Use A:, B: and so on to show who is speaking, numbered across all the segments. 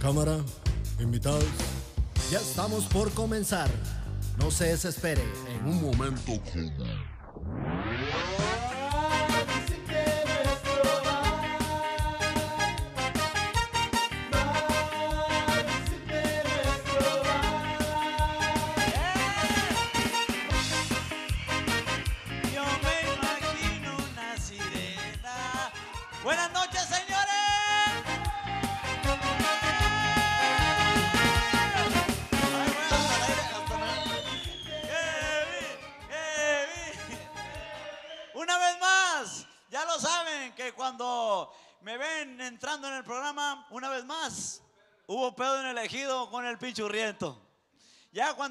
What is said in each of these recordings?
A: Cámara, invitados.
B: Ya estamos por comenzar. No se desespere. En un momento.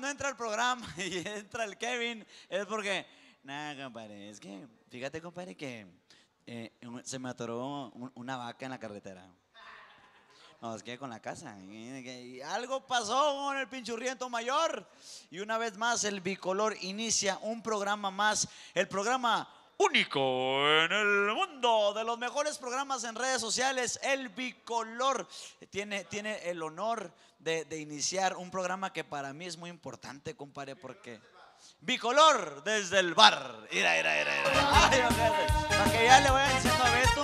C: Cuando entra el programa y entra el Kevin, es porque, nada, compadre, es que, fíjate, compadre, que eh, se me atoró un- una vaca en la carretera. No, es que con la casa. y- y algo pasó con el pinchurriento mayor. Y una vez más, el bicolor inicia un programa más. El programa único en el mundo de los mejores programas en redes sociales. El bicolor tiene, tiene el honor de, de iniciar un programa que para mí es muy importante, compadre, porque. Bicolor desde el bar. Mira, mira, mira. Ay, Para que ya le vaya diciendo a Beto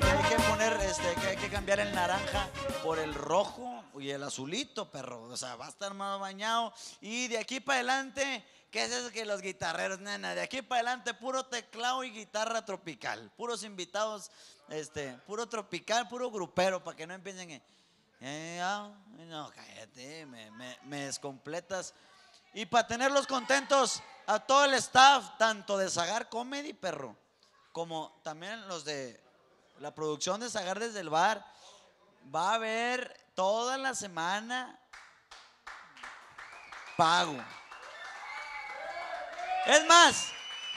C: que hay que poner, este, que hay que cambiar el naranja por el rojo y el azulito, perro. O sea, va a estar más bañado. Y de aquí para adelante, ¿qué es eso que los guitarreros, nena? De aquí para adelante, puro teclado y guitarra tropical. Puros invitados, este, puro tropical, puro grupero, para que no empiecen que. Eh, ah, no, cállate, me, me, descompletas. Y para tenerlos contentos, a todo el staff, tanto de Zagar Comedy, perro, como también los de la producción de Zagar desde el bar, va a haber toda la semana pago. Es más,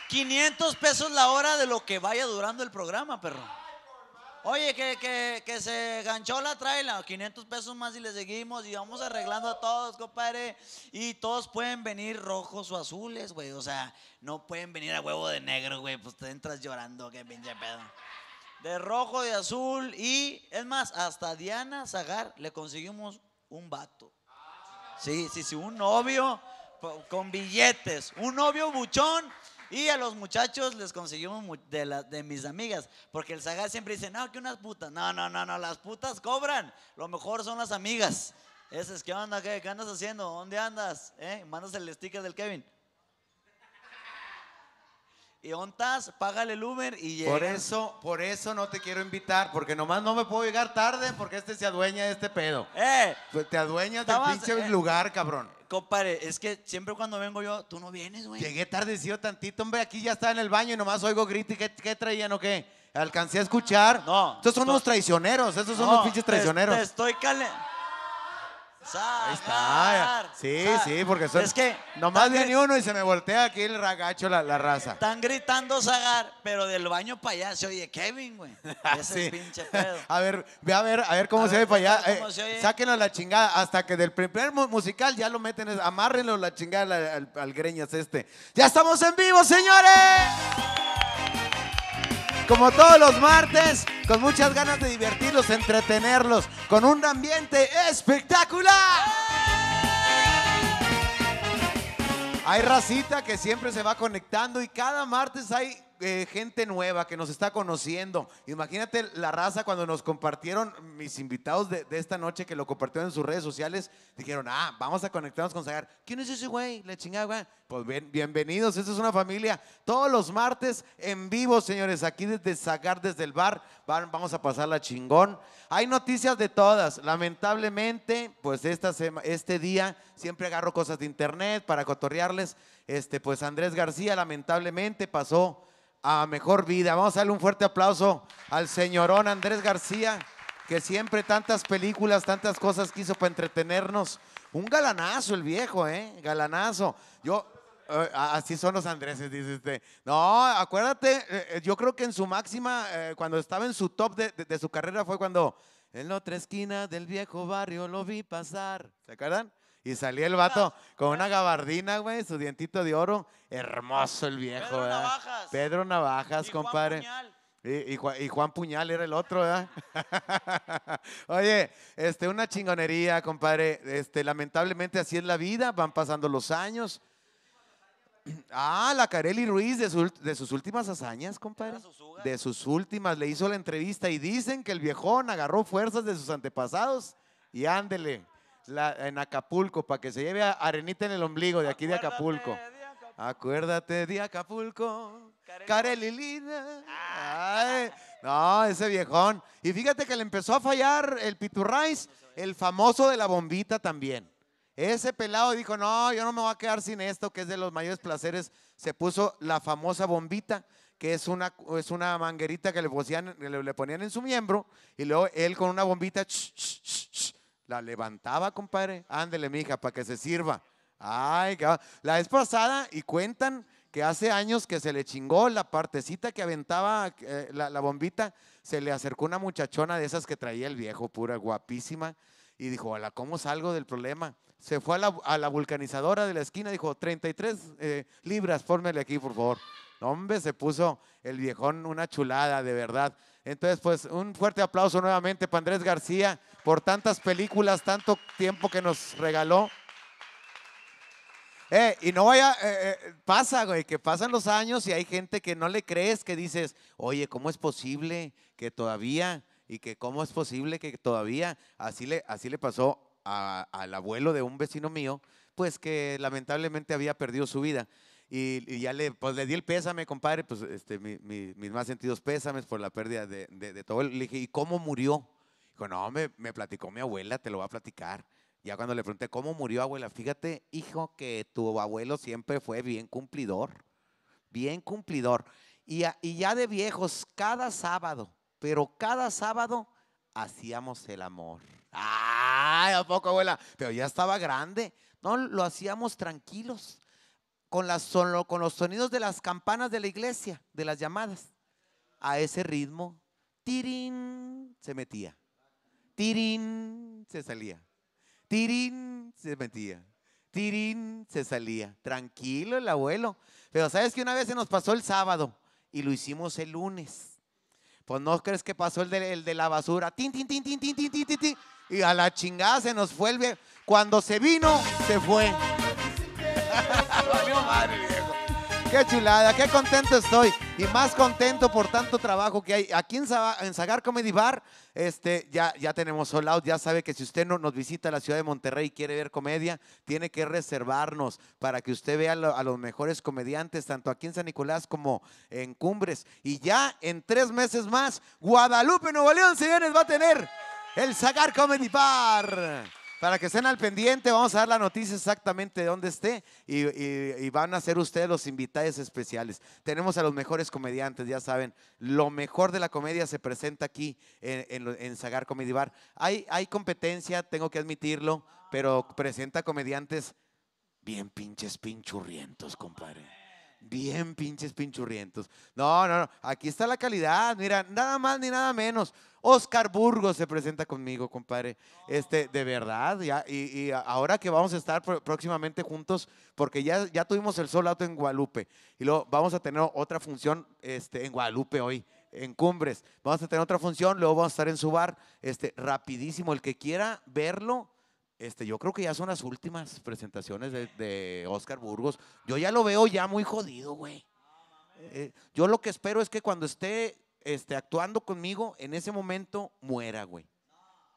C: 500 pesos la hora de lo que vaya durando el programa, perro. Oye, que, que, que se ganchó la traila, 500 pesos más y le seguimos y vamos arreglando a todos, compadre. Y todos pueden venir rojos o azules, güey. O sea, no pueden venir a huevo de negro, güey. Pues te entras llorando, qué pinche pedo. De rojo, de azul y, es más, hasta Diana Zagar le conseguimos un vato. Sí, sí, sí, un novio con billetes, un novio buchón. Y a los muchachos les conseguimos de, la- de mis amigas, porque el Zagar siempre dice, no, que unas putas. No, no, no, no, las putas cobran. Lo mejor son las amigas. Ese es, ¿qué onda? ¿Qué, qué andas haciendo? ¿Dónde andas? ¿Eh? Mandas el sticker del Kevin. Y ontas, págale el Uber y
D: Por
C: llegan.
D: eso, por eso no te quiero invitar, porque nomás no me puedo llegar tarde porque este se adueña de este pedo.
C: ¡Eh!
D: Pues Te adueñas del
C: Estabas,
D: pinche
C: eh,
D: lugar, cabrón.
C: Compadre, es que siempre cuando vengo yo, tú no vienes, güey.
D: Llegué tardecito tantito, hombre, aquí ya estaba en el baño y nomás oigo grito y ¿qué, qué traían o qué? Alcancé a escuchar.
C: No,
D: Estos son
C: no.
D: unos traicioneros, esos son
C: No,
D: los pinches traicioneros.
C: Te, estoy cale...
D: Ahí está. Sí, sí, porque son.
C: Es que
D: Nomás viene uno y se me voltea aquí el ragacho, la, la raza.
C: están gritando Zagar, pero del baño para allá se oye Kevin, güey. Ese
D: Sí.
C: es pinche pedo.
D: A ver, ve a ver, a ver cómo
C: A
D: se ve para allá.
C: ¿cómo
D: Eh,
C: se oye?
D: sáquenlo a la chingada. Hasta que del primer mu- musical ya lo meten. Amárrenlo la chingada al, al- al greñas este. ¡Ya estamos en vivo, señores! Como todos los martes, con muchas ganas de divertirlos, entretenerlos, con un ambiente espectacular. Hay racita que siempre se va conectando y cada martes hay eh, gente nueva que nos está conociendo. Imagínate la raza cuando nos compartieron mis invitados de, esta noche que lo compartieron en sus redes sociales. Dijeron, ah, vamos a conectarnos con Zagar. ¿Quién es ese güey? La chingada, güey. Pues bien- bienvenidos, esta es una familia. Todos los martes en vivo, señores, aquí desde Zagar, desde el bar. Vamos a pasarla chingón. Hay noticias de todas. Lamentablemente, pues esta este día siempre agarro cosas de internet para cotorrearles. Este, pues Andrés García lamentablemente pasó a mejor vida. Vamos a darle un fuerte aplauso al señorón Andrés García. que siempre tantas películas, tantas cosas quiso para entretenernos. Un galanazo el viejo, ¿eh? Galanazo. Yo, eh, así son los Andreses, dice usted. No, acuérdate, eh, eh, yo creo que en su máxima, cuando estaba en su top de, de- de su carrera fue cuando en la otra esquina del viejo barrio lo vi pasar. ¿Se acuerdan? Y salía el vato con una gabardina, güey, su dientito de oro. Hermoso el viejo,
C: Pedro
D: ¿verdad?
C: Navajas.
D: Pedro Navajas,
C: Y Juan
D: compadre.
C: Puñal.
D: Y, y Juan, y Juan Puñal era el otro, ¿verdad? Oye, este, una chingonería, compadre. Este, lamentablemente así es la vida, van pasando los años. Ah, la Carely Ruiz de, su- de sus últimas hazañas, compadre. De sus últimas, le hizo la entrevista y dicen que el viejón agarró fuerzas de sus antepasados y ándele la- en Acapulco para que se lleve a arenita en el ombligo de aquí de Acapulco.
C: de Acapulco.
D: Acuérdate de Acapulco, linda. Ay, no, ese viejón. Y fíjate que le empezó a fallar el Piturrais, el famoso de la bombita también. Ese pelado dijo, no, yo no me voy a quedar sin esto, que es de los mayores placeres. Se puso la famosa bombita, que es una, es una manguerita que le, ponían, le, le ponían en su miembro, y luego él con una bombita, ch, la levantaba, compadre. Ándele, mija, para que se sirva. Ay, la vez pasada, y cuentan que hace años que se le chingó la partecita que aventaba eh, la, bombita, se le acercó una muchachona de esas que traía el viejo, pura, guapísima, y dijo, hola, ¿cómo salgo del problema? Se fue a la, a la vulcanizadora de la esquina, dijo, 33 eh, libras, fórmele aquí, por favor. Hombre, se puso el viejón una chulada, de verdad. Entonces, pues, un fuerte aplauso nuevamente para Andrés García por tantas películas, tanto tiempo que nos regaló. Eh, y no vaya, eh, eh, pasa, güey, que pasan los años y hay gente que no le crees, que dices, oye, ¿cómo es posible que todavía, y que cómo es posible que todavía, así le, así le pasó a- al abuelo de un vecino mío, pues que lamentablemente había perdido su vida. Y, ya le, pues le di el pésame, compadre, pues este, mi- mis más sentidos pésames por la pérdida de, de- de todo. Le dije, ¿y cómo murió? Dijo, no, me, me platicó mi abuela, te lo va a platicar. Ya cuando le pregunté, ¿cómo murió abuela? Fíjate, hijo, que tu abuelo siempre fue bien cumplidor, bien cumplidor. Y, a- y ya de viejos, cada sábado, pero cada sábado hacíamos el amor. Ay, ¿a poco, abuela? Pero ya estaba grande. No, lo hacíamos tranquilos, con, las, con los sonidos de las campanas de la iglesia, de las llamadas. A ese ritmo, tirín, se metía. Tirín, se salía. Tirín, se metía. Tirín, se salía. Tranquilo el abuelo. Pero sabes que una vez se nos pasó el sábado y lo hicimos el lunes. Pues no crees que pasó el de, la basura. Tin, tin, tin, tin, tin, tin, tin, tin. Y a la chingada se nos fue el... Cuando se vino, se fue. Madre, viejo. Qué chulada, qué contento estoy. Y más contento por tanto trabajo que hay. Aquí en, Sagar Comedy Bar, este, ya, ya tenemos sold out. Ya sabe que si usted no nos visita la ciudad de Monterrey y quiere ver comedia, tiene que reservarnos para que usted vea a los mejores comediantes, tanto aquí en San Nicolás como en Cumbres. Y ya en tres meses más, Guadalupe, Nuevo León, señores, va a tener el Sagar Comedy Bar. Para que estén al pendiente, vamos a dar la noticia exactamente de dónde esté y, van a ser ustedes los invitados especiales. Tenemos a los mejores comediantes, ya saben, lo mejor de la comedia se presenta aquí en Sagar Comedy Bar. Hay, hay competencia, tengo que admitirlo, pero presenta comediantes bien pinches pinchurrientos, compadre. Bien pinches pinchurrientos. No, no, no. Aquí está la calidad. Mira, nada más ni nada menos. Oscar Burgos se presenta conmigo, compadre. Este, de verdad. Ya, y, y ahora que vamos a estar próximamente juntos, porque ya, ya tuvimos el sol auto en Guadalupe. Y luego vamos a tener otra función este, en Guadalupe hoy. En Cumbres. Vamos a tener otra función, luego vamos a estar en su bar. Este, rapidísimo. El que quiera verlo, este, yo creo que ya son las últimas presentaciones de, Oscar Burgos. Yo ya lo veo ya muy jodido, güey. Eh, yo lo que espero es que cuando esté este, actuando conmigo, en ese momento muera, güey.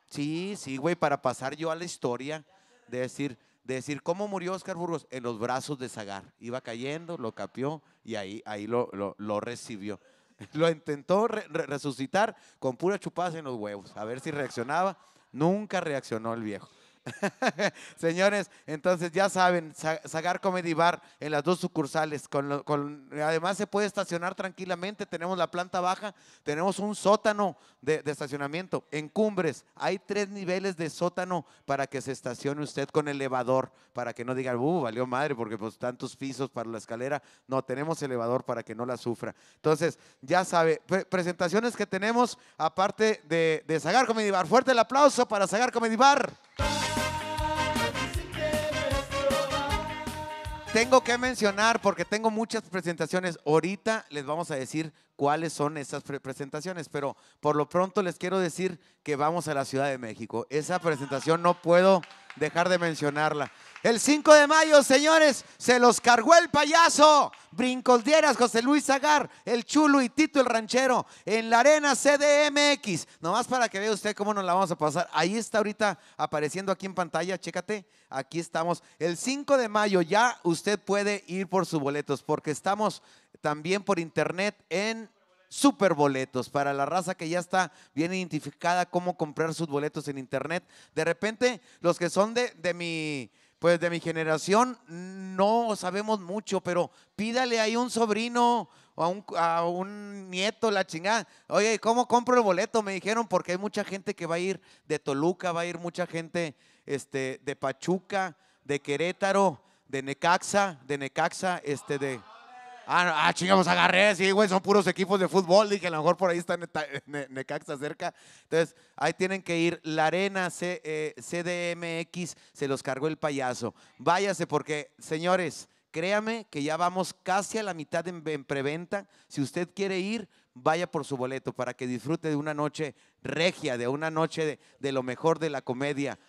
D: Sí, sí, güey, para pasar yo a la historia de decir, de decir cómo murió Oscar Burgos en los brazos de Zagar. Iba cayendo, lo capió y ahí, ahí lo, lo- lo recibió. Lo intentó re- re- resucitar con pura chupada en los huevos, a ver si reaccionaba. Nunca reaccionó el viejo. Señores, entonces ya saben, Sa- Sagar Comedy Bar en las dos sucursales. Además se puede estacionar tranquilamente. Tenemos la planta baja, tenemos un sótano de, estacionamiento. En Cumbres hay tres niveles de sótano para que se estacione usted con elevador, para que no digan, uh, valió madre, porque pues tantos pisos para la escalera. No, tenemos elevador para que no la sufra. Entonces, ya sabe, pre- presentaciones que tenemos aparte de, de Sagar Comedy Bar. Fuerte el aplauso para Sagar Comedy Bar. Tengo que mencionar, porque tengo muchas presentaciones, ahorita les vamos a decir cuáles son esas pre- presentaciones, pero por lo pronto les quiero decir que vamos a la Ciudad de México. Esa presentación no puedo dejar de mencionarla. El 5 de mayo, señores, se los cargó el payaso. Brincos Dieras, José Luis Zagar, el Chulo y Tito el Ranchero en la Arena CDMX. Nomás para que vea usted cómo nos la vamos a pasar. Ahí está ahorita apareciendo aquí en pantalla, chécate. Aquí estamos. El 5 de mayo ya usted puede ir por sus boletos porque estamos también por internet en super boletos para la raza que ya está bien identificada cómo comprar sus boletos en internet. De repente, los que son de, de mi pues de mi generación no sabemos mucho, pero pídale ahí un sobrino o a un, a un nieto, la chingada. Oye, ¿cómo compro el boleto? Me dijeron porque hay mucha gente que va a ir de Toluca, va a ir mucha gente este, de Pachuca, de Querétaro, de Necaxa, de Necaxa, este, de... Ah, ah, chingamos, agarré, sí, güey, son puros equipos de fútbol, dije, a lo mejor por ahí está Necaxa cerca. Entonces, ahí tienen que ir. La arena C- eh, CDMX se los cargó el payaso. Váyase porque, señores, créame que ya vamos casi a la mitad en, en preventa. Si usted quiere ir, vaya por su boleto para que disfrute de una noche regia, de una noche de lo mejor de la comedia.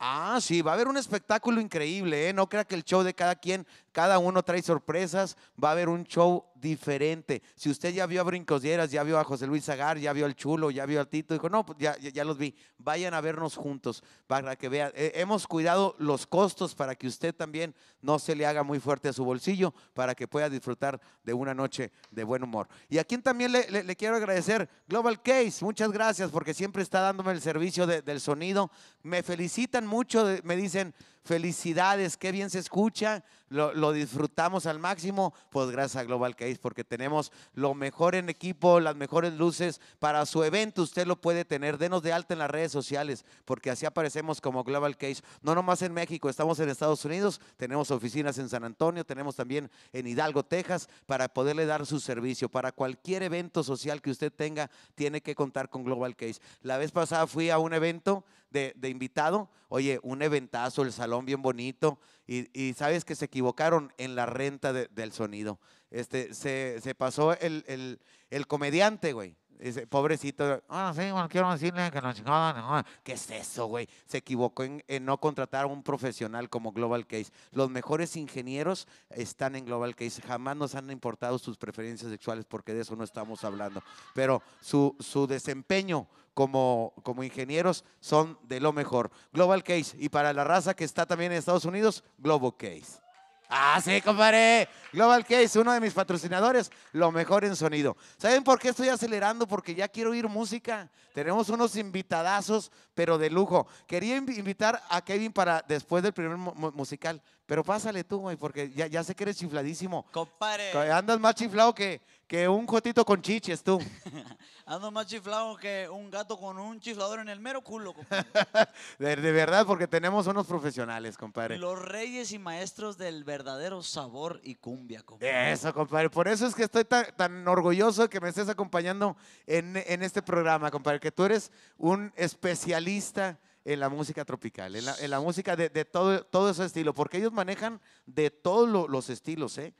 D: Ah, sí, va a haber un espectáculo increíble, ¿eh? No crea que el show de cada quien, cada uno trae sorpresas, va a haber un show diferente. Si usted ya vio a Brincos Dieras, ya vio a José Luis Zagar, ya vio al Chulo, ya vio al Tito, dijo, no, pues ya, los vi, vayan a vernos juntos para que vean. Eh, hemos cuidado los costos para que usted también no se le haga muy fuerte a su bolsillo, para que pueda disfrutar de una noche de buen humor. Y a quien también le, quiero agradecer, Global Case, muchas gracias porque siempre está dándome el servicio de- del sonido. Me felicitan mucho, me dicen, felicidades, qué bien se escucha, lo, disfrutamos al máximo, pues gracias a Global Case, porque tenemos lo mejor en equipo, las mejores luces para su evento, usted lo puede tener, denos de alta en las redes sociales, porque así aparecemos como Global Case, no nomás en México, estamos en Estados Unidos, tenemos oficinas en San Antonio, tenemos también en Hidalgo, Texas, para poderle dar su servicio, para cualquier evento social que usted tenga, tiene que contar con Global Case. La vez pasada fui a un evento de, de invitado, oye, un eventazo, el salón bien bonito, y, y sabes que se equivocaron en la renta de- del sonido. Este, se, se pasó el, el, el comediante, güey. Ese pobrecito, ah, sí, bueno, quiero decirle que la chingada, no". ¿qué es eso, güey? Se equivocó en, en no contratar a un profesional como Global Case. Los mejores ingenieros están en Global Case. Jamás nos han importado sus preferencias sexuales porque de eso no estamos hablando. Pero su, su desempeño como, como ingenieros son de lo mejor. Global Case. Y para la raza que está también en Estados Unidos, Global Case. Ah, sí, compadre. Global Case, uno de mis patrocinadores, lo mejor en sonido. ¿Saben por qué estoy acelerando? Porque ya quiero oír música. Tenemos unos invitadazos, pero de lujo. Quería invi- invitar a Kevin para después del primer mu- mu- musical, pero pásale tú, güey, porque ya, ya sé que eres chifladísimo.
C: Compadre,
D: Andas más chiflado que, que un jotito con chiches, tú.
C: ando más chiflado que un gato con un chiflador en el mero culo, compadre.
D: De, de verdad, porque tenemos unos profesionales, compadre.
C: Los reyes y maestros del verdadero sabor y cumbia, compadre.
D: Eso, compadre. Por eso es que estoy tan, tan orgulloso de que me estés acompañando en, en este programa, compadre, que tú eres un especialista en la música tropical, en la, en la música de, de todo, todo ese estilo, porque ellos manejan de todos lo- los estilos, ¿eh?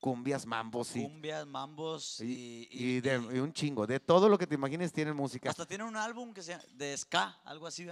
D: Cumbias, mambos y,
C: Cumbias, mambos y,
D: y, de-
C: y-
D: un chingo. De todo lo que te imagines tienen música.
C: hasta tiene un álbum que se llama de ska, algo así,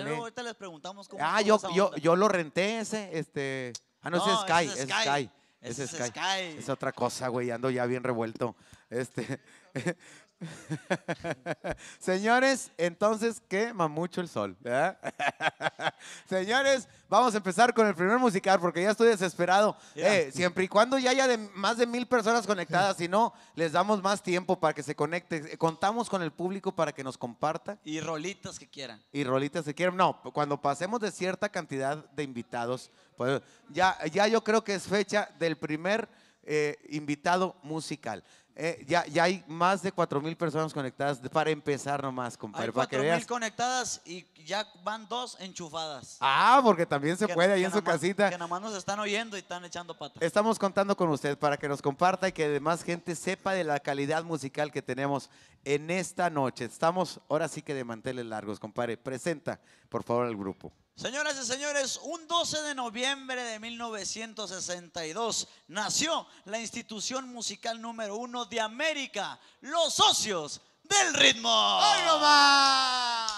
C: luego ahorita les preguntamos cómo
D: Ah, yo, yo, yo lo renté ese, este... Ah, no,
C: No,
D: Sky,
C: ese
D: es
C: es
D: Sky.
C: Sky.
D: Ese es
C: es
D: Sky.
C: Sky.
D: Es otra cosa, güey, ando ya bien revuelto. Este, Señores, entonces quema mucho el sol. ¿verdad? Señores, vamos a empezar con el primer musical porque ya estoy desesperado. Eh, siempre y cuando ya haya de más de mil personas conectadas, si no, les damos más tiempo para que se conecte. Contamos con el público para que nos comparta
C: Y rolitas que quieran.
D: y rolitas se quieren. No, cuando pasemos de cierta cantidad de invitados, pues ya, ya yo creo que es fecha del primer eh, invitado musical. Eh, ya, ya hay más de cuatro mil personas conectadas para empezar nomás, compadre,
C: Hay
D: para que
C: cuatro
D: veas.
C: mil conectadas y ya van dos enchufadas.
D: Ah, porque también se
C: Que-
D: puede ahí en su casita.
C: Que nomás nos están oyendo y están echando patas.
D: Estamos contando con usted para que nos comparta y que además gente sepa de la calidad musical que tenemos en esta noche. Estamos ahora sí que de manteles largos, compadre. Presenta, por favor, al grupo.
C: Señoras y señores, un 12 de noviembre de 1962 nació la institución musical número uno de América, los socios del ritmo.
D: ¡Ay, no más!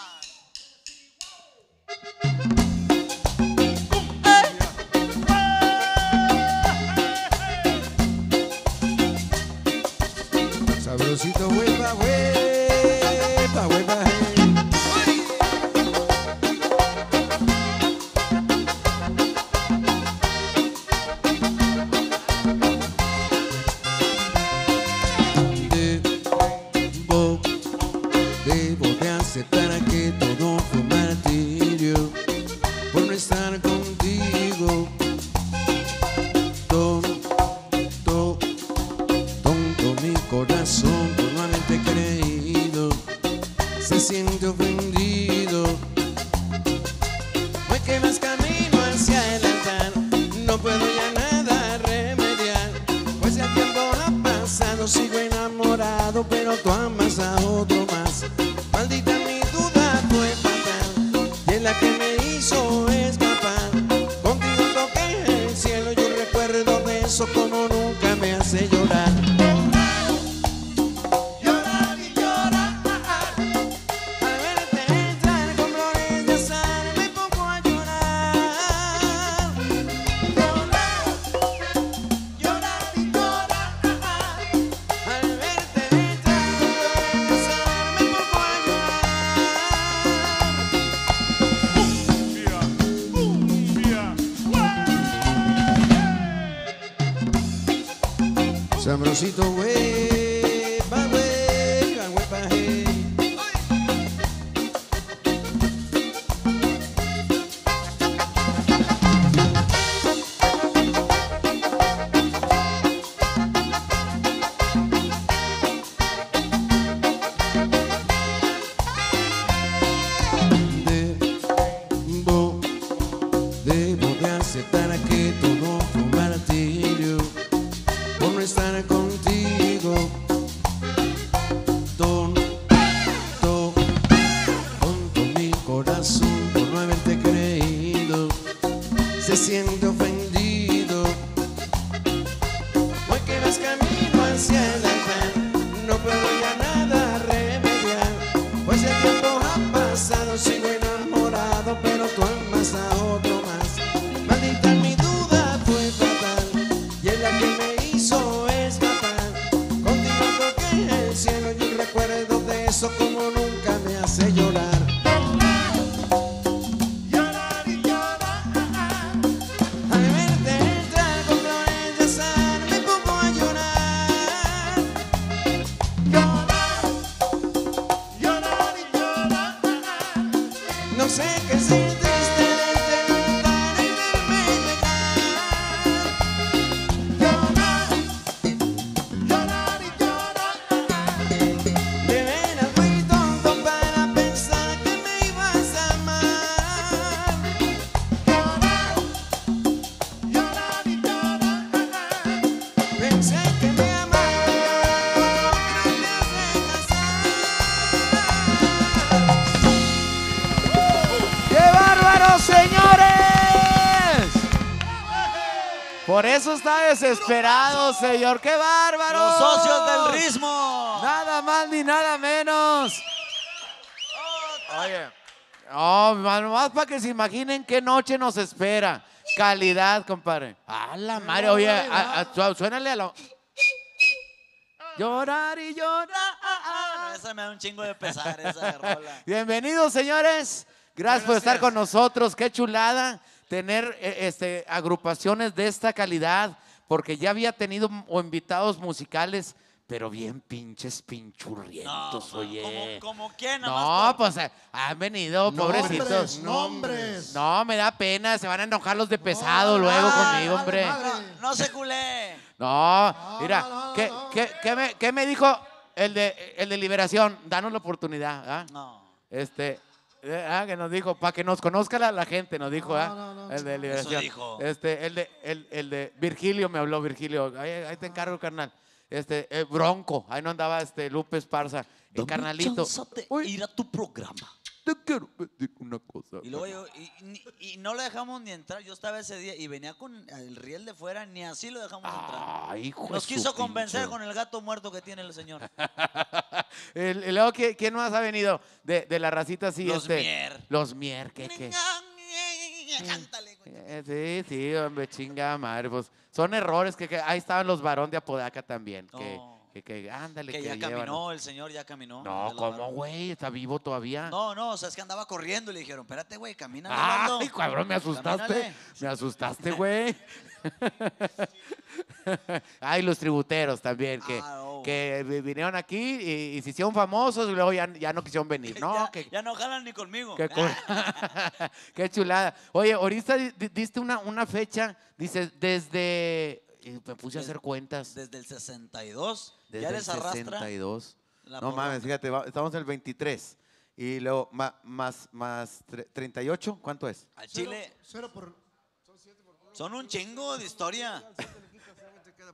E: Sabrosito, hueva, hueva, eso
D: está desesperado, señor. ¡Qué bárbaro!
C: Los socios del ritmo.
D: Nada más ni nada menos. Oye. Oh, más para que se imaginen qué noche nos espera. Calidad, compadre. A la madre, oye, a- a- su- suénale a lo. Llorar y llorar.
C: esa me da un chingo de pesar, esa rola.
D: Bienvenidos, señores. Gracias por estar
C: días.
D: con nosotros. Qué chulada tener eh, este, agrupaciones de esta calidad, porque ya había tenido o invitados musicales, pero bien pinches pinchurrientos, oye.
C: Como, como quién,
D: No, pues eh, han venido, pobrecitos.
A: Nombres, nombres.
D: No, me da pena, se van a enojar los de pesado luego
C: Ah,
D: conmigo, hombre.
A: madre.
C: No, no se culé.
D: No, mira,
A: no, no,
D: ¿qué,
A: no.
D: qué- qué me, qué me dijo el de, el de Liberación? Danos la oportunidad, ¿ah?
C: No.
D: Este, eh, ah, que nos dijo, para que nos conozca la, la gente, nos dijo,
A: No,
D: ¿ah?
A: no, no,
D: el de. Liberación.
C: Eso dijo.
D: Este, el de, el, el de Virgilio me habló, Virgilio, ahí, ahí te encargo, carnal. Este, eh, Bronco, ahí no andaba este Lupe Esparza, el carnalito. Uy,
C: ir a tu programa.
D: Te quiero pedir una cosa.
C: Y luego yo, y, y- y no le dejamos ni entrar. Yo estaba ese día y venía con el riel de fuera, ni así lo dejamos entrar.
D: Ay, hijo
C: Nos quiso convencer con el gato muerto que tiene el señor.
D: El- luego, ¿quién, quién más ha venido de, de la racita así?
C: Los
D: este?
C: Mier.
D: Los Mier, ¿qué, qué?
C: Cántale, güey.
D: Eh, sí, sí, hombre, chinga madre. Pues son errores que, que ahí estaban los varón de Apodaca también. Que. Que, que, ándale,
C: Que
D: que,
C: ya
D: llevan-
C: caminó, el señor ya caminó.
D: No, ¿cómo, güey? ¿Está vivo todavía?
C: No, no, o sea, es que andaba corriendo y le dijeron, espérate, güey, camina.
D: Ay, cabrón, me asustaste.
C: Camínale.
D: Me asustaste, güey. Ay, los tributeros también, que,
C: Ah, no.
D: que vi- vinieron aquí y, y se hicieron famosos y luego ya, ya no quisieron venir. No,
C: ya,
D: que,
C: ya no jalan ni conmigo.
D: Qué, chulada. Oye, ahorita di- di- diste una, una fecha, dices, desde... me puse a hacer cuentas.
C: Desde el 62,
D: Desde
C: ya les arrastra.
D: 62.
C: la
D: No
C: porra.
D: mames, fíjate, va- estamos en el 23. Y luego, ma- más, más, tre- 38, ¿cuánto es?
C: Al Chile
A: Cero por.
C: son un chingo de historia.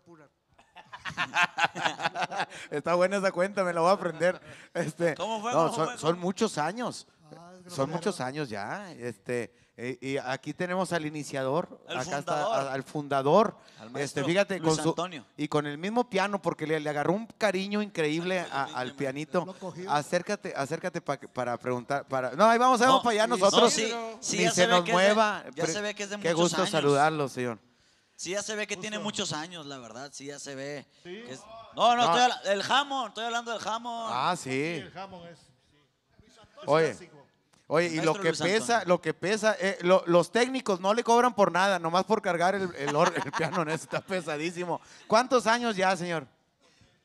D: Está buena esa cuenta, me la voy a aprender. Este,
C: ¿Cómo fue?
D: no,
C: ¿Cómo
D: son,
C: fue?
D: son muchos años.
A: Ah,
D: Son muchos años ya. Este, eh, y aquí tenemos al iniciador,
C: El
D: acá está
C: fundador.
D: a- al fundador.
C: Al
D: este,
C: maestro
D: fíjate,
C: Luis
D: con su,
C: Antonio.
D: y con el mismo piano, porque le, le agarró un cariño increíble a- al pianito. Acércate, acércate pa- para preguntar. Para, no, ahí vamos, ahí vamos
C: No,
D: para allá
C: no,
D: nosotros.
C: sí, sí,
D: Ni
C: ya
D: se, nos
C: que es de-
D: mueva.
C: ya se ve que es de
D: Qué
C: muchos
D: gusto
C: años.
D: saludarlo, señor.
C: Sí, ya se ve que tiene muchos años, la verdad. Sí, ya se ve. que es- No, no,
D: No.
C: estoy el jamón, estoy hablando del jamón.
D: Ah, sí.
F: El jamón es.
D: Oye. Oye, y lo que pesa, lo que pesa, eh, lo- los técnicos no le cobran por nada, nomás por cargar el, el, or- el piano, ¿no? está pesadísimo. ¿Cuántos años ya, señor?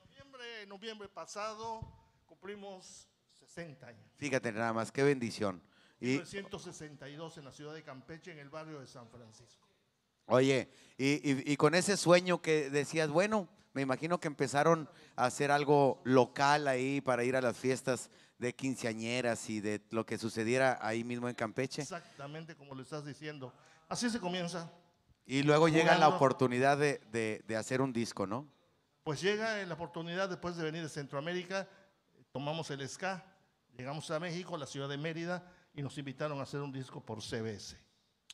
F: Noviembre, noviembre pasado cumplimos 60 años.
D: Fíjate nada más, qué bendición. Y,
F: 1962 en la ciudad de Campeche, en el barrio de San Francisco.
D: oye, y, y- y con ese sueño que decías, bueno, me imagino que empezaron a hacer algo local ahí para ir a las fiestas de quinceañeras y de lo que sucediera ahí mismo en Campeche.
F: Exactamente como lo estás diciendo. Así se comienza.
D: Y luego llega la oportunidad de, de- de hacer un disco, ¿no?
F: Pues llega la oportunidad después de venir de Centroamérica, tomamos el SCA, llegamos a México, la ciudad de Mérida, y nos invitaron a hacer un disco por CBS.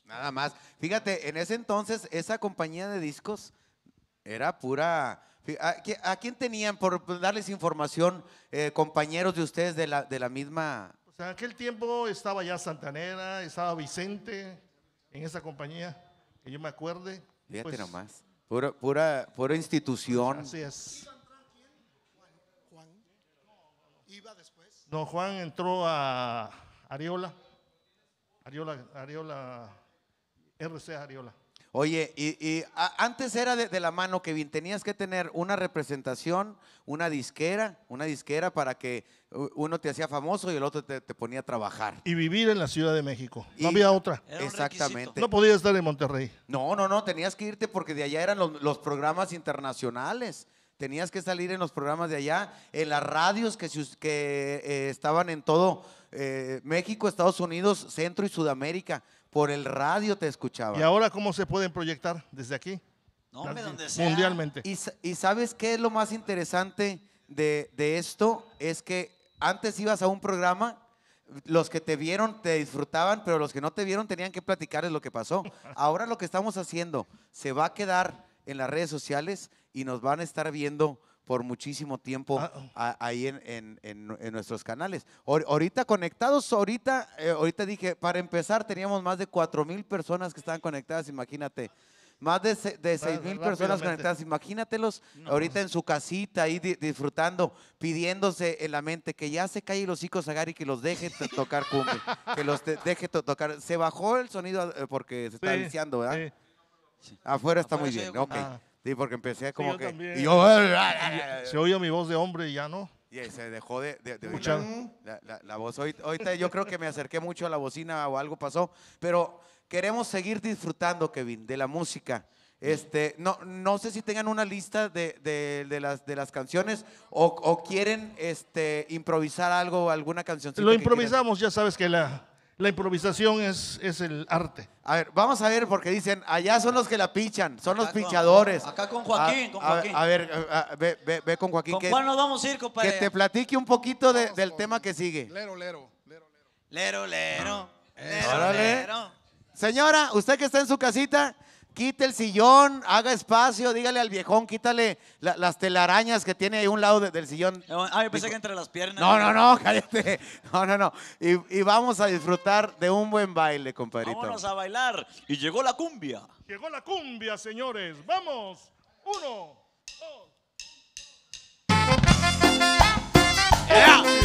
D: Nada más. Fíjate, en ese entonces esa compañía de discos era pura... ¿A, qui- a quién tenían, por darles información, eh, compañeros de ustedes de la, de la misma...
F: Pues en aquel tiempo estaba ya Santanera, estaba Vicente en esa compañía, que yo me acuerde.
D: Fíjate
F: Pues,
D: nomás. Pura, pura, pura institución.
F: Así es.
A: Juan. Iba después.
F: No, Juan entró a Ariola, Ariola, Ariola, RC Ariola.
D: Oye, y, y a- antes era de, de la mano, Kevin, tenías que tener una representación, una disquera, una disquera para que uno te hacía famoso y el otro te, te ponía a trabajar.
F: Y vivir en la Ciudad de México.
D: Y-
F: No había otra.
D: Exactamente.
C: requisito.
F: No podía estar en Monterrey.
D: No, no, no, tenías que irte porque de allá eran los, los programas internacionales. Tenías que salir en los programas de allá, en las radios que, se us- que eh, estaban en todo eh, México, Estados Unidos, Centro y Sudamérica. Por el radio te escuchaban.
F: ¿Y ahora cómo se pueden proyectar desde aquí?
C: No, hombre, donde sea.
F: Mundialmente.
D: Y sabes qué es lo más interesante de, de esto? Es que antes ibas a un programa, los que te vieron te disfrutaban, pero los que no te vieron tenían que platicarles lo que pasó. Ahora lo que estamos haciendo se va a quedar en las redes sociales y nos van a estar viendo por muchísimo tiempo
F: Ah.
D: a- ahí en, en- en- en nuestros canales. Ahor- ahorita conectados, ahorita, eh, ahorita dije, para empezar teníamos más de cuatro mil personas que estaban conectadas, imagínate. Más de, de seis mil personas conectadas. Imagínatelos ahorita en su casita ahí di- disfrutando, pidiéndose en la mente que ya se calle los hijos Agari, que los deje to- tocar cumbia, que los te- deje to- tocar. Se bajó el sonido eh, porque se está viciando, ¿verdad?
E: sí.
D: Afuera está muy
C: Afuera
D: bien, ok.
E: Ah.
D: Sí, porque empecé como
E: yo
D: que...
E: también.
D: y yo,
E: Se oye mi voz de hombre y ya no.
D: y se dejó de, de- de oír la, la- la voz. Ahorita, ahorita yo creo que me acerqué mucho a la bocina o algo pasó, pero queremos seguir disfrutando, Kevin, de la música. Este, no, no sé si tengan una lista de, de- de las, de las canciones o, o quieren este, improvisar algo, alguna canción.
E: Lo improvisamos, ya sabes que la, la improvisación es, es el arte.
D: A ver, vamos a ver, porque dicen, allá son los que la pichan, son los
C: Acá con-
D: pinchadores.
C: acá con Joaquín,
D: A-
C: con Joaquín.
D: A, ver, a- a- ve, ve- ve con Joaquín.
C: ¿Con
D: que,
C: cuál nos vamos a ir,
D: que
C: compadre?
D: te platique un poquito de- del
G: con-
D: tema que sigue.
G: Lero, lero, lero, lero.
C: Lero, lero. Lero,
D: Órale.
C: lero.
D: Señora, usted que está en su casita, quite el sillón, haga espacio, dígale al viejón, quítale la- las telarañas que tiene ahí a un lado de- del sillón.
C: Ah, yo pensé que entre las piernas.
D: No, no, no, cállate. No, no, no. Y, y vamos a disfrutar de un buen baile, compadrito.
C: Vámonos a bailar. Y llegó la cumbia.
E: Llegó la cumbia, señores. Vamos. Uno, dos. Cumbia,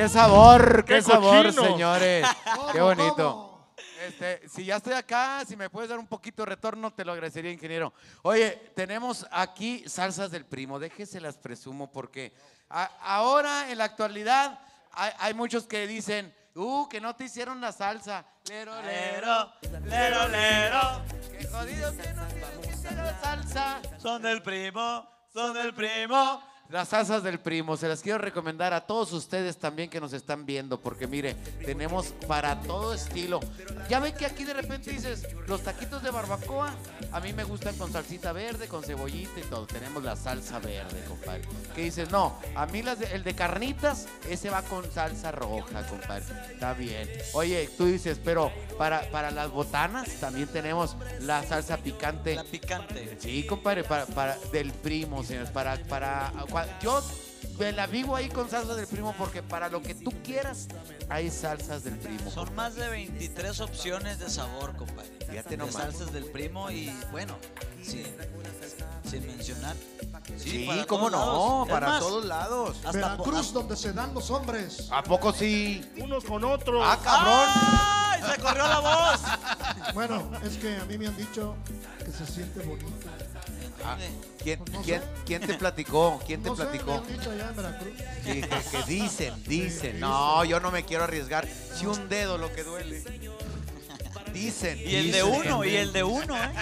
F: qué
D: sabor, qué,
F: ¡Qué
D: sabor,
F: cochino!
D: señores. Qué
A: ¿Cómo,
D: bonito. Este, si ya estoy acá, si me puedes dar un poquito de retorno, te lo agradecería, ingeniero. Oye, tenemos aquí salsas del primo, déjese las presumo, porque a- ahora, en la actualidad, hay, hay muchos que dicen, uh, que no te hicieron la salsa. Lero, lero,
C: Lero, lero, lero.
D: qué jodido que no te hicieron la salsa.
C: Son del primo, son del primo.
D: Las salsas del primo, se las quiero recomendar a todos ustedes también que nos están viendo, porque mire, tenemos para todo estilo. Ya ven que aquí de repente dices, los taquitos de barbacoa, a mí me gustan con salsita verde, con cebollita y todo. Tenemos la salsa verde, compadre. Que dices, no, a mí las de- el de carnitas, ese va con salsa roja, compadre. Está bien. Oye, tú dices, pero para, para las botanas también tenemos la salsa picante.
C: La picante.
D: Sí, compadre, para, para del primo, señores, para, para, yo me la vivo ahí con salsas del primo porque para lo que tú quieras hay salsas del primo.
C: Son más de 23 opciones de sabor, compadre.
D: Fíjate
C: de
D: nomás.
C: salsas del primo y bueno, sin, sin mencionar.
D: Sí,
C: para
D: cómo no, para
C: más,
D: todos lados.
C: Hasta
A: Veracruz, donde se dan los hombres.
D: ¿A poco sí?
F: Unos con otros.
D: Ah, cabrón.
C: ¡Ay! Se corrió la voz.
A: Bueno, es que a mí me han dicho que se siente bonito.
D: Ah, ¿Quién,
A: Pues no
D: quién,
A: sé.
D: quién te platicó? ¿Quién te
A: no sé,
D: platicó?
A: han dicho allá en Veracruz.
D: Sí, que, que dicen, dicen. No, yo no me quiero arriesgar. Si un dedo lo que duele. Dicen.
C: Y el de uno, y el de uno, ¿eh?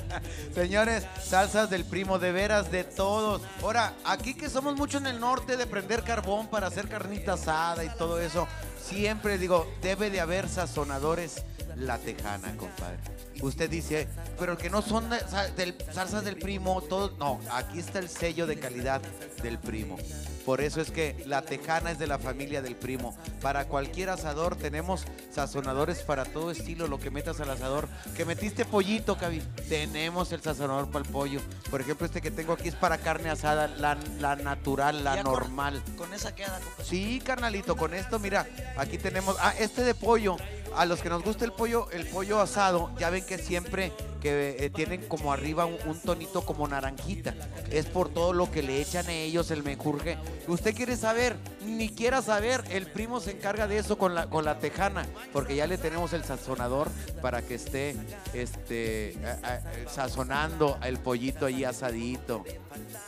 D: Señores, salsas del primo, de veras, de todos. Ahora, aquí que somos mucho en el norte de prender carbón para hacer carnita asada y todo eso, siempre digo, debe de haber sazonadores la tejana, compadre. Usted dice, pero que no son de- del- salsas del primo, todo. No, aquí está el sello de calidad del primo. Por eso es que la tejana es de la familia del primo. Para cualquier asador tenemos sazonadores para todo estilo, lo que metas al asador. Que metiste pollito, Cabi. Tenemos el sazonador para el pollo. Por ejemplo, este que tengo aquí es para carne asada, la, la natural, la
C: con-
D: normal.
C: Con esa queda, compadre.
D: Sí, carnalito, con esto, mira, aquí tenemos, ah, este de pollo, a los que nos gusta el pollo, el pollo asado, ya ven que siempre que eh, tienen como arriba un, un tonito como naranjita, es por todo lo que le echan a ellos el menjurje. Usted quiere saber, ni quiera saber, el primo se encarga de eso con la, con la tejana, porque ya le tenemos el sazonador para que esté, este, a- a- sazonando el pollito ahí asadito.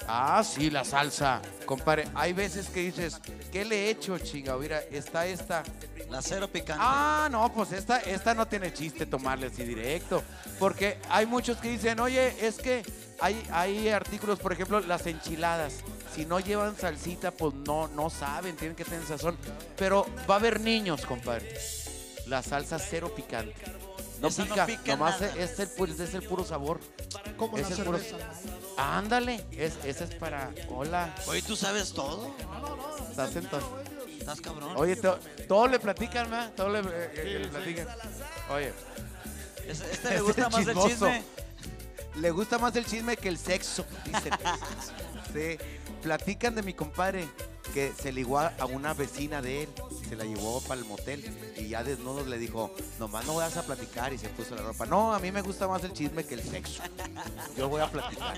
D: Ah, sí, la salsa. Compadre, hay veces que dices, ¿qué le he hecho, chinga? Mira, está esta.
C: La cero picante.
D: Ah, no, pues esta, esta no tiene chiste tomarle así directo. Porque hay muchos que dicen, oye, es que hay, hay artículos, por ejemplo, las enchiladas. Si no llevan salsita, pues no, no saben, tienen que tener sazón. Pero va a haber niños, compadre. La salsa cero picante. No
C: Esa no
D: pica,
C: pica
D: nomás
C: nada.
D: es el, es el puro sabor.
A: Como la
D: Es el puro-. Ándale, es, esa es para. Hola,
C: Oye, ¿tú sabes todo?
D: estás sentado.
C: ¿Estás cabrón?
D: Oye, to- todos le platican, ¿verdad? Todos le, eh, eh, le platican. Oye,
C: Es- este
D: Ese
C: le gusta más el chisme.
D: le gusta más el chisme que el sexo, dicen. Sí, platican de mi compadre que se ligó a a una vecina de él, se la llevó para el motel y ya desnudos le dijo, nomás no vas a platicar y se puso la ropa. No, a mí me gusta más el chisme que el sexo. Yo voy a platicar.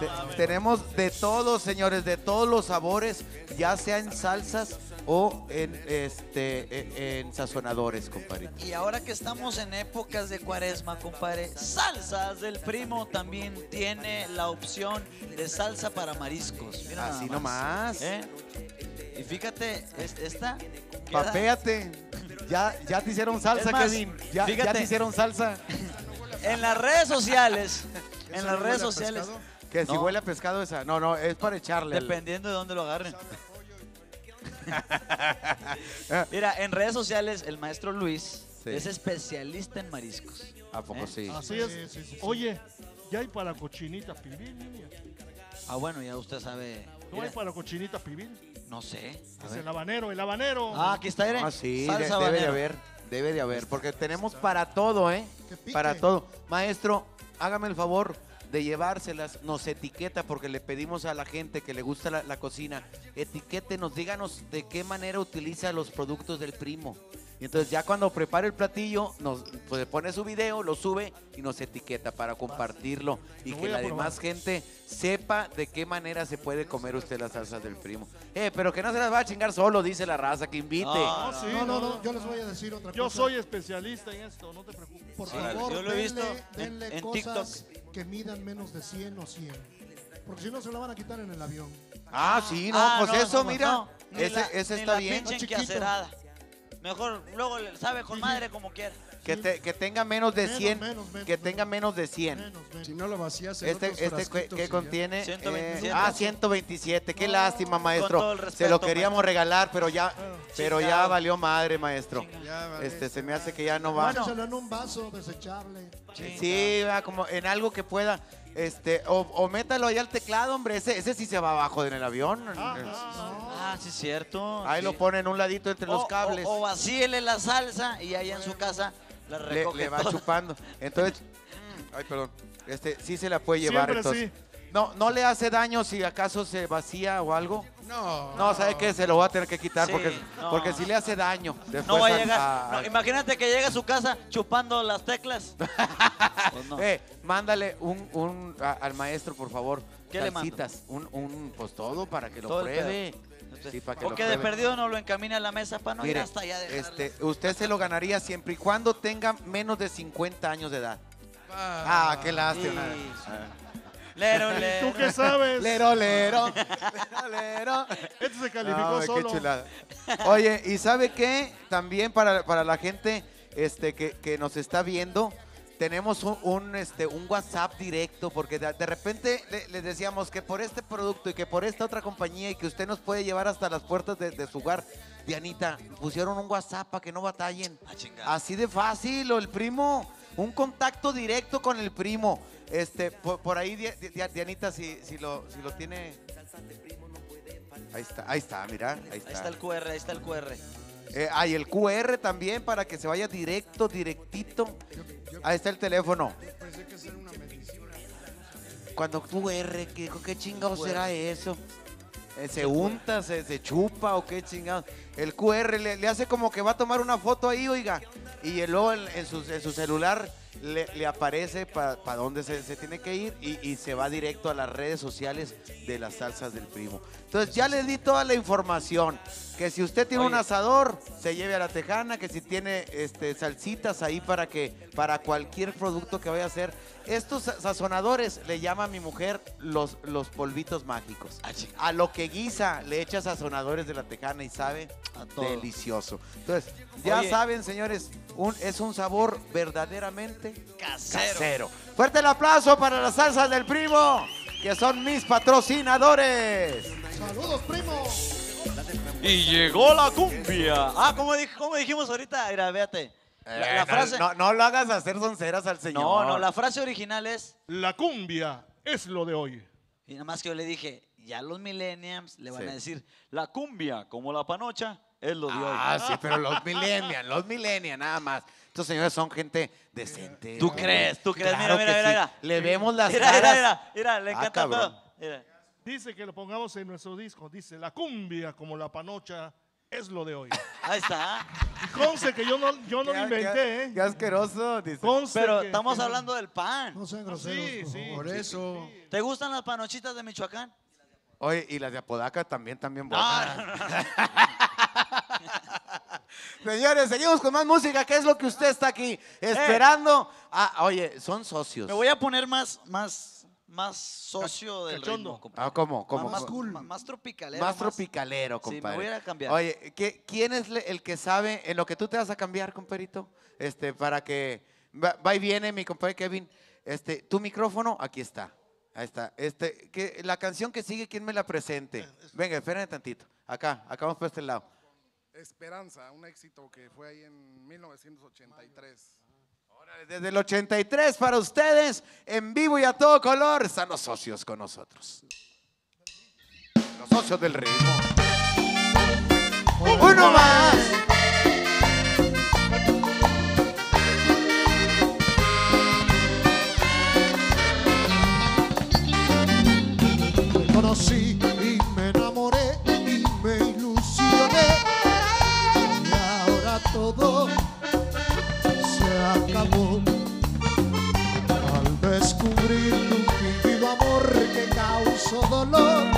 D: Te- tenemos de todos, señores, de todos los sabores, ya sea en salsas o en este e- en sazonadores, compadre.
C: Y ahora que estamos en épocas de cuaresma, compadre, Salsas del Primo también tiene la opción de salsa para mariscos. Mira
D: Así nomás.
C: ¿Eh? Y fíjate, es- esta queda-
D: Papéate. Ya, ya te hicieron salsa,
C: más,
D: Kevin. Ya, te hicieron salsa.
C: en las redes sociales. en
A: ¿Eso
C: las
A: no
C: redes sociales.
A: pescado?
D: Que si
C: No.
D: huele a pescado esa. No, no, es para echarle. el-
C: Dependiendo de dónde lo agarren. Mira, en redes sociales el maestro Luis
D: Sí.
C: es especialista en mariscos.
D: ¿A poco
C: ¿Eh?
D: sí?
F: Así es.
A: Sí, sí, sí, sí.
F: Oye, ya hay para cochinita pibil, niña.
C: Ah, bueno, ya usted sabe.
F: ¿No
C: Mira,
F: hay para cochinita pibil?
C: no sé. a
F: Es
C: ver.
F: el habanero, el habanero.
C: Ah, aquí está, Ere.
D: Ah, sí, de- debe de haber. Debe de haber. Porque tenemos para todo, ¿eh? Para todo. Maestro, hágame el favor. De llevárselas, nos etiqueta porque le pedimos a la gente que le gusta la, la cocina, etiquétenos, díganos de qué manera utiliza los productos del primo. Y entonces ya cuando prepare el platillo, nos pues, pone su video, lo sube y nos etiqueta para compartirlo y que la demás gente sepa de qué manera se puede comer usted las salsas del primo. Eh, pero que no se las va a chingar solo, dice la raza, que invite.
C: No,
F: No, sí,
A: No, no, no, yo les voy a decir otra
F: Yo
A: cosa.
F: soy especialista en esto, no te preocupes.
A: Por
C: Sí,
A: favor,
C: yo lo he
A: denle,
C: visto en-
A: denle
C: en
A: cosas que midan menos de 100 o 100. Porque si no, se la van a quitar en el avión.
D: Ah, sí, no,
C: Ah,
D: pues
C: no,
D: eso,
C: no,
D: mira,
C: no, ni
D: ese,
C: la-
D: ese
C: ni
D: está
C: la
D: bien.
C: pinche
A: Está chiquito.
C: enquiacerada. Mejor luego le sabe con madre como quiera.
D: Que, te- que tenga menos de
A: Menos,
D: 100,
A: menos, menos,
D: que tenga menos de 100.
A: Menos, menos.
E: Si no lo vacías en
D: Este,
E: otros
D: este que, contiene
C: 127.
D: eh, ah 127 qué
A: No,
D: lástima maestro
C: el
D: se
C: respeto,
D: lo queríamos regalar pero ya pero ya valió madre maestro
E: vale.
D: este se me hace que ya no va
A: Échaselo en un vaso desechable.
D: sí va como en algo que pueda este o, o métalo ahí al teclado hombre ese ese sí se va abajo en el avión
C: Ah, sí, cierto.
D: ahí
C: sí.
D: lo ponen un ladito entre los cables
C: O, o vacíele la salsa y allá en su casa la
D: le, va
C: toda.
D: chupando entonces ay perdón este sí se la puede llevar
F: Siempre
D: entonces
F: sí.
D: no no le hace daño si acaso se vacía o algo
E: No.
D: No, ¿sabe qué? Se lo voy a tener que quitar
C: Sí,
D: porque,
C: no.
D: porque si le hace daño.
C: No va a llegar.
D: a-
C: no, imagínate que llega a su casa chupando las teclas. Pues no.
D: Eh, mándale un, un a- al maestro, por favor.
C: ¿Qué le mando?
D: un, un, pues todo para que lo
C: Todo el
D: pruebe. Sí, para que
C: o
D: lo
C: de perdido no lo encamine a la mesa para no ir
D: Mire,
C: hasta allá. dejarla.
D: este, usted se lo ganaría siempre y cuando tenga menos de 50 años de edad. Ah, qué lástima.
C: Lero, lero.
F: ¿Tú qué sabes?
D: Lero, lero, lero, lero.
F: Este se calificó
D: No,
F: solo.
D: qué chulada. Oye, ¿y sabe qué? También para, para la gente este, que, que nos está viendo, tenemos un, un, este, un WhatsApp directo, porque de, de repente le- les decíamos que por este producto y que por esta otra compañía y que usted nos puede llevar hasta las puertas de, de su hogar. Dianita, pusieron un WhatsApp para que no batallen.
C: Ah.
D: Así de fácil, o el primo, un contacto directo con el primo. Este, por, por ahí, Di- Di- Dianita, si, si, lo, si lo tiene. Ahí está, ahí está, mira, ahí
C: Ahí
D: está.
C: está el QR, ahí está el QR.
D: Eh, hay el QR también para que se vaya directo, directito. Ahí está el teléfono. Cuando QR, ¿qué, qué chingado será eso? Eh, ¿Se unta, se, se chupa o qué chingado? El QR le, le hace como que va a tomar una foto ahí, oiga. Y luego en, en su, en su celular le, le aparece para dónde se, se tiene que ir y, y se va directo a las redes sociales de las salsas del primo. Entonces ya le di toda la información. Que si usted tiene un asador, se lleve a la tejana, que si tiene este, salsitas ahí para que para cualquier producto que vaya a hacer. Estos sa- sazonadores le llama a mi mujer los, los polvitos mágicos.
C: Ah.
D: A lo que guisa le echa sazonadores de la tejana y sabe
C: A todo.
D: delicioso. Entonces, ya
C: Oye.
D: saben, señores, un, es un sabor verdaderamente
C: Casero.
D: casero. Fuerte el aplauso para las salsas del primo, que son mis patrocinadores.
A: ¡Saludos, primo!
C: Y llegó la cumbia. Ah, como, dijimos ahorita, mira, véate. La, la
D: Eh, no-
C: frase.
D: no, no lo hagas hacer sonceras al señor.
C: no, no, la frase original es.
F: La cumbia es lo de hoy.
C: Y nada más que yo le dije, ya los millennials le van
D: Sí.
C: a decir, la cumbia, como la panocha, es lo de hoy.
D: Ah, sí, pero los millennials, los millennials, nada más. Estos señores son gente decente.
C: ¿Tú crees? ¿Tú crees?
D: Claro
C: mira, mira, mira,
D: sí.
C: mira.
D: Le vemos las
C: mira,
D: caras.
C: Mira, mira, mira, le
D: Ah,
C: encanta el
D: cabrón.
C: pedo. Mira.
F: Dice que lo pongamos en nuestro disco. Dice, la cumbia como la panocha es lo de hoy.
C: Ahí está.
F: Y conste que yo no, yo no lo inventé,
D: qué-
F: ¿eh?
D: Qué asqueroso, dice.
F: Conste
C: Pero
F: que-
C: estamos
F: que-
C: hablando del pan.
A: No sean
F: Ah,
A: groseros.
F: sí,
A: por
F: sí.
E: eso.
C: ¿Te gustan las panochitas de Michoacán?
D: Oye, y las de Apodaca también, también
C: Ah,
D: buenas.
C: no, no, no.
D: Señores, seguimos con más música. ¿Qué es lo que usted está aquí esperando? Ah, oye, son socios.
C: Me voy a poner más, más, más socio del
F: Cachondo.
C: ritmo, compadre.
D: Ah, ¿cómo? ¿Cómo?
C: Más,
D: ¿Cómo?
C: más, más tropicalero.
D: Más tropicalero,
C: Sí, me
D: compadre.
C: voy a ir a cambiar.
D: Oye, ¿qué- ¿quién es le- el que sabe en lo que tú te vas a cambiar, compadrito? Este, para que va, va y viene mi compadre Kevin. Este, tu micrófono, aquí está. Ahí está. Este, que, la canción que sigue, ¿quién me la presente? Venga, espérenme tantito. Acá, acá vamos por este lado.
G: Esperanza, un éxito que fue ahí en 1983.
D: Desde el 83 para ustedes, en vivo y a todo color, están los socios con nosotros. Los socios del ritmo. Uno más.
A: Conocí dolor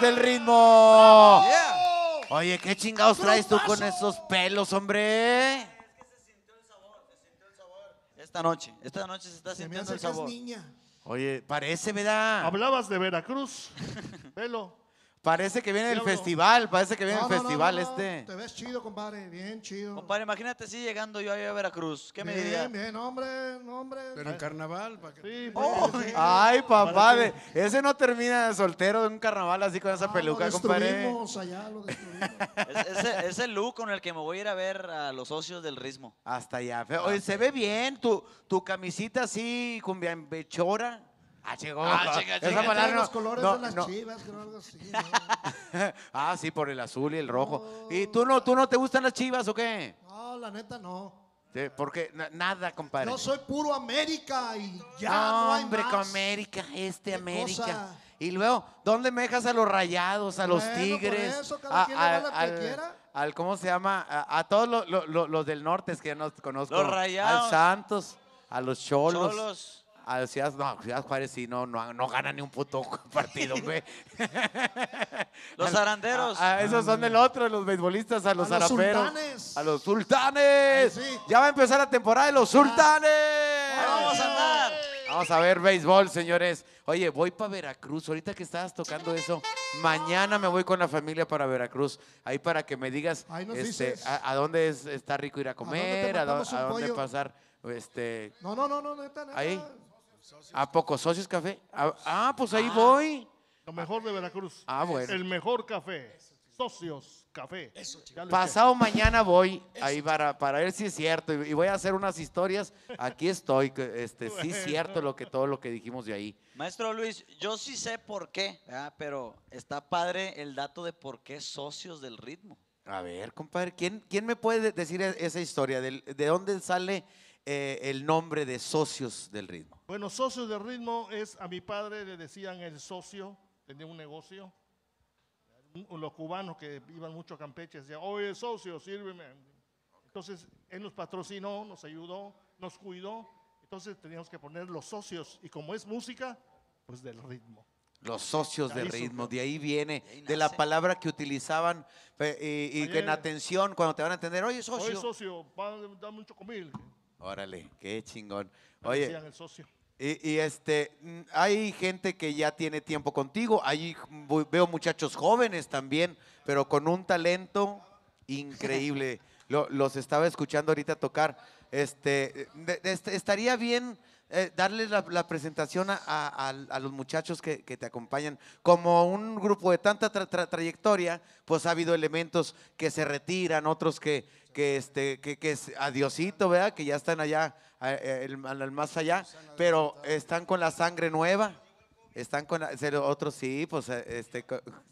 D: del ritmo! Oye, ¿qué chingados traes tú con esos pelos, hombre?
C: Esta noche, esta noche se está sintiendo el sabor.
A: niña.
D: Oye, parece, ¿verdad?
F: Hablabas de Veracruz. Velo.
D: Parece que viene el festival, parece que viene
A: No,
D: el
A: no,
D: festival
A: no, no.
D: este.
A: Te ves chido, compadre. Bien chido.
C: Compadre, imagínate si llegando yo ahí a Veracruz. ¿Qué me
A: bien,
C: diría?
A: bien, hombre, hombre.
G: Pero en carnaval, ¿para?
F: Sí,
C: Oh,
F: pues,
D: Ay, papá,
F: ¿Para
D: de, ese no termina de soltero de un carnaval así con esa
A: Ah,
D: peluca,
A: lo
D: compadre.
A: destruimos allá, lo destruimos.
C: Es, ese, ese look con el que me voy a ir a ver a los socios del ritmo.
D: Hasta allá. Oye, se ve bien tu, tu camisita así, cumbia bechora. Ah, chico.
C: Ah,
D: esa
C: chica.
D: palabra no-
A: los colores
D: no,
A: de las
D: no.
A: chivas, creo algo así. ¿no?
D: ah, sí, por el azul y el rojo. ¿Y tú no, tú no te gustan las chivas o qué?
A: No, la neta no.
D: Sí, Porque na- nada, compadre.
A: Yo soy puro América y ya
D: no,
A: no, hay
D: hombre,
A: más.
D: con América, este
A: ¿Qué
D: América.
A: cosa?
D: Y luego, ¿dónde me dejas a los rayados, a los
A: Bueno, por
D: tigres?
A: eso, cada
D: a-
A: quien le va
D: al-
A: lo que
D: al-
A: quiera.
D: al- ¿cómo se llama? A, a todos los, los- los- los del norte, es que ya no conozco.
C: Los Rayados.
D: Al Santos, a los Cholos.
C: Cholos.
D: A Ciudad, no, Ciudad Juárez sí, no, no, no gana ni un puto partido, güey.
C: Los zaranderos.
D: a- a esos son del otro, los beisbolistas, a los
A: los
D: zaraperos.
A: sultanes.
D: A los sultanes.
A: Ay, sí.
D: Ya va a empezar la temporada de los sultanes.
C: Ahí vamos a andar.
D: Vamos a ver béisbol, señores. Oye, voy para Veracruz. Ahorita que estabas tocando eso, mañana me voy con la familia para Veracruz. Ahí para que me digas este, a, a dónde es, está rico ir a comer, a, a dónde pasar. Este,
A: No, no, no, no, neta, neta.
D: Ahí. ¿A poco socios café? Ah, ah, pues ahí
A: Ah.
D: voy.
F: Lo mejor de Veracruz.
D: Ah, bueno.
F: El mejor café. Socios Café. Lo
D: Pasado mañana voy ahí para, para ver si es cierto y, voy a hacer unas historias. Aquí estoy, que, este, sí es cierto lo que todo lo que dijimos de ahí.
C: Maestro Luis, yo sí sé por qué, ¿verdad? pero está padre el dato de por qué socios del ritmo.
D: A ver, compadre, ¿quién, quién me puede de- decir e- esa historia? Del- ¿De dónde sale eh, el nombre de socios del ritmo?
F: Bueno, socios de ritmo es, a mi padre le decían el socio, tenía un negocio. Los cubanos que iban mucho a Campeche decían, oye socio, sírveme. Entonces, él nos patrocinó, nos ayudó, nos cuidó. Entonces teníamos que poner los socios. Y como es música, pues del ritmo.
D: Los socios
F: De
D: del ritmo, de ahí viene,
C: ahí
D: de la palabra que utilizaban pe- y, y en
F: Oye.
D: atención, cuando te van a entender, oye,
F: Oye
D: socio.
F: socio, dame un chocomil.
D: Órale, qué chingón. Oye,
F: decían el socio.
D: Y, y, este, mm, hay gente que ya tiene tiempo contigo, ahí veo muchachos jóvenes también, pero con un talento increíble. Lo- los estaba escuchando ahorita tocar. Este, de- de- estaría bien eh, darles la, la presentación a, a- a- a los muchachos que, que te acompañan. Como un grupo de tanta tra- tra- trayectoria, pues ha habido elementos que se retiran, otros que, que, este, que, que es adiosito, ¿verdad? Que ya están allá, a- eh, al- más allá, pero están con la sangre nueva. Están con otros sí, pues eh, este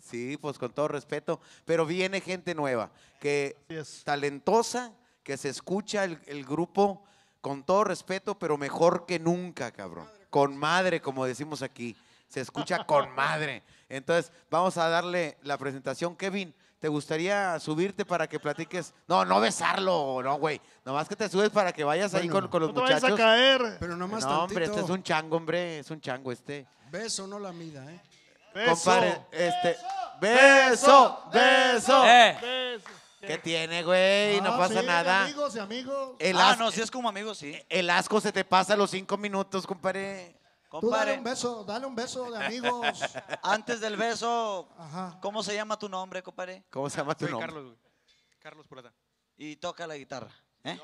D: sí, pues con todo respeto, pero viene gente nueva que
F: es.
D: talentosa, que se escucha el, el grupo con todo respeto, pero mejor que nunca, cabrón. Con madre, como decimos aquí. Se escucha con madre. Entonces, vamos a darle la presentación. Kevin, ¿te gustaría subirte para que platiques? No, no besarlo, no, güey. Nomás que te subes para que vayas ahí
H: Bueno,
D: con, con los
F: No te vayas a
D: muchachos.
F: caer.
H: Pero nomás
D: No, hombre,
H: tantito.
D: este es un chango, hombre. Es un chango este.
H: Beso, no la mida, ¿eh?
F: Beso.
D: Compadre, este. ¡Beso! ¡Beso!
C: Eh,
F: Beso.
D: ¿Qué tiene, güey? No
A: Ah,
D: pasa
A: sí,
D: nada.
A: Amigos y amigos.
D: El,
C: ah,
D: as-
C: no, si es como amigo, sí.
D: el asco se te pasa a los cinco minutos, compadre.
A: Tú dale
C: Compadre,
A: un beso, dale un beso de amigos.
C: antes del beso,
A: Ajá.
C: ¿cómo se llama tu nombre, compadre?
D: ¿Cómo se llama tu
I: Soy
D: nombre?
I: Carlos, güey. Carlos Purata.
C: Y toca la guitarra. ¿eh?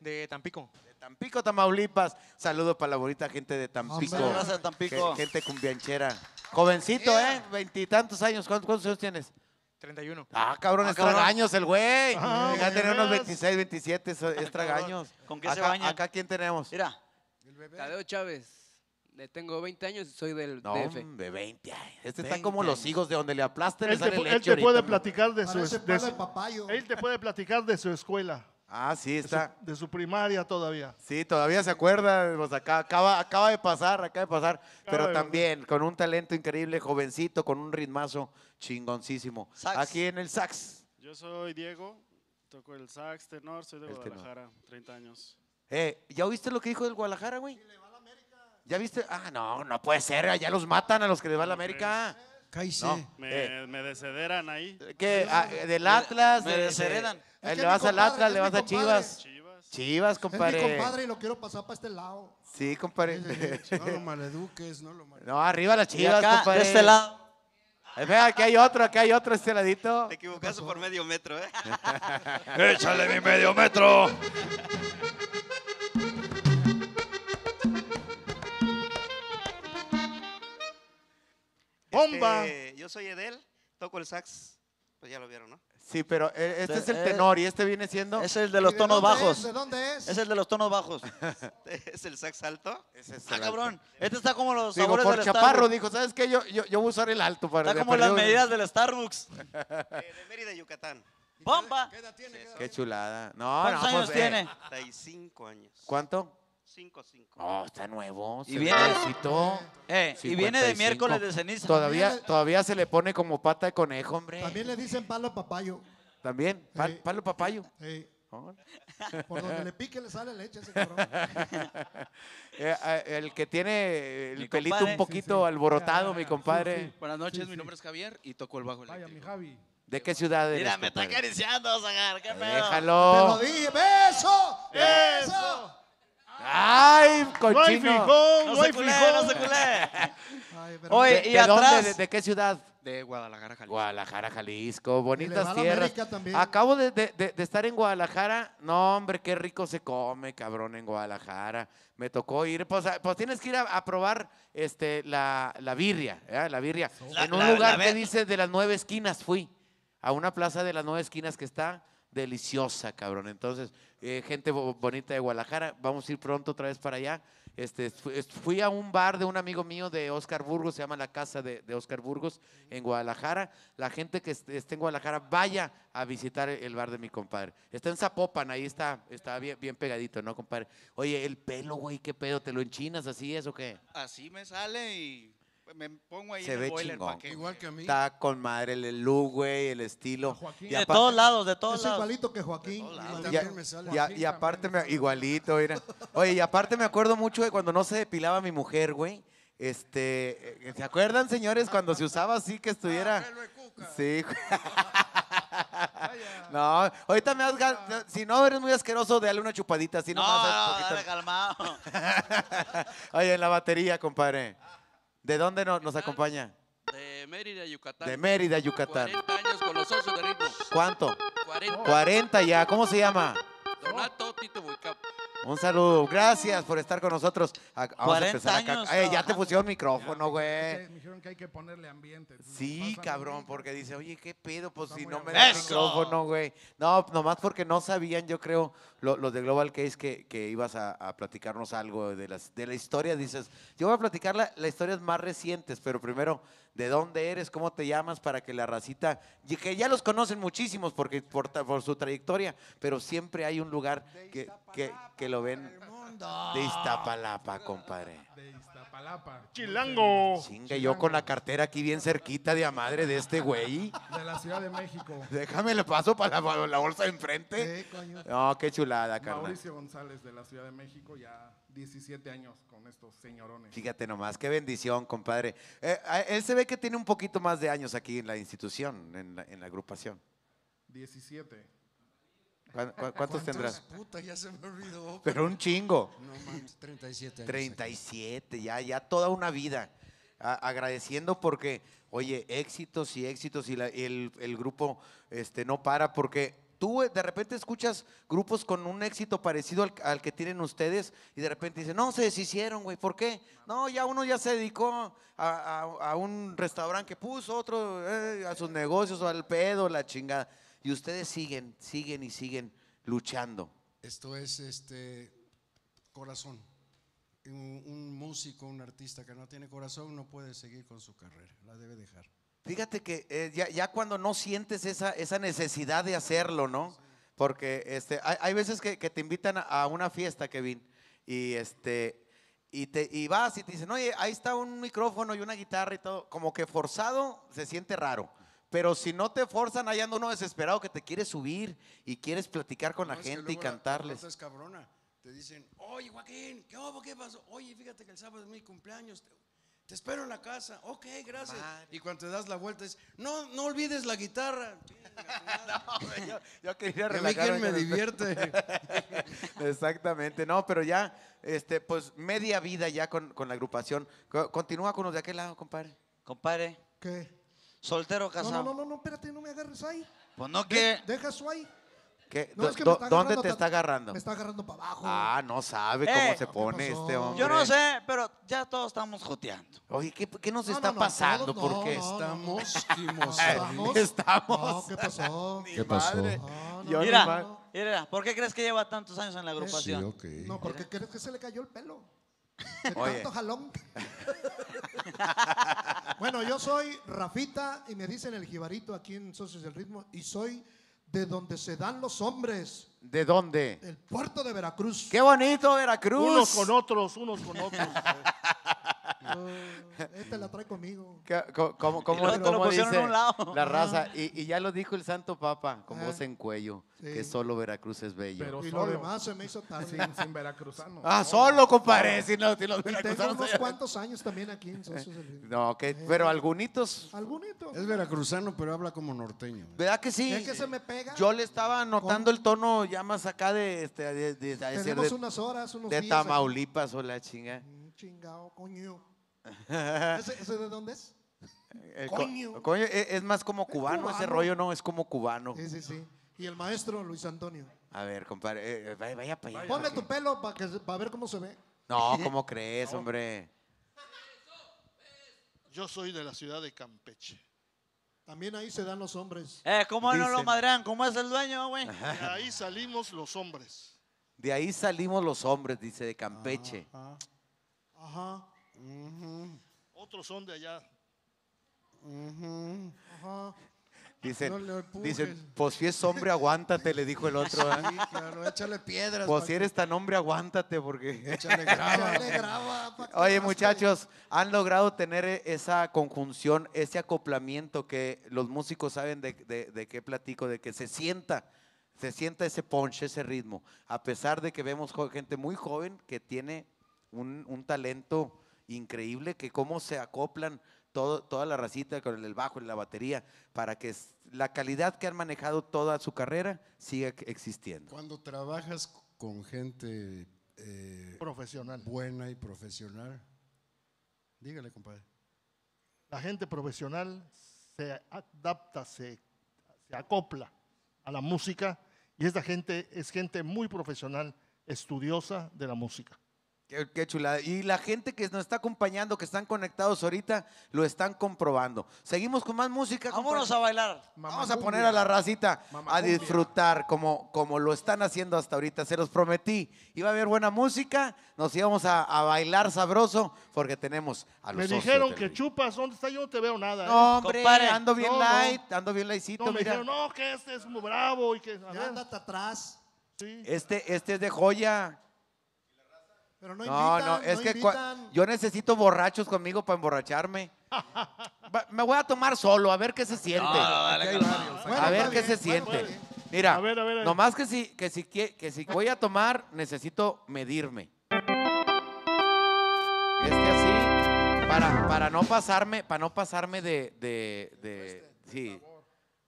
I: De Tampico.
D: De Tampico, Tamaulipas. Saludo para la bonita gente de Tampico.
A: Hombre.
C: Gracias, Tampico.
D: Ge- Gente cumbianchera. Jovencito, ¿eh? Veintitantos años. ¿Cuántos, cuántos años tienes?
I: 31.
D: Ah, cabrón,
C: Ah,
D: es
C: cabrón.
D: tragaños el güey.
F: Ah,
D: Llega a tener unos
F: ¿ves?
D: 26, 27, es, tragaños.
C: ¿Con qué se
D: acá,
C: bañan?
D: Acá, ¿quién tenemos?
C: Mira,
J: Tadeo Chávez. Le tengo 20 años y soy del
D: No,
J: DF.
D: hombre, 20 años. Este está
C: 20
D: como los
C: años.
D: higos de donde le aplasten
F: Él te, él
D: leche
F: te puede platicar de su,
A: Parece
F: de
A: padre
F: su-
A: de papayo.
F: él te puede platicar de su escuela,
D: Ah, sí,
F: de su,
D: está.
F: de su primaria todavía.
D: Sí, todavía se acuerda, pues acá, acaba, acaba de pasar, acaba de pasar, pero
F: de pasar.
D: también con un talento increíble, jovencito, con un ritmazo chingoncísimo.
C: Sax.
D: Aquí en el sax.
K: Yo soy Diego, toco el sax tenor, soy de
D: El tenor.
K: Guadalajara, 30 años.
D: Eh, ¿Ya oíste lo que dijo del Guadalajara, güey? ¿Ya viste? Ah, no, no puede ser, allá los matan a los que les va a la América.
H: Cállese.
D: No.
K: Me,
D: Eh.
K: me desederan ahí.
D: ¿Qué? Ah, ¿Del Atlas?
C: me desheredan.
D: eh,
A: Es que
D: ¿Le vas al
A: compadre,
D: Atlas? ¿Le vas a
A: compadre.
D: Chivas?
K: Chivas.
D: Chivas,
A: Es mi
D: compadre.
A: compadre y lo quiero pasar para este lado.
D: Sí, compadre.
H: No lo maleduques, no lo maleduques.
D: No, arriba las chivas,
C: acá,
D: compadre.
C: de este lado.
D: Eh, Vea, aquí hay otro, aquí hay otro, este ladito.
L: Te equivocaste por medio metro, ¿eh?
C: ¡Échale mi medio metro!
F: ¡Bomba!
L: Este, yo soy Edel, toco el sax. Pues ya lo vieron, ¿no?
D: Sí, pero eh, este
C: De-
D: es el tenor y este viene siendo...
C: Es el de
A: ¿Y
C: los tonos
A: dónde
C: bajos.
A: es? ¿De dónde es?
C: Es el de los tonos bajos.
L: Es el sax alto.
D: Es
C: Ah,
D: el
C: cabrón. Este está como los
D: alto. Digo,
C: sabores
D: por
C: del
D: chaparro,
C: Starbucks.
D: dijo, ¿sabes qué? Yo, yo, yo voy a usar el alto para...
C: Está
D: de
C: como las medidas del Starbucks.
L: eh, de Mérida, Yucatán.
C: ¡Bomba!
H: ¿Qué edad tiene? ¿Qué edad
D: Qué chulada. No,
C: ¿Cuántos
D: no,
C: años
D: pues, eh,
C: tiene?
L: 35 años.
D: ¿Cuánto?
L: 5, 5.
D: Oh, está nuevo.
C: Y viene-. Eh, y viene de
D: 55.
C: miércoles de ceniza.
D: Todavía, todavía se le pone como pata de conejo, hombre.
A: También le dicen palo papayo.
D: También,
A: Sí.
D: palo papayo.
A: Sí.
D: Oh.
A: Por donde le pique le sale leche ese cabrón.
D: Eh, eh, el que tiene el
C: Mi
D: pelito
C: compadre.
D: un poquito alborotado, mi compadre.
A: sí, sí.
J: Buenas noches,
A: Sí,
J: mi nombre es Javier y toco el bajo
A: Vaya, mi
J: eléctrico.
A: Javi.
D: ¿De qué ciudad eres,
C: Mira, me está
D: compadre?
C: acariciando, Zagar. ¿Qué pedo?
A: Te lo
D: Déjalo.
A: dije. ¡Beso! ¡Beso!
D: ¡Ay,
F: No hay
D: cochino!
F: fijón,
C: No
F: no hay
C: se culé,
F: fijón.
C: no se culé.
A: Ay, pero
C: Oye,
D: ¿De,
C: y
D: de dónde? ¿De, de qué ciudad?
I: De Guadalajara, Jalisco.
D: Guadalajara, Jalisco, bonitas tierras. Acabo de, de- de- de estar en Guadalajara. No, hombre, qué rico se come, cabrón, en Guadalajara. Me tocó ir, pues, pues tienes que ir a, a probar este, la, la birria, ¿eh? la birria.
C: La-
D: en un
C: la-
D: lugar
C: la
D: que dice de las nueve esquinas fui, a una plaza de las nueve esquinas que está deliciosa, cabrón. Entonces, eh, gente bo- bonita de Guadalajara, vamos a ir pronto otra vez para allá. Este, fu- es- fui a un bar de un amigo mío de Oscar Burgos, se llama La Casa de, de Oscar Burgos, en Guadalajara. La gente que est- esté en Guadalajara, vaya a visitar el bar de mi compadre. Está en Zapopan, ahí está, está bien, bien pegadito, ¿no, compadre? Oye, el pelo, güey, ¿qué pedo? ¿Te lo enchinas así es o qué?
L: Así me sale y me pongo ahí
D: Se
L: en
D: ve
L: boiler
D: chingón.
L: pa' que-
H: Igual que a mí.
D: Está con madre el look, güey, el estilo.
F: Joaquín.
D: Y
C: De
D: aparte-
C: todos lados, de todos
A: Es
C: lados.
A: igualito que Joaquín.
H: Y también me sale.
D: Y, a- y aparte, me, igualito, mira. Oye, y aparte me acuerdo mucho de cuando no se depilaba mi mujer, güey. Este, eh, ¿se acuerdan, señores, cuando se usaba así que estuviera?
H: Pelo de cuca.
D: Sí. güey. No, ahorita me has, ga- si no eres muy asqueroso, dale una chupadita así
C: No,
D: nomás.
C: no,
D: poquito.
C: dale calmado.
D: Oye, en la batería, compadre. ¿De dónde no- nos acompaña?
J: De Mérida, Yucatán.
D: De Mérida, Yucatán.
J: 40 años con los socios de ritmo.
D: ¿Cuánto?
J: 40.
D: 40 ya. ¿Cómo se llama?
J: Donato Tito Buicap.
D: Un saludo, gracias por estar con nosotros. A- vamos a
C: 40
D: empezar acá.
C: años
D: Eh, ya te pusieron micrófono, güey.
G: Me dijeron que hay que ponerle ambiente.
D: Sí, cabrón, porque dice, oye, ¿qué pedo? Pues
G: Está
D: si no me
G: aburrido.
D: da micrófono, güey. No, nomás porque no sabían, yo creo, lo- los de Global Case que, que ibas a, a platicarnos algo de, las, de la historia. Dices, yo voy a platicar la- las historias más recientes, pero primero, ¿de dónde eres? ¿Cómo te llamas? Para que la racita, y que ya los conocen muchísimos porque, por, por su trayectoria, pero siempre hay un lugar que, que, que lo ven de Iztapalapa, compadre.
G: De Iztapalapa.
F: Chilango.
D: Chinga, yo con la cartera aquí bien cerquita de a madre de este güey.
G: De la Ciudad de México.
D: Déjame le paso para la, la bolsa de enfrente.
A: Coño.
D: No, qué chulada, carnal.
G: Mauricio González de la Ciudad de México, ya 17 años con estos señorones.
D: Fíjate nomás, qué bendición, compadre. Eh, él se ve que tiene un poquito más de años aquí en la institución, en la, en la agrupación.
G: 17.
D: ¿Cuán- cuán- ¿Cuántos tendrás?
H: Puta, ya se me olvidó.
D: Pero un chingo.
H: No manches, 37 años.
D: 37, ya, ya toda una vida. A- agradeciendo porque, oye, éxitos y éxitos y la- el, el grupo este, no para porque tú eh, de repente escuchas grupos con un éxito parecido al, que tienen ustedes y de repente dicen, no, se deshicieron, güey, ¿por qué? No, ya uno ya se dedicó a, un restaurante que puso, otro eh, a sus negocios al pedo, la chingada. Y ustedes siguen, siguen y siguen luchando.
H: Esto es este corazón. Un músico, un artista que no tiene corazón no puede seguir con su carrera, la debe dejar.
D: Fíjate que eh, ya, ya cuando no sientes esa, esa necesidad de hacerlo, ¿no? Porque este, hay, hay veces que, que te invitan a, una fiesta, Kevin, y este y te y vas y te dicen, oye, ahí está un micrófono y una guitarra y todo, como que forzado se siente raro. Pero si no te forzan, ahí anda uno desesperado que te quieres subir y quieres platicar con la
H: No,
D: gente y
H: la- la
D: cantarles.
H: es cabrona. Te dicen, oye Joaquín, ¿qué? ¿Qué pasó? Oye, fíjate que el sábado es mi cumpleaños. Te, espero en la casa. Ok, gracias. Y cuando te das la vuelta es, no, no olvides la guitarra.
D: yo, yo quería
H: Y a mí
D: relajarme
H: quién me divierte.
D: Exactamente, no, pero ya, este, pues media vida ya con, con la agrupación. Co- Continúa con los de aquel lado, compadre.
C: Compadre,
A: ¿Qué?
C: soltero o
A: No,
C: casado.
A: no, no, no, no, espérate, no me agarres ahí.
C: Pues no
A: De-
C: que.
A: deja eso ahí.
D: ¿Qué?
A: No,
D: Do-
A: es que me
D: do-
A: está
D: ¿Dónde te está agarrando?
A: Me está agarrando para abajo.
D: Ah, no sabe cómo
C: Eh,
D: se
A: ¿qué
D: pone este hombre.
C: Yo no sé, pero ya todos estamos joteando.
D: Oye, ¿qué, qué nos
A: No,
D: está
A: no, no,
D: pasando? ¿Por qué?
A: no,
H: Estamos.
A: ¿Estamos?
D: Estamos.
A: No, ¿qué pasó?
H: ¿Qué pasó?
D: madre.
A: No, no,
D: Yo ni
C: Mira,
D: madre.
C: mira, ¿por qué crees que lleva tantos años en la
H: Sí,
C: agrupación?
A: No, porque crees que se le cayó el pelo. De
D: Oye.
A: tanto jalón. bueno, yo soy Rafita y me dicen el jibarito aquí en Socios del Ritmo y soy de donde se dan los hombres,
D: ¿De dónde?
A: el puerto de Veracruz.
D: ¡Qué bonito, Veracruz!
F: Unos con otros, unos con otros.
A: Oh, este la trae conmigo.
D: ¿Qué- co- ¿Cómo, cómo,
C: lo
D: cómo
C: pusieron
D: dice
C: a un lado.
D: la raza? Y, y ya lo dijo el Santo Papa, con
A: Ah,
D: voz en cuello,
A: sí.
D: que solo Veracruz es bello.
G: Pero
A: Y lo
G: solo.
A: demás se me hizo tarde.
G: Sin, sin veracruzano.
D: ah, solo, compadre, si no, si los
A: Y tengo unos cuantos años también aquí en Socios del Ritmo.
D: No, que, pero algunitos,
A: Algunitos.
H: Es veracruzano, pero habla como norteño.
D: ¿verdad que sí?
A: Es que se me pega.
D: Yo le estaba notando el tono ya más acá de, este, de, de- de-
A: Tenemos
D: de-
A: unas horas, unos
D: de
A: días. aquí.
D: Tamaulipas o la chinga.
A: Mm, Chingao, coño. ¿Ese, ese de dónde es?
D: El co-
A: Coño.
D: coño, e- es más como cubano, ese
A: cubano.
D: rollo, no, es como cubano.
A: Sí, sí, sí. Y el maestro Luis Antonio.
D: A ver, compadre, eh, eh, vaya, vaya para allá.
A: Ponle tu pelo para que para ver cómo se ve.
D: No, ¿cómo crees, hombre?
F: Yo soy de la ciudad de Campeche.
A: También ahí se dan los hombres.
C: Eh, ¿cómo no lo madrean? ¿Cómo es el dueño, güey?
F: De ahí salimos los hombres.
D: De ahí salimos los hombres, dice, de Campeche.
A: Ajá. Ajá.
F: Otros son de allá.
A: Ajá.
D: Dicen,
E: No le empujes.
D: dicen, pues si es hombre, aguántate, le dijo el otro. ¿eh?
E: Sí, claro, échale piedras.
D: Pues si eres tan hombre, aguántate, porque...
E: Échale grava.
A: Pa' que
D: Oye, muchachos, han logrado tener esa conjunción, ese acoplamiento que los músicos saben de, de- de qué platico, de que se sienta, se sienta ese punch, ese ritmo, a pesar de que vemos gente muy joven que tiene un, un talento increíble, que cómo se acoplan todo, toda la racita con el bajo y la batería, para que la calidad que han manejado toda su carrera siga ex- existiendo.
E: Cuando trabajas con gente eh,
F: Profesional.
E: buena y profesional, dígale, compadre.
F: La gente profesional se adapta, se, se acopla a la música y esta gente es gente muy profesional, estudiosa de la música.
D: Qué, qué chulada. Y la gente que nos está acompañando, que están conectados ahorita, lo están comprobando. Seguimos con más música.
C: Vámonos a bailar.
D: Vamos a poner a la racita a disfrutar como, como lo están haciendo hasta ahorita. Se los prometí. Iba a haber buena música, nos íbamos a, a bailar sabroso porque tenemos a los
F: Me dijeron que chupas, ¿dónde está? Yo no te veo nada. ¿eh?
D: No, hombre, ando bien
F: No, no.
D: light, ando bien lightcito,
F: No, me
D: mira.
F: dijeron, no, que este es muy bravo y que... a
A: Ya
F: ver,
A: andate atrás.
F: sí.
D: Este, este es de joya.
A: Pero no,
D: No,
A: invitan,
D: no, es
A: no
D: que
A: invitan.
D: yo necesito borrachos conmigo para emborracharme. Me voy a tomar solo, a ver qué se siente.
C: dale.
A: Bueno,
D: a ver qué
A: bien,
D: se
A: bueno,
D: siente. Mira,
F: A ver, a ver, a ver.
D: nomás que si, que, si, que si voy a tomar, necesito medirme. Este así, para, para no pasarme, para no pasarme de, de, de- sí,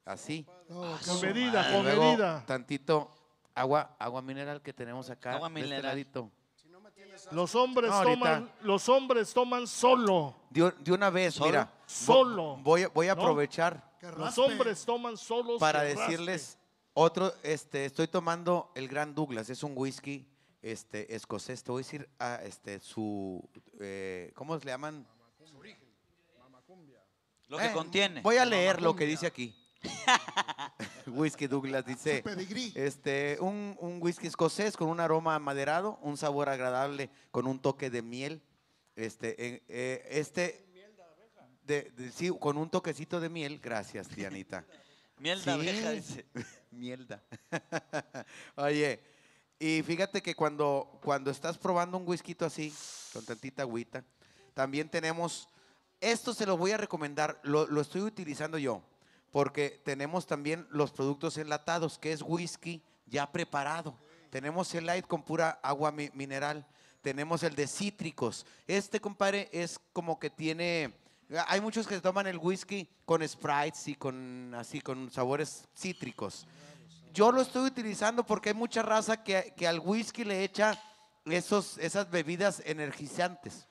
D: así.
A: No,
F: Con medida, con medida.
D: tantito agua, agua mineral que tenemos acá.
C: Agua
D: de este
C: mineral.
D: ladito.
F: Los hombres
D: No,
F: toman, los hombres toman solo.
D: De, de una vez,
C: ¿Solo?
D: mira.
F: Solo.
D: Voy, a- voy a aprovechar
A: que
F: Los hombres toman solos.
D: para decirles otro, este, estoy tomando el Gran Douglas, es un whisky este, escocés. Te voy a decir ah, este, su, eh, ¿cómo le llaman?
C: Lo que
D: Eh,
C: contiene.
D: Voy a leer lo que dice aquí. whisky Douglas dice, este, un, un whisky escocés con un aroma amaderado, un sabor agradable con un toque de miel. Este, eh, este, de, de- sí, con un toquecito de miel. Gracias, Dianita.
C: Miel de
D: Sí.
C: abeja, dice.
D: Mierda. Oye, y fíjate que cuando, cuando estás probando un whisky así, con tantita agüita, también tenemos, esto se lo voy a recomendar, lo, lo estoy utilizando yo, porque tenemos también los productos enlatados, que es whisky ya preparado. Tenemos el light con pura agua mi- mineral, tenemos el de cítricos. Este, compadre, es como que tiene... Hay muchos que toman el whisky con sprites y con así, con sabores cítricos. Yo lo estoy utilizando porque hay mucha raza que, que al whisky le echa esos, esas bebidas energizantes.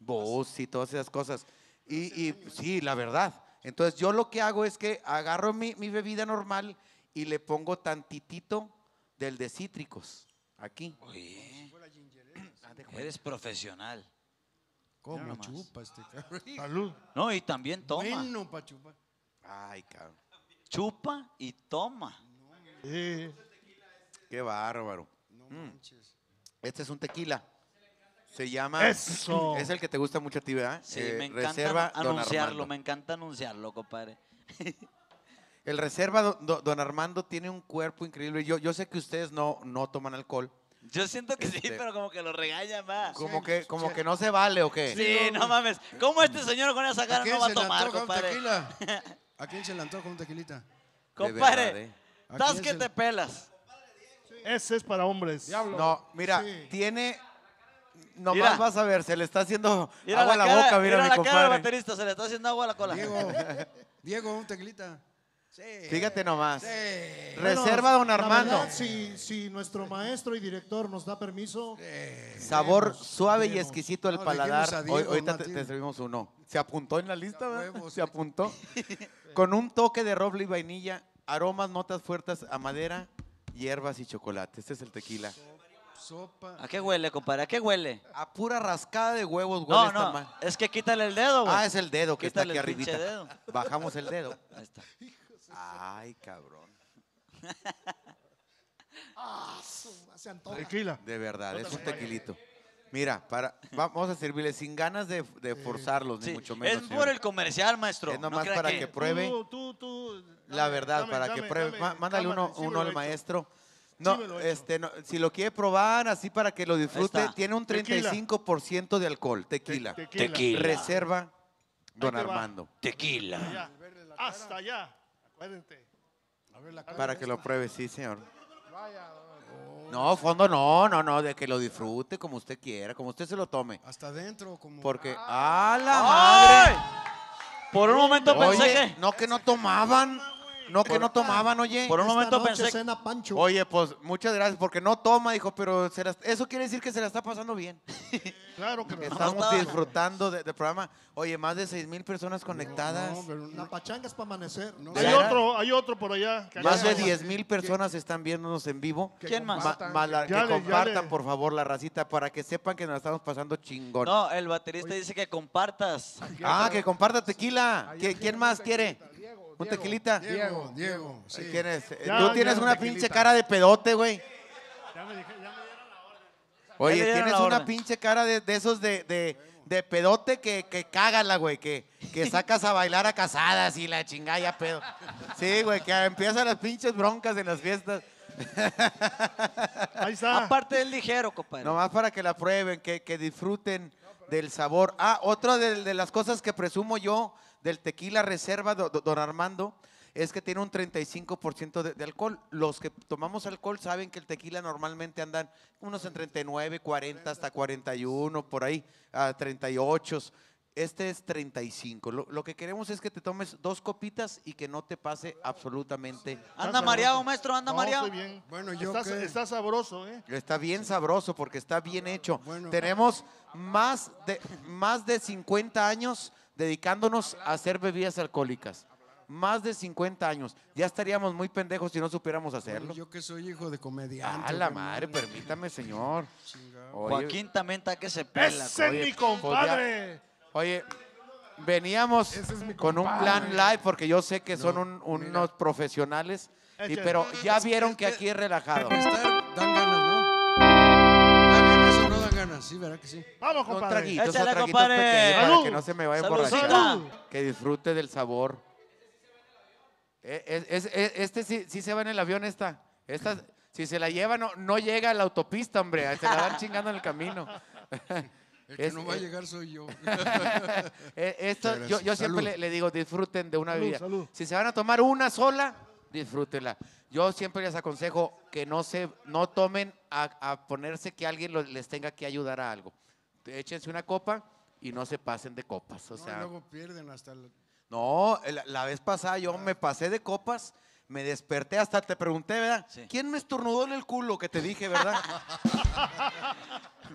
D: Boost y todas esas cosas. Y, y sí, la verdad. Entonces yo lo que hago es que agarro mi, mi bebida normal y le pongo tantitito del de cítricos. Aquí.
C: Oye, eres profesional.
E: ¿Cómo chupa este cabrón?
F: Salud.
C: No, y también toma.
E: Bueno, pa' chupar.
D: Ay, cabrón.
C: Chupa y toma.
F: Sí.
D: Qué bárbaro.
E: No
D: Mm.
E: manches.
D: Este es un tequila. Se llama.
F: Eso.
D: Es el que te gusta mucho a ti, ¿verdad?
C: Sí,
D: Eh,
C: me encanta
D: Reserva Don
C: anunciarlo,
D: Armando.
C: me encanta anunciarlo, compadre.
D: El Reserva Do- Do- Don Armando tiene un cuerpo increíble. Yo, yo sé que ustedes no, no toman alcohol.
C: Yo siento que sí,
D: Este-
C: pero como que lo regañan más.
D: Como que, como que no se vale o qué.
C: Sí, no mames. ¿Cómo este señor con esa
E: ¿A
C: cara no va a tomar, compadre?
E: tequila? ¿A quién se le antoja un tequilita?
C: Compadre,
D: ¿eh?
E: ¿A
C: das
E: quién
C: que te pelas.
F: Ese es para hombres.
D: No, mira,
F: Sí.
D: tiene. Nomás
C: Mira.
D: vas a ver, se le está haciendo
C: Mira
D: agua a
C: la,
D: la
C: cara,
D: boca, mira, mi
C: la cara del
D: compadre.
C: baterista, se le está haciendo agua a la cola.
E: Diego, Diego, un tequilita.
D: Fíjate nomás.
H: Sí.
D: Reserva don Armando.
A: verdad, si, si nuestro maestro y director nos da permiso,
D: Sabor
A: Queremos,
D: suave y exquisito el
H: No,
D: paladar. Hoy- ahorita te, te servimos uno. Se apuntó en la lista, ¿verdad? Se apuntó. Con un toque de roble y vainilla, aromas, notas fuertes a madera, hierbas y chocolate. Este es el tequila.
H: Sopa.
C: ¿A qué huele, compadre? ¿A qué huele?
D: A pura rascada de huevos huele
C: No,
D: esta
C: no, es que quítale el dedo, güey.
D: Ah, es el dedo que
C: Quítale
D: está aquí
C: el
D: arribita.
C: dedo.
D: Bajamos el dedo.
C: Ahí está.
D: Ay, cabrón.
A: ah, su- se antoja.
F: Tequila.
D: De verdad, es un tequilito. Mira, para, vamos a servirle sin ganas de, de forzarlos, ni mucho menos.
C: es por
D: señor.
C: el comercial, maestro.
D: Es
C: no
D: nomás para
C: que-
D: que pruebe.
F: Tú, tú, tú,
D: La verdad,
F: dame,
D: para que pruebe. Mándale
F: cámara,
D: uno, uno al
F: he hecho.
D: No, este, no, si lo quiere probar así para que lo disfrute, tiene un
F: Tequila.
D: 35% de alcohol, tequila.
F: Te- tequila.
C: Tequila.
D: Reserva Don
F: te va.
D: Armando.
C: Tequila.
F: Hasta allá. Acuérdate.
H: A ver la cara.
D: Para que lo pruebe, sí, señor. No, fondo no, no, no, de que lo disfrute como usted quiera, como usted se lo tome.
H: Hasta adentro, como.
D: Porque, ¡ah, la
C: ¡Ay!
D: madre!
C: Por un momento pensé que.
D: no que no tomaban, no que no tomaban, oye.
C: Por un
A: Esta
C: momento
A: noche
C: pensé.
A: cena Pancho.
D: Oye, pues muchas gracias, porque no toma, dijo, pero se la- eso quiere decir que se la está pasando bien.
F: Claro que no.
D: estamos
C: estaba.
D: disfrutando de- del programa. Oye, más de 6 mil personas conectadas.
H: No, pero
A: La
H: no-
A: pachanga es para amanecer.
H: no
D: ¿De
F: Hay otro, hay otro por allá. que
D: Más de
F: acaba-
D: 10 mil personas están viéndonos en vivo.
C: ¿Quién más?
D: Ma- la-
F: Ya
D: que
F: le- ya
D: compartan,
F: le-
D: por favor, la racita para que sepan que nos estamos pasando chingón.
C: No, el baterista dice que compartas.
D: Ah, que comparta tequila. ¿Qui- ¿Quién más quiere? ¿Un tequilita?
H: Diego, Diego. Sí.
D: ¿Quién es?
F: Ya,
D: Tú
F: ya,
D: tienes una
F: tequilita.
D: pinche cara de pedote, güey.
F: Ya me dije- ya me dieron la orden.
D: Oye,
C: dieron
D: tienes una
C: orden.
D: pinche cara de, de esos de, de, de pedote que, que cágala, güey, que, que sacas a bailar a casadas y la chingada ya pedo. Sí, güey, que empiezan las pinches broncas en las fiestas.
F: Ahí está.
C: Aparte del ligero, compadre.
D: Nomás para que la prueben, que, que disfruten del sabor. Ah, otra de, de las cosas que presumo yo del tequila reserva, do- do- don Armando, es que tiene un 35% de, de alcohol. Los que tomamos alcohol saben que el tequila normalmente andan unos en 39, 40, hasta 41, por ahí, a 38. Este es 35. Lo, lo que queremos es que te tomes dos copitas y que no te pase absolutamente
C: Anda mareado, maestro, anda
F: No,
C: mareado.
F: estoy bien.
H: Bueno, yo
F: está, sabroso, ¿eh?
D: Está bien sabroso porque está bien hecho.
H: Bueno.
D: Tenemos más de, más de 50 años dedicándonos a hacer bebidas alcohólicas. Más de 50 años. Ya estaríamos muy pendejos si no supiéramos hacerlo.
H: Yo que soy hijo de comediante.
D: Ah, la madre, permítame, señor. Oye,
C: Joaquín también está que se pela.
F: Ese es
D: oye,
F: mi compadre.
D: Oye, veníamos
G: es
D: con un plan live porque yo sé que son
H: No,
D: un- unos profesionales. Y, pero ya vieron que- aquí es relajado.
H: Dan ganas? Sí, ¿verdad que sí?
F: Vamos,
D: Son
F: compadre.
D: traguitos, son
C: Échale,
D: traguitos
C: compadre.
D: pequeños para
F: Salud.
D: que no se me vaya a emborrachar. Que disfrute del sabor. Eh, es- es- es- este sí, sí se va en el avión esta. Esta, si se la lleva, no, no llega a la autopista, hombre. Se la van chingando en el camino.
H: El que
D: Es-
H: no va a
D: eh,
H: llegar soy yo.
D: Eh, esto,
H: Muchas
D: yo, yo
H: gracias.
D: siempre
H: Salud.
D: le, le digo, disfruten de una
F: Salud,
D: bebida.
F: salud.
D: Si se van a tomar una sola, disfrútenla. Yo siempre les aconsejo que no se no tomen a, a ponerse que alguien lo- les tenga que ayudar a algo. Échense una copa y no se pasen de copas. O
H: No,
D: sea,
H: luego pierden hasta el...
D: no, la, la vez pasada yo me pasé de copas, me desperté, hasta te pregunté, ¿verdad?
C: Sí.
D: ¿Quién me estornudó en el culo que te dije, verdad?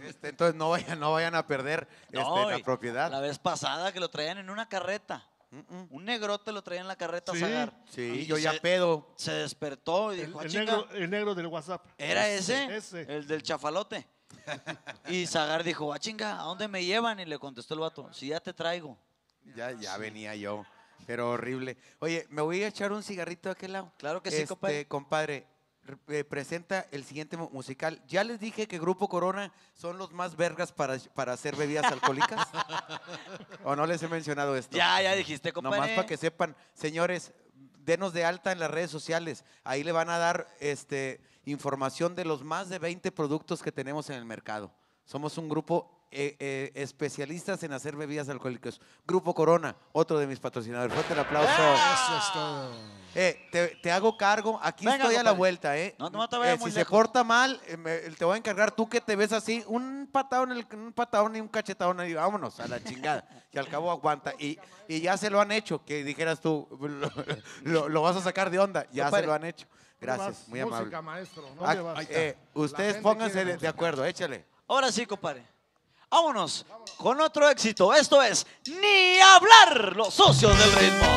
D: Este, entonces no vayan, no vayan a perder este, la propiedad.
C: La vez pasada que lo traían en una carreta.
D: Mm-mm.
C: Un negrote lo traía en la carreta
F: Sí,
C: a Zagar.
D: Sí,
C: Y
D: yo ya
C: se-
D: pedo.
C: Se despertó y
F: El,
C: dijo, "Ah,
F: el negro, el negro del WhatsApp.
C: ¿era ese?
F: Ese.
C: El del chafalote. y Zagar dijo, ah, chinga, ¿a dónde me llevan? Y le contestó el vato, si ya te traigo.
D: Ya, ya venía yo. Pero horrible. Oye, me voy a echar un cigarrito de aquel lado.
C: Claro que sí,
D: Este,
C: compadre.
D: compadre, re- presenta el siguiente mu- musical. Ya les dije que Grupo Corona son los más vergas para, para hacer bebidas alcohólicas. ¿O no les he mencionado esto?
C: Ya, ya dijiste, compadre.
D: Nomás para que sepan, señores, denos de alta en las redes sociales. Ahí le van a dar este, información de los más de 20 productos que tenemos en el mercado. Somos un grupo eh, eh, especialistas en hacer bebidas alcohólicas. Grupo Corona, otro de mis patrocinadores. Fuerte el aplauso.
A: Eso es todo.
D: Eh, te, te hago cargo. Aquí
E: Venga,
D: estoy a la vuelta, ¿eh?
E: No, no te vayas
D: Eh,
E: muy
D: si se
E: lejos.
D: porta mal, eh, me- te voy a encargar tú que te ves así, un patadón, en el- un patadón y un cachetadón y vámonos a la chingada. Y al cabo aguanta. Y, y ya se lo han hecho, que dijeras tú, lo, lo- lo vas a sacar de onda. Ya se lo han hecho. Gracias, muy
G: Música,
D: amable.
G: maestro.
D: Ah, eh, ustedes pónganse de, de acuerdo, échale.
E: Ahora sí, compadre. Vámonos con otro éxito. Esto es Ni hablar, los socios del ritmo.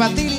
A: El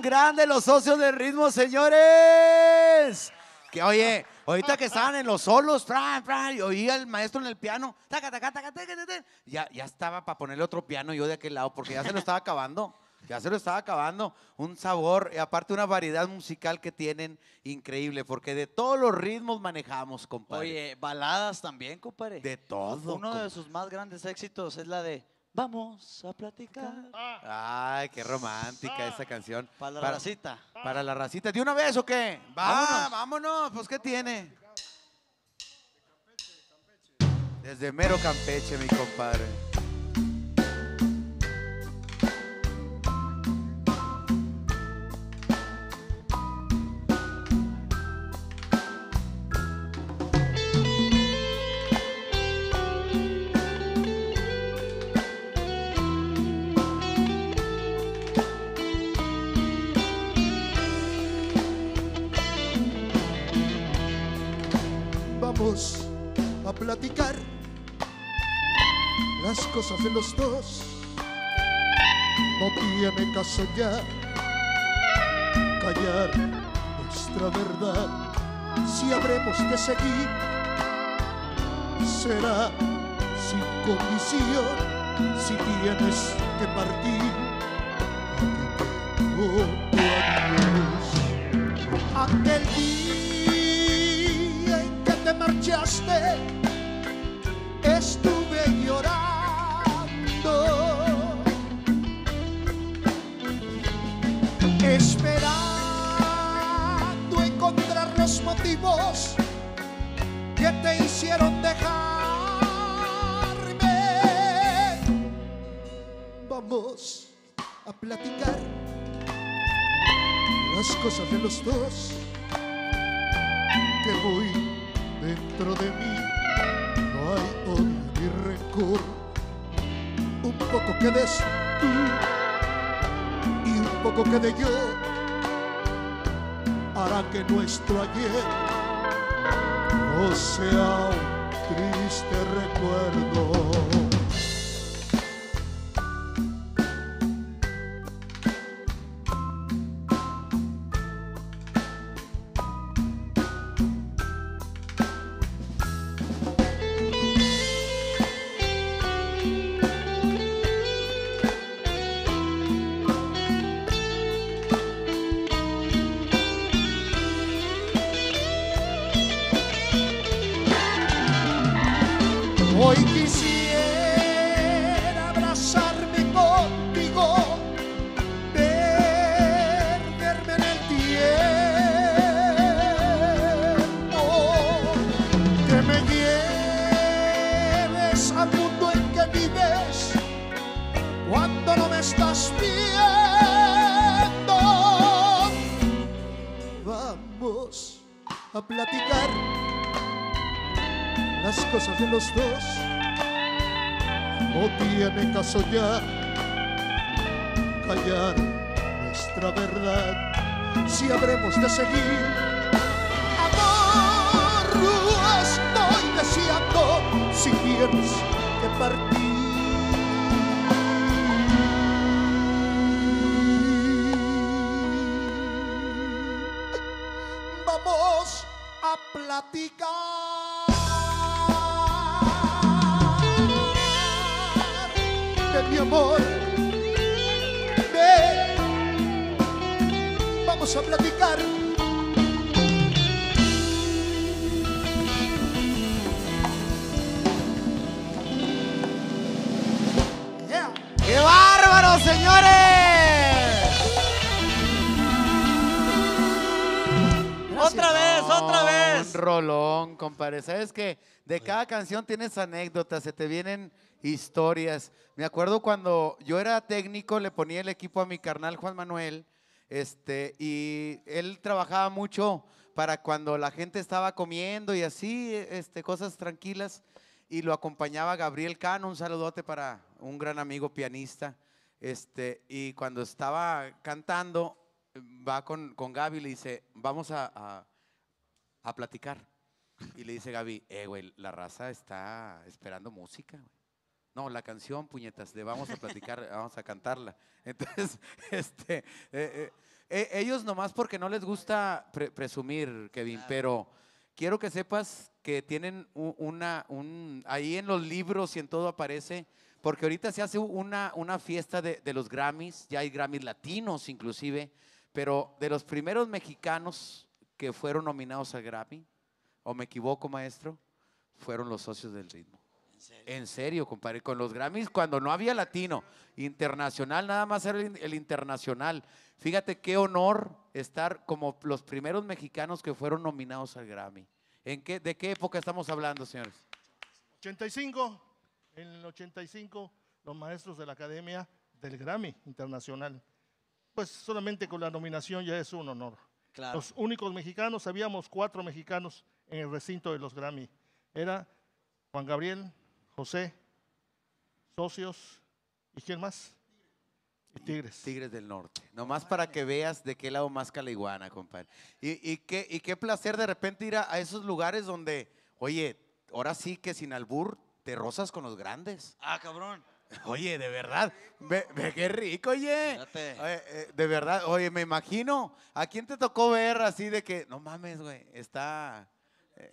D: tan grande los socios del ritmo, señores! Que oye, ahorita que estaban en los solos, fran, fran, y oía el maestro en el piano, taca, taca, taca, ya, ya estaba para ponerle otro piano yo de aquel lado, porque ya se lo estaba acabando. Ya se lo estaba acabando. Un sabor, y aparte una variedad musical que tienen increíble, porque de todos los ritmos manejamos, compadre.
C: Oye, baladas también, compadre.
D: de todo.
C: Uno de sus más grandes éxitos es la de Vamos a platicar.
D: Ay, qué romántica esa canción.
C: Para la racita.
D: Para la racita. ¿De una vez o qué? Va,
C: Vámonos.
D: vámonos. Pues, ¿qué tiene? Desde mero Campeche, mi compadre.
A: Cosas de los dos. No tiene caso ya callar nuestra verdad. Si habremos de seguir, será sin condición. Si tienes que partir, A platicar las cosas de los dos que muy dentro de mí no hay odio ni rencor. Un poco que des tú y un poco que de yo hará que nuestro ayer no sea un triste recuerdo. De
D: cada canción tienes anécdotas, se te vienen historias. Me acuerdo cuando yo era técnico, le ponía el equipo a mi carnal Juan Manuel, este, y él trabajaba mucho para cuando la gente estaba comiendo y así, este, cosas tranquilas, y lo acompañaba Gabriel Cano, un saludote para un gran amigo pianista, este, y cuando estaba cantando, va con, con Gaby y le dice, vamos a, a- a platicar. Y le dice Gaby, eh, güey, la raza está esperando música, güey. No, la canción, puñetas, de vamos a platicar, vamos a cantarla. Entonces, este, eh, eh, eh, ellos nomás porque no les gusta pre- presumir, Kevin, pero quiero que sepas que tienen una, un, ahí en los libros y en todo aparece, porque ahorita se hace una, una fiesta de, de los Grammys, ya hay Grammys latinos inclusive, pero de los primeros mexicanos que fueron nominados al Grammy, o me equivoco, maestro, fueron los socios del ritmo. En serio, compadre, con los Grammys cuando no había latino, internacional, nada más era el, el internacional. Fíjate qué honor estar como los primeros mexicanos que fueron nominados al Grammy. ¿En qué, ¿De qué época estamos hablando, señores?
F: 85, en el 85, los maestros de la Academia del Grammy Internacional. Pues solamente con la nominación ya es un honor.
C: Claro.
F: Los únicos mexicanos, habíamos cuatro mexicanos en el recinto de los Grammy. Era Juan Gabriel, José, Socios, ¿y quién más? Y Tigres.
D: Tigres del Norte. Nomás para que veas de qué lado más caliguana, compadre. Y, y qué, y qué placer de repente ir a, a esos lugares donde, oye, ahora sí que sin albur te rozas con los grandes.
C: Ah, cabrón.
D: Oye, de verdad, ve, ve qué rico, oye. Oye, eh, de verdad, oye, me imagino, ¿a quién te tocó ver así de que, no mames, güey, está,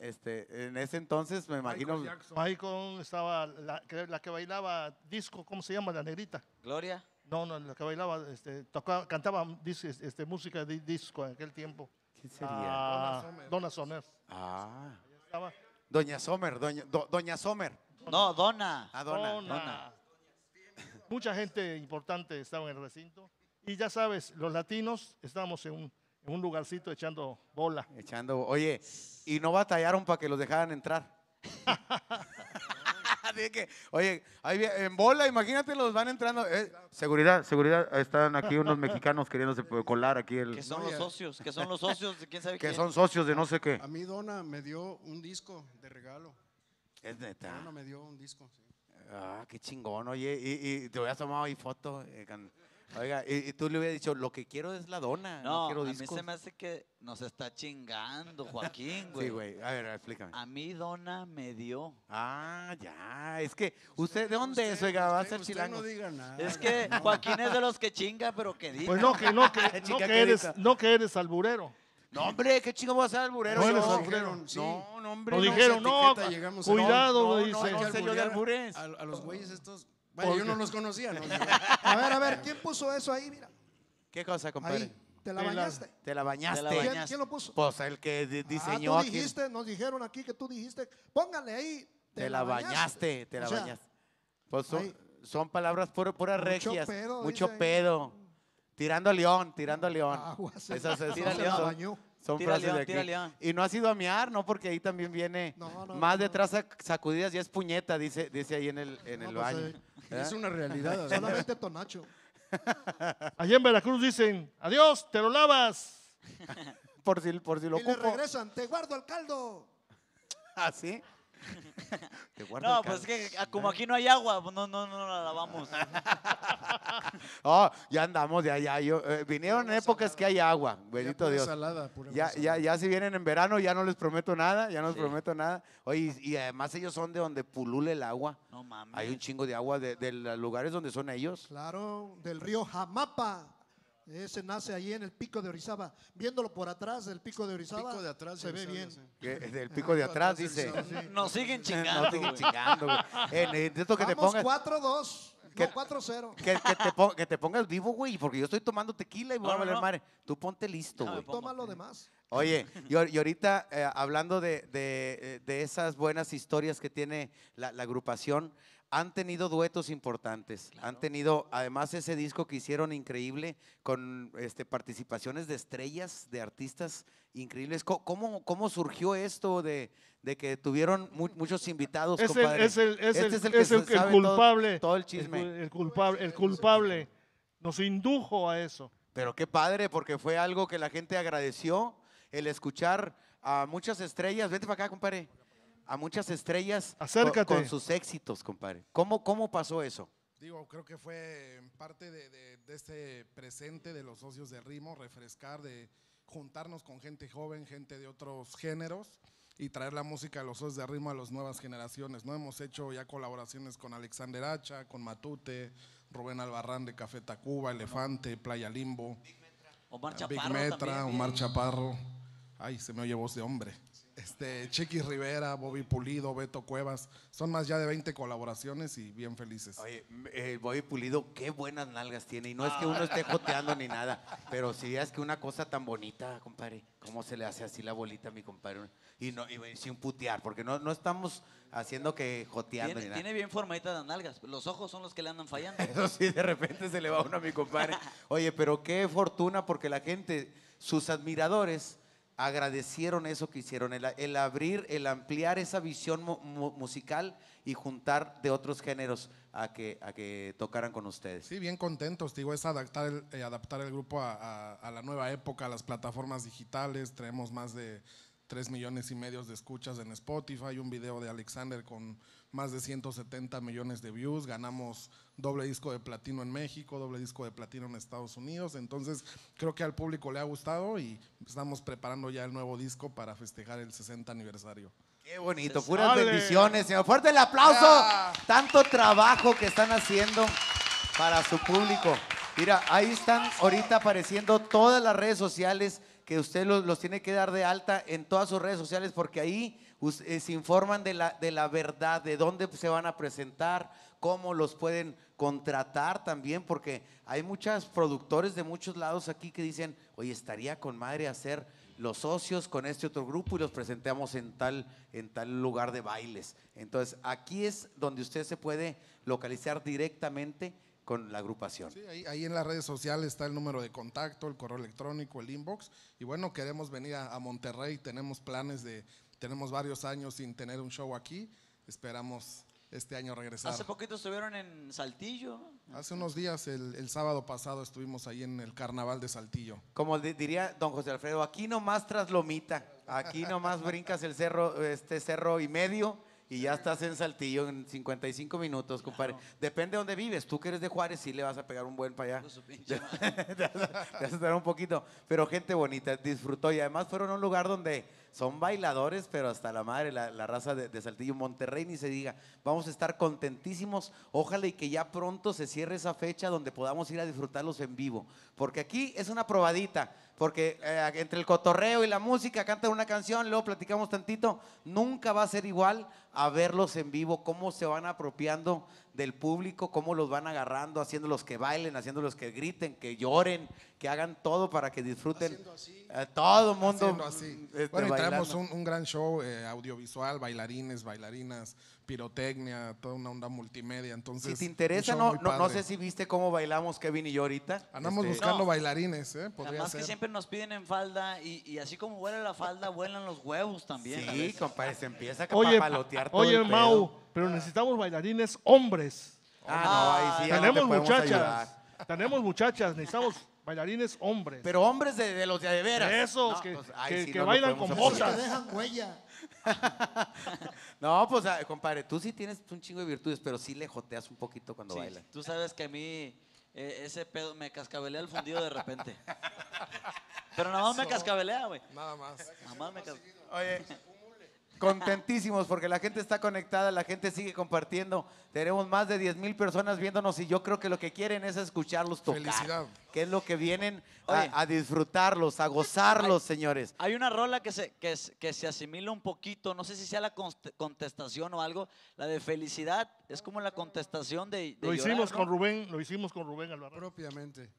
D: este, en ese entonces me imagino,
F: Michael estaba, la que, la que bailaba disco, ¿cómo se llama? La negrita.
C: Gloria.
F: No, no, la que bailaba, este, tocaba, cantaba este, música de disco en aquel tiempo.
D: ¿quién sería?
F: Ah, Donna Sommer.
D: Ah,
F: Estaba
D: Doña Sommer, Doña, Do- Doña Sommer.
C: No, Donna.
D: Ah, Donna.
F: Donna.
C: Donna.
F: Mucha gente importante estaba en el recinto. Y ya sabes, los latinos estábamos en un, en un lugarcito echando bola.
D: Echando, oye, y no batallaron para que los dejaran entrar. Así que, oye, ahí en bola, imagínate, los van entrando. eh, seguridad, seguridad, están aquí unos mexicanos queriéndose colar aquí el.
C: Que son los socios, que son los socios de quién sabe
D: Que son socios de no sé qué.
H: A mí Donna me dio un disco de regalo.
D: Es neta.
H: Donna me dio un disco. sí.
D: Ah, qué chingón, oye, y, y te hubieras tomado ahí foto. eh, can- Oiga, y, y tú le hubieras dicho, lo que quiero es la dona, no,
C: No,
D: quiero
C: a mí se me hace que nos está chingando, Joaquín, güey.
D: Sí, güey, a ver, explícame.
C: A mí Donna me dio.
D: Ah, ya, es que, ¿usted de dónde es, oiga? Va a
H: Usted-
D: ser
H: usted
D: chilango.
H: no diga nada.
C: Es que Joaquín es de los que chinga, pero que diga.
F: Pues no, que, no, que, no, que eres, no que eres alburero.
D: No, hombre, qué chingo voy a ser alburero.
F: No alburero.
H: sí.
D: No, no, hombre.
F: Nos
D: no.
F: dijeron, no,
H: etiqueta llegamos
F: cuidado,
D: No, no,
F: dice.
D: no,
H: Hay que
D: no sé yo de
H: alburear
D: albures.
H: A,
F: ¿Por
H: yo no los conocía. ¿no?
A: A ver, a ver, ¿quién puso eso ahí? Mira,
D: ¿Qué cosa, compadre?
A: ahí. ¿Te la
F: Te la-
A: bañaste?
D: Te la bañaste.
A: ¿Quién, lo puso?
D: Pues el que di- diseñó
A: ah, tú
D: aquí.
A: dijiste, nos dijeron aquí que tú dijiste, póngale ahí.
D: Te la bañaste, te
A: O
D: la
A: sea,
D: bañaste. Pues son, son palabras pura, puras
A: Mucho
D: regias.
A: pedo,
D: mucho
A: ahí.
D: pedo. Tirando a león, tirando a león.
A: Aguas,
D: Esas- esas
C: Tira
A: se
C: león.
D: son-. Son
C: Tira
D: frases
C: león,
D: de aquí.
C: tira león.
D: Y no ha sido a miar, ¿no? Porque ahí también viene
A: No, no,
D: más
A: no.
D: detrás sac- sacudidas y es puñeta, dice, dice ahí en el, en
A: No,
D: el
A: pues,
D: baño.
A: ¿Eh?
H: Es una realidad.
A: Solamente Tonacho.
F: Allá en Veracruz dicen, adiós, te lo lavas.
D: Por si, por si lo
A: Y le
D: ocupo.
A: regresan, te guardo el caldo.
D: ¿Así? Te guardo
C: No,
D: el
C: pues es que como aquí no hay agua, pues no, no, no la lavamos.
D: Oh, ya andamos, ya, ya. Yo, eh, vinieron en
H: Pura
D: épocas
H: salada.
D: que hay agua, bendito
H: pura
D: Dios.
H: salada, pura
D: Ya, ya, ya si vienen en verano, ya no les prometo nada, ya no les prometo nada. Oye, y, y además ellos son de donde pulule el agua.
C: No mames.
D: Hay un chingo de agua de, de los lugares donde son ellos.
A: Claro, del río Jamapa. Ese nace allí en el pico de Orizaba. Viéndolo por atrás del pico de Orizaba,
H: Pico de atrás.
A: se ve
H: Orizaba,
A: bien.
H: sí.
D: que- del pico de atrás, dice.
C: Nos siguen chingando,
D: siguen
C: güey.
D: chingando, güey. Eh, necesito que te
A: Vamos
D: pongas,
A: 4-2,
D: que-
A: no 4-0.
D: que, que te pon- que te pongas vivo, güey, porque yo estoy tomando tequila y me voy
C: No,
D: a valer
C: no.
D: madre. Tú ponte listo, güey.
A: Toma lo demás.
D: Oye, y, y ahorita eh, hablando de, de, eh, de esas buenas historias que tiene la, la agrupación, han tenido duetos importantes. Han tenido, además, ese disco que hicieron increíble con este, participaciones de estrellas, de artistas increíbles. ¿Cómo, cómo surgió esto de, de que tuvieron mu- muchos invitados,
F: Es el,
D: compadre?
F: es el, es
D: Este
F: el-
D: es el que
F: es el-
D: se
F: el
D: sabe todo-
F: culpable.
D: todo el
F: El
D: chisme.
F: El, culpable, el culpable nos indujo a eso.
D: Pero qué padre, porque fue algo que la gente agradeció, el escuchar a muchas estrellas. Vente para acá, compadre. A muchas estrellas
F: Acércate.
D: con sus éxitos, compadre. ¿Cómo, cómo pasó eso?
G: Digo, creo que fue parte de, de- de este presente de los socios del ritmo, refrescar de juntarnos con gente joven, gente de otros géneros y traer la música de los ojos de ritmo a las nuevas generaciones. ¿no? Hemos hecho ya colaboraciones con Alexander Hacha, con Matute, Rubén Albarrán de Café Tacuba, Elefante, Playa Limbo.
C: Omar
G: Big
C: Chaparro
G: Metra,
C: también,
G: Omar. Chaparro. Ay, se me oye voz de hombre. Este, Chiqui Rivera, Bobby Pulido, Beto Cuevas. Son más ya de 20 colaboraciones y bien felices.
D: Oye, el Bobby Pulido, qué buenas nalgas tiene. Y no es que uno esté joteando ni nada, pero si es que una cosa tan bonita, compadre, ¿cómo se le hace así la bolita a mi compadre? Y, no, y sin putear, porque no, no estamos haciendo que joteando
C: Tiene,
D: ni nada.
C: tiene bien formaditas las nalgas. Los ojos son los que le andan fallando.
D: Eso sí, de repente se le va uno a mi compadre. Oye, pero qué fortuna porque la gente, sus admiradores, agradecieron eso que hicieron, el, abrir, el ampliar esa visión mu- mu- musical y juntar de otros géneros a que, a que tocaran con ustedes.
G: Sí, bien contentos, digo, es adaptar el, eh, adaptar el grupo a la nueva época, a las plataformas digitales. Traemos más de 3 millones y medio de escuchas en Spotify, un video de Alexander con más de 170 millones de views. Ganamos doble disco de platino en México, doble disco de platino en Estados Unidos. Entonces, creo que al público le ha gustado y estamos preparando ya el nuevo disco para festejar el 60 aniversario.
D: Qué bonito,
G: Se
D: puras
G: sale.
D: bendiciones, señor. Fuerte el aplauso.
G: Ah.
D: Tanto trabajo que están haciendo para su público. Mira, ahí están ahorita apareciendo todas las redes sociales que usted los, los tiene que dar de alta en todas sus redes sociales porque ahí se informan de la, de la verdad, de dónde se van a presentar, cómo los pueden contratar también, porque hay muchos productores de muchos lados aquí que dicen, oye, estaría con madre hacer los socios con este otro grupo y los presentamos en tal, en tal lugar de bailes. Entonces, aquí es donde usted se puede localizar directamente con la agrupación.
G: Sí, ahí, en las redes sociales está el número de contacto, el correo electrónico, el inbox. Y bueno, queremos venir a Monterrey, tenemos planes de, tenemos varios años sin tener un show aquí. Esperamos este año regresar.
C: Hace poquito estuvieron en Saltillo.
G: Hace unos días, el, el sábado pasado, estuvimos ahí en el carnaval de Saltillo.
D: Como di- diría don José Alfredo, aquí nomás tras Lomita, aquí nomás brincas el cerro, este cerro y medio y ya estás en Saltillo en 55 minutos, compadre. Depende de dónde vives. Tú que eres de Juárez, sí le vas a pegar un buen para allá. Te vas a- te vas a un poquito. Pero gente bonita, disfrutó. Y además fueron a un lugar donde son bailadores, pero hasta la madre, la, raza de, de Saltillo, Monterrey, ni se diga. Vamos a estar contentísimos. Ojalá y que ya pronto se cierre esa fecha donde podamos ir a disfrutarlos en vivo. Porque aquí es una probadita. Porque eh, entre el cotorreo y la música, cantan una canción, luego platicamos tantito. Nunca va a ser igual a verlos en vivo, cómo se van apropiando del público, cómo los van agarrando, haciéndolos que bailen, haciéndolos que griten, que lloren, que hagan todo para que disfruten. Eh, todo el mundo.
G: Así.
D: este,
G: bueno, y traemos un, un gran show eh, audiovisual, bailarines, bailarinas, pirotecnia, toda una onda multimedia. Entonces,
D: Si te interesa, no, no, no sé si viste cómo bailamos Kevin y yo ahorita.
G: Andamos
D: Este,
G: buscando
C: No.
G: bailarines, ¿eh? Podría
C: Además que siempre nos piden en falda y, y así como vuela la falda, vuelan los huevos también.
D: Sí, compadre, se empieza a
F: Oye,
D: papalotear todo
F: oye
D: el
F: Mau,
D: pedo.
F: pero necesitamos bailarines hombres.
D: Ah, no, ahí sí, ya no te
F: tenemos muchachas.
D: ayudar.
F: Tenemos muchachas, necesitamos bailarines hombres.
D: Pero hombres de, de los de, de veras.
F: Esos
D: No,
F: que,
D: pues,
F: que-
D: sí
F: que
D: no
F: bailan con botas.
A: dejan huella.
D: No, pues, ah, compadre, tú sí tienes un chingo de virtudes, pero sí le joteas un poquito cuando
C: Sí,
D: bailas.
C: Tú sabes que a mí eh, ese pedo me cascabelea el fundido de repente. Pero nada más me cascabelea, güey.
G: Nada más.
C: Nada más me cas-
D: Oye, contentísimos porque la gente está conectada, la gente sigue compartiendo. Tenemos más de 10 mil personas viéndonos y yo creo que lo que quieren es escucharlos tocar.
G: Felicidad.
D: Que es lo que vienen
C: Oye.
D: a, a disfrutarlos, a gozarlos, señores.
C: Hay una rola que se, que, que se asimila un poquito, no sé si sea la contestación o algo, la de felicidad, es como la contestación de, de
F: Lo
C: llorar,
F: hicimos
C: ¿no?
F: con Rubén, lo hicimos con Rubén Albarrán.
H: Propiamente.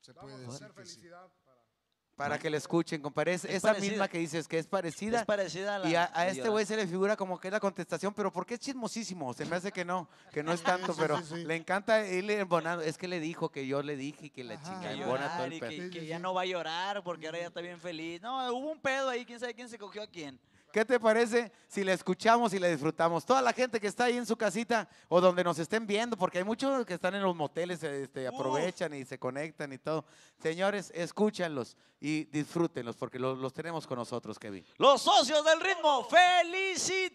H: Se puede
G: Vamos a
H: decir
G: hacer
H: que sí.
G: Para-
D: que le escuchen, compadre. Es,
C: Es
D: esa
C: parecida.
D: misma que dices que es parecida.
C: Es parecida a la
D: Y a, este
C: llorar.
D: güey se le figura como que es la contestación, pero porque es chismosísimo. Se me hace que no, que no es tanto,
A: sí,
D: pero
A: sí, sí.
D: le encanta ir embonando. Es que le dijo que yo le dije y que la
A: Ajá.
D: chinga
C: Que
D: embona todo
C: llorar
D: el
C: y que,
A: Sí,
C: que
A: sí,
C: ya no va a llorar porque ahora ya está bien feliz. No, hubo un pedo ahí, quién sabe quién se cogió a quién.
D: ¿Qué te parece si la escuchamos y la disfrutamos? Toda la gente que está ahí en su casita o donde nos estén viendo, porque hay muchos que están en los moteles, este, aprovechan y se conectan y todo. Señores, escúchanlos y disfrútenlos porque los, los tenemos con nosotros, Kevin.
C: Los socios del ritmo, felicidad.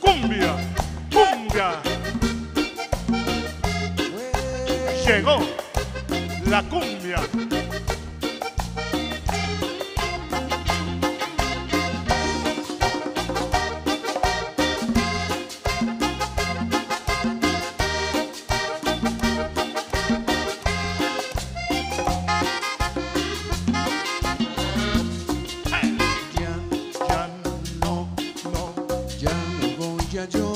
F: ¡Cumbia! ¡Cumbia! Llegó la cumbia.
E: Voy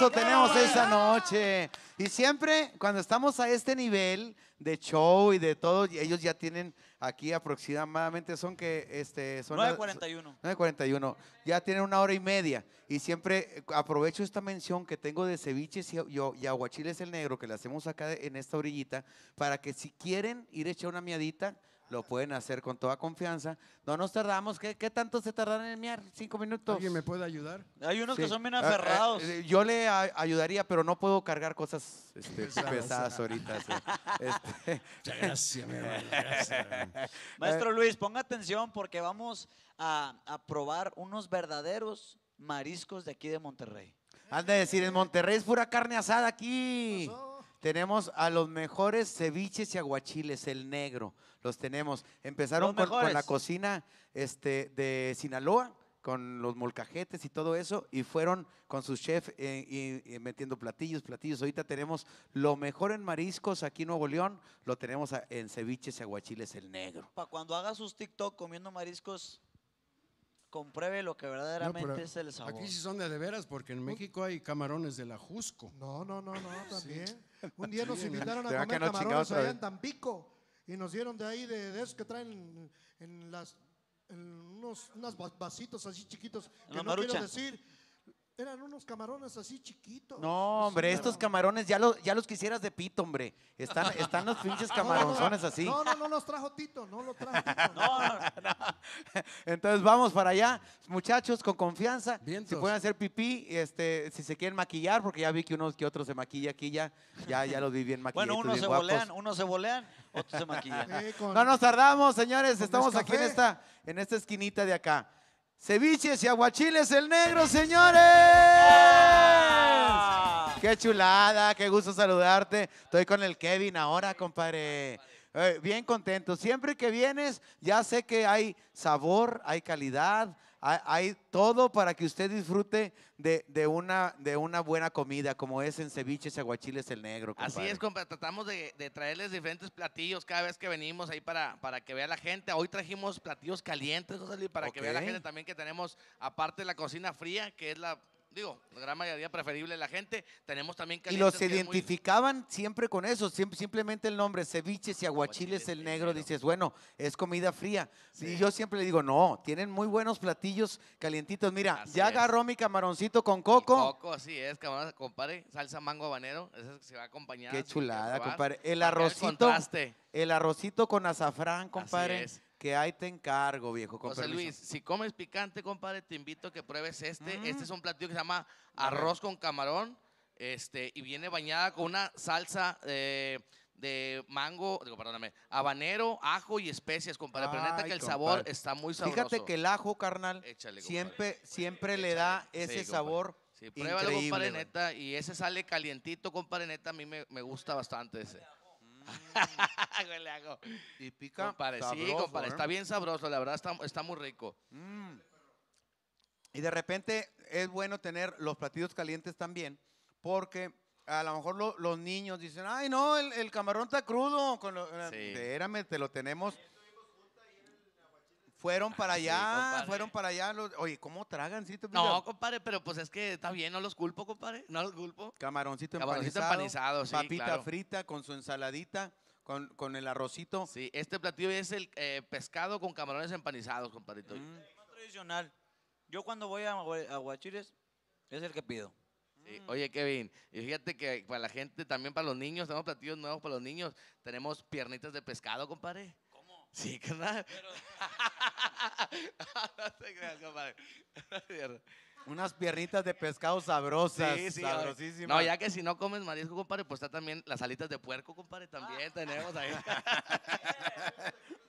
D: ritmazo tenemos esta noche. Y siempre cuando estamos a este nivel de show y de todo, ellos ya tienen aquí aproximadamente, son que, este, son las-
C: 9.41.
D: 9.41, ya tienen una hora y media. Y siempre eh, aprovecho esta mención que tengo de ceviches y, y- y aguachiles el negro, que le hacemos acá en esta orillita, para que si quieren ir a echar una miadita, lo pueden hacer con toda confianza. No nos tardamos, ¿qué, qué tanto se tardan en miar? ¿Cinco minutos?
H: ¿Alguien me puede ayudar?
C: Hay unos que son bien
D: Ah, ah,
C: aferrados.
D: eh, yo le a- ayudaría, pero no puedo cargar cosas este,
H: Pesadas.
D: ahorita. sí. Este,
H: Muchas gracias, mi hermano, gracias.
C: Maestro Luis, ponga atención porque vamos a, a probar unos verdaderos mariscos de aquí de Monterrey.
D: Han de decir, en Monterrey es pura carne asada aquí. Tenemos a los mejores ceviches y aguachiles, el negro. Los tenemos. Empezaron
C: Los
D: con, con la cocina este, de Sinaloa, con los molcajetes y todo eso, y fueron con sus chefs eh, y, y metiendo platillos, platillos. Ahorita tenemos lo mejor en mariscos aquí en Nuevo León, lo tenemos en ceviches y aguachiles, el negro.
C: Para cuando haga sus TikTok comiendo mariscos, compruebe lo que verdaderamente es el sabor.
H: Aquí sí son de de veras, porque en México hay camarones de la Jusco.
A: No, no, no, no, también. Un día nos invitaron a comer camarones allá en Tampico y nos dieron de ahí de, de esos que traen en las en unos unos va- vasitos así chiquitos que no quiero decir. Eran unos camarones así chiquitos.
D: No, hombre, estos camarones ya los, ya los quisieras de pito, hombre. Están, están los pinches camaronzones así.
A: No, no, no los trajo Tito, no los trajo Tito.
C: No, no,
D: Entonces vamos para allá, muchachos, con confianza. Si pueden hacer pipí, este, si se quieren maquillar, porque ya vi que unos que otros se maquilla aquí ya, ya, ya los vi bien maquillados.
C: Bueno, unos se bolean, unos se bolean, otros se maquillan.
A: Con-
D: No nos tardamos, señores.
A: con
D: Estamos aquí en
A: Nescafé.
D: esta, en esta esquinita de acá. Ceviches y aguachiles el negro, señores. Qué chulada, qué gusto saludarte. Estoy con el Kevin ahora, compadre. Eh, bien contento. Siempre que vienes, ya sé que hay sabor, hay calidad, hay, hay todo para que usted disfrute de, de una, de una buena comida, como es en ceviches aguachiles el negro.
M: Así es, compa. Tratamos de, de traerles diferentes platillos cada vez que venimos ahí para, para que vea la gente. Hoy trajimos platillos calientes, José Luis, para que vea la gente también que tenemos, aparte de la cocina fría, que es la, digo, la gran mayoría preferible la gente, tenemos también
D: Y los
M: que es muy-
D: identificaban siempre con eso, siempre, simplemente el nombre, ceviches y aguachiles el negro, dices, bueno, es comida fría. Y yo siempre le digo, no, tienen muy buenos platillos calientitos. Mira,
M: Así
D: ya
M: es.
D: agarró mi camaroncito con coco.
M: Coco, así es, camarada, compadre. Salsa mango habanero, ese es que se va a acompañar.
D: Qué chulada, compadre. El arrocito,
M: contraste.
D: el arrocito con azafrán, compadre,
M: es.
D: Que ahí te encargo, viejo. Con
M: José
D: permiso.
M: Luis, si comes picante, compadre, te invito a que pruebes este.
D: Mm.
M: Este es un platillo que se llama arroz con camarón. Este, y viene bañada con una salsa eh, de mango, digo, perdóname, habanero, ajo y especias, compadre. Pero neta que el sabor está muy sabroso.
D: Fíjate que el ajo, carnal,
M: Échale,
D: siempre, siempre le da
M: Échale.
D: ese
M: Sí,
D: sabor
M: Sí, pruébalo, compadre, neta. Y ese sale calientito, compadre, neta. A mí me, me gusta bastante ese.
D: Y pica
M: sí,
D: sabroso,
M: compadre,
D: ¿eh?
M: está bien sabroso, la verdad está, está muy rico.
D: Mm. Y de repente es bueno tener los platillos calientes también, porque a lo mejor lo- los niños dicen, ay no, el, el camarón está crudo. Con lo,
M: Sí.
D: Espérame, te lo tenemos. Fueron para allá, fueron para allá. los- oye, ¿cómo tragan? ¿Sí te
M: No, compadre, pero pues es que está bien, no los culpo, compadre, no los culpo.
D: Camaroncito
M: Camaroncito
D: empanizado,
M: empanizado, sí,
D: papita
M: claro.
D: frita con su ensaladita, con, con el arrocito.
M: Sí, este platillo es el eh, pescado con camarones empanizados, compadrito.
D: Mm.
C: tradicional. Yo cuando voy a Aguachiles es el que pido.
M: Sí, Oye, Kevin, y fíjate que para la gente, también para los niños, tenemos platillos nuevos para los niños. Tenemos piernitas de pescado, compadre. Sí, carnal. no te creas, compadre.
D: Unas piernitas de pescado sabrosas,
M: Sí, sí,
D: sabrosísimas.
M: No, ya que si no comes marisco, compadre, pues está también las alitas de puerco, compadre, también tenemos ahí.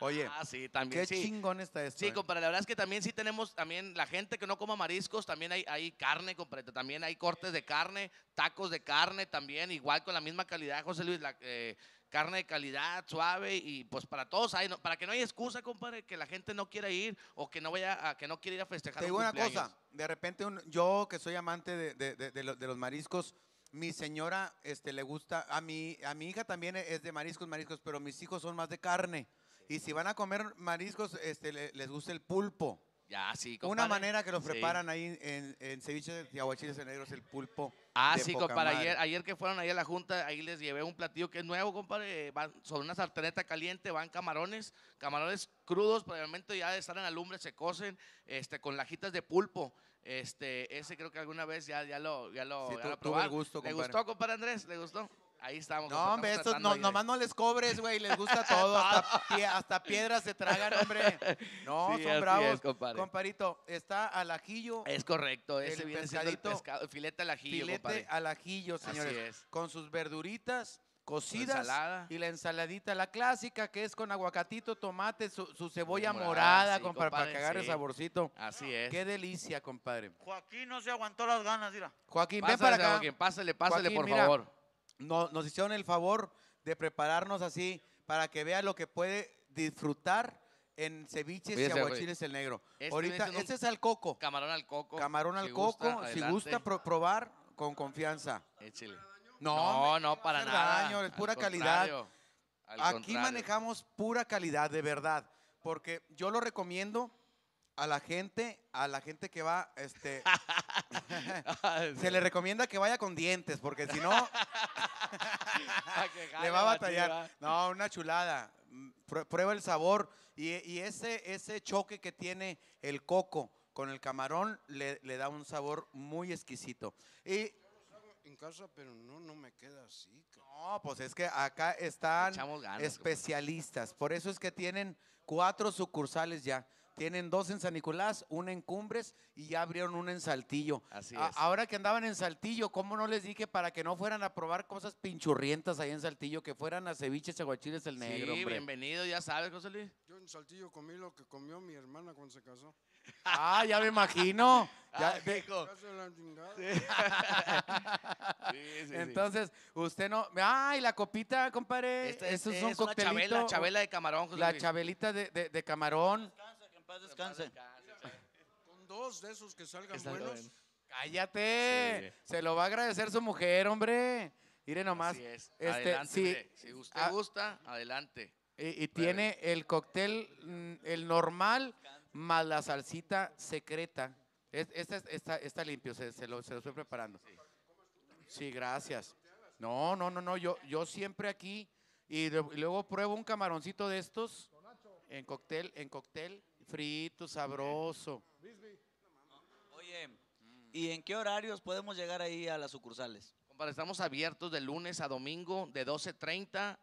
D: Oye,
M: Ah, sí, también.
D: qué
M: sí.
D: chingón está esto.
M: Sí,
D: ¿eh?
M: compadre, la verdad es que también sí tenemos, también la gente que no coma mariscos, también hay, hay carne, compadre, también hay cortes de carne, tacos de carne también, igual con la misma calidad, José Luis, la eh, carne de calidad, suave, y pues para todos hay, no- para que no haya excusa, compadre, que la gente no quiera ir o que no vaya a, que no quiera ir a festejar
D: Te
M: un
D: digo una cosa, de repente un- yo que soy amante de, de- de- de lo- de los mariscos, mi señora este, le gusta, a mi, a mi hija también es de mariscos, mariscos, pero mis hijos son más de carne. Y si van a comer mariscos, este, le- les gusta el pulpo.
M: Ya, sí,
D: Una
M: compadre.
D: manera que lo
M: Sí.
D: preparan ahí en, en ceviche de aguachiles negros, el pulpo.
M: Ah,
D: de
M: sí,
D: poca
M: compadre. Ayer, ayer que fueron ahí a la junta, ahí les llevé un platillo que es nuevo, compadre. Van sobre una sarteneta caliente, van camarones, camarones crudos, probablemente ya están en la lumbre, se cocen, este, con lajitas de pulpo. Este, ese creo que alguna vez ya, ya lo, ya lo,
D: Sí,
M: ya
D: tu-
M: lo
D: tuve el gusto,
M: ¿Le
D: compadre.
M: gustó, compadre Andrés? ¿Le gustó? Ahí estamos.
D: No, hombre, estos no, nomás no les cobres, güey, les gusta todo, hasta, pie- hasta piedras se tragan, hombre. No,
M: Sí, así
D: son
M: es,
D: bravos.
M: compadre.
D: Comparito, está al ajillo,
M: Es correcto, ese
D: el
M: viene el
D: pescadito,
M: pescado, filete al ajillo,
D: filete
M: compadre.
D: al ajillo,
M: Así
D: señores.
M: es.
D: Con sus verduritas cocidas
M: ensalada.
D: y la ensaladita, la clásica que es con aguacatito, tomate, su, su cebolla
M: Morada,
D: morada,
M: sí,
D: compadre, para que agarre
M: sí.
D: saborcito.
M: Así es.
D: Qué delicia, compadre.
C: Joaquín no se aguantó las ganas, mira.
D: Joaquín, ven
M: Pásale,
D: para acá.
M: Joaquín, pásale, pásale,
D: Joaquín,
M: por
D: mira,
M: favor.
D: No- nos hicieron el favor de prepararnos así para que vea lo que puede disfrutar en ceviches
M: Fíjese,
D: y aguachiles el negro.
M: Este
D: Ahorita, este es al coco.
M: Camarón al coco.
D: Camarón al
M: Si
D: coco,
M: gusta,
D: si gusta pro- probar con confianza.
M: Échele.
D: No,
M: No, para nada.
D: daño, es pura calidad. Aquí
M: contrario.
D: manejamos pura calidad, de verdad. Porque yo lo recomiendo a la gente, a la gente que va, este, se le recomienda que vaya con dientes, porque si no, le va a batallar. No, una chulada. Mm, prue- Prueba el sabor y, y ese, ese choque que tiene el coco con el camarón le, le da un sabor muy exquisito. Y
H: En casa, pero no, no me queda así.
D: no, pues es que acá están
M: ganas,
D: especialistas. Por eso es que tienen cuatro sucursales ya. Tienen dos en San Nicolás, una en Cumbres y ya abrieron una en Saltillo.
M: Así
D: A-
M: es.
D: Ahora que andaban en Saltillo, ¿cómo no les dije para que no fueran a probar cosas pinchurrientas ahí en Saltillo, que fueran a ceviches aguachiles el negro,
M: sí,
D: hombre?
M: bienvenido, ya sabes, José Luis.
H: Yo en Saltillo comí lo que comió mi hermana cuando se casó.
D: Ah, ya me imagino. Ya,
M: Ah. Sí, sí, sí.
D: entonces, usted no. ¡Ay, la copita, compadre!
M: Esta es,
D: Eso es un
M: es una
D: coctelito.
M: chabela, chabela de camarón, José
D: La
M: Luis.
D: chabelita de, de- de camarón.
C: Que en paz descanse.
H: Con dos de esos que salgan
M: salga
H: buenos.
M: bueno.
D: Cállate. Se lo va a agradecer su mujer, hombre. Mire nomás.
M: Así es.
D: Este,
M: adelante,
D: sí,
M: mire, si usted
D: ah,
M: gusta, adelante.
D: Y, y tiene el cóctel, mm, el normal, más la salsita secreta. Es- Esta es- está, está limpio, se, se lo, se lo estoy preparando. Sí, gracias. No, no, no, no, yo, yo siempre aquí y, de- y luego pruebo un camaroncito de estos en cóctel, en cóctel, frito, sabroso.
C: Oye, ¿y en qué horarios podemos llegar ahí a las sucursales?
M: Compadre, estamos abiertos de lunes a domingo de 12.30,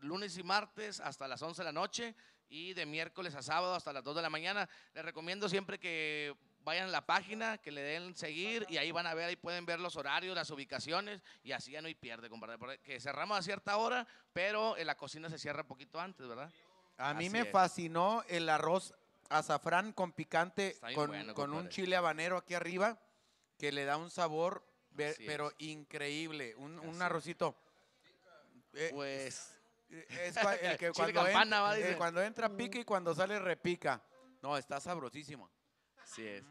M: lunes y martes hasta las 11 de la noche y de miércoles a sábado hasta las 2 de la mañana. Les recomiendo siempre que vayan a la página, que le den seguir y ahí van a ver, ahí pueden ver los horarios, las ubicaciones y así ya no hay pierde, compadre. porque- Que cerramos a cierta hora, pero en la cocina se cierra poquito antes, ¿verdad?
D: A mí
M: Así
D: me
M: es.
D: fascinó el arroz azafrán con picante, con,
M: bueno,
D: con un chile habanero aquí arriba, que le da un sabor, ve-
M: Así es.
D: pero increíble. Un,
M: es.
D: arrocito. Eh,
M: Pues
D: es cua- el que cuando,
M: campana, va,
D: eh, cuando entra pica y cuando sale repica. No, está sabrosísimo.
M: así es.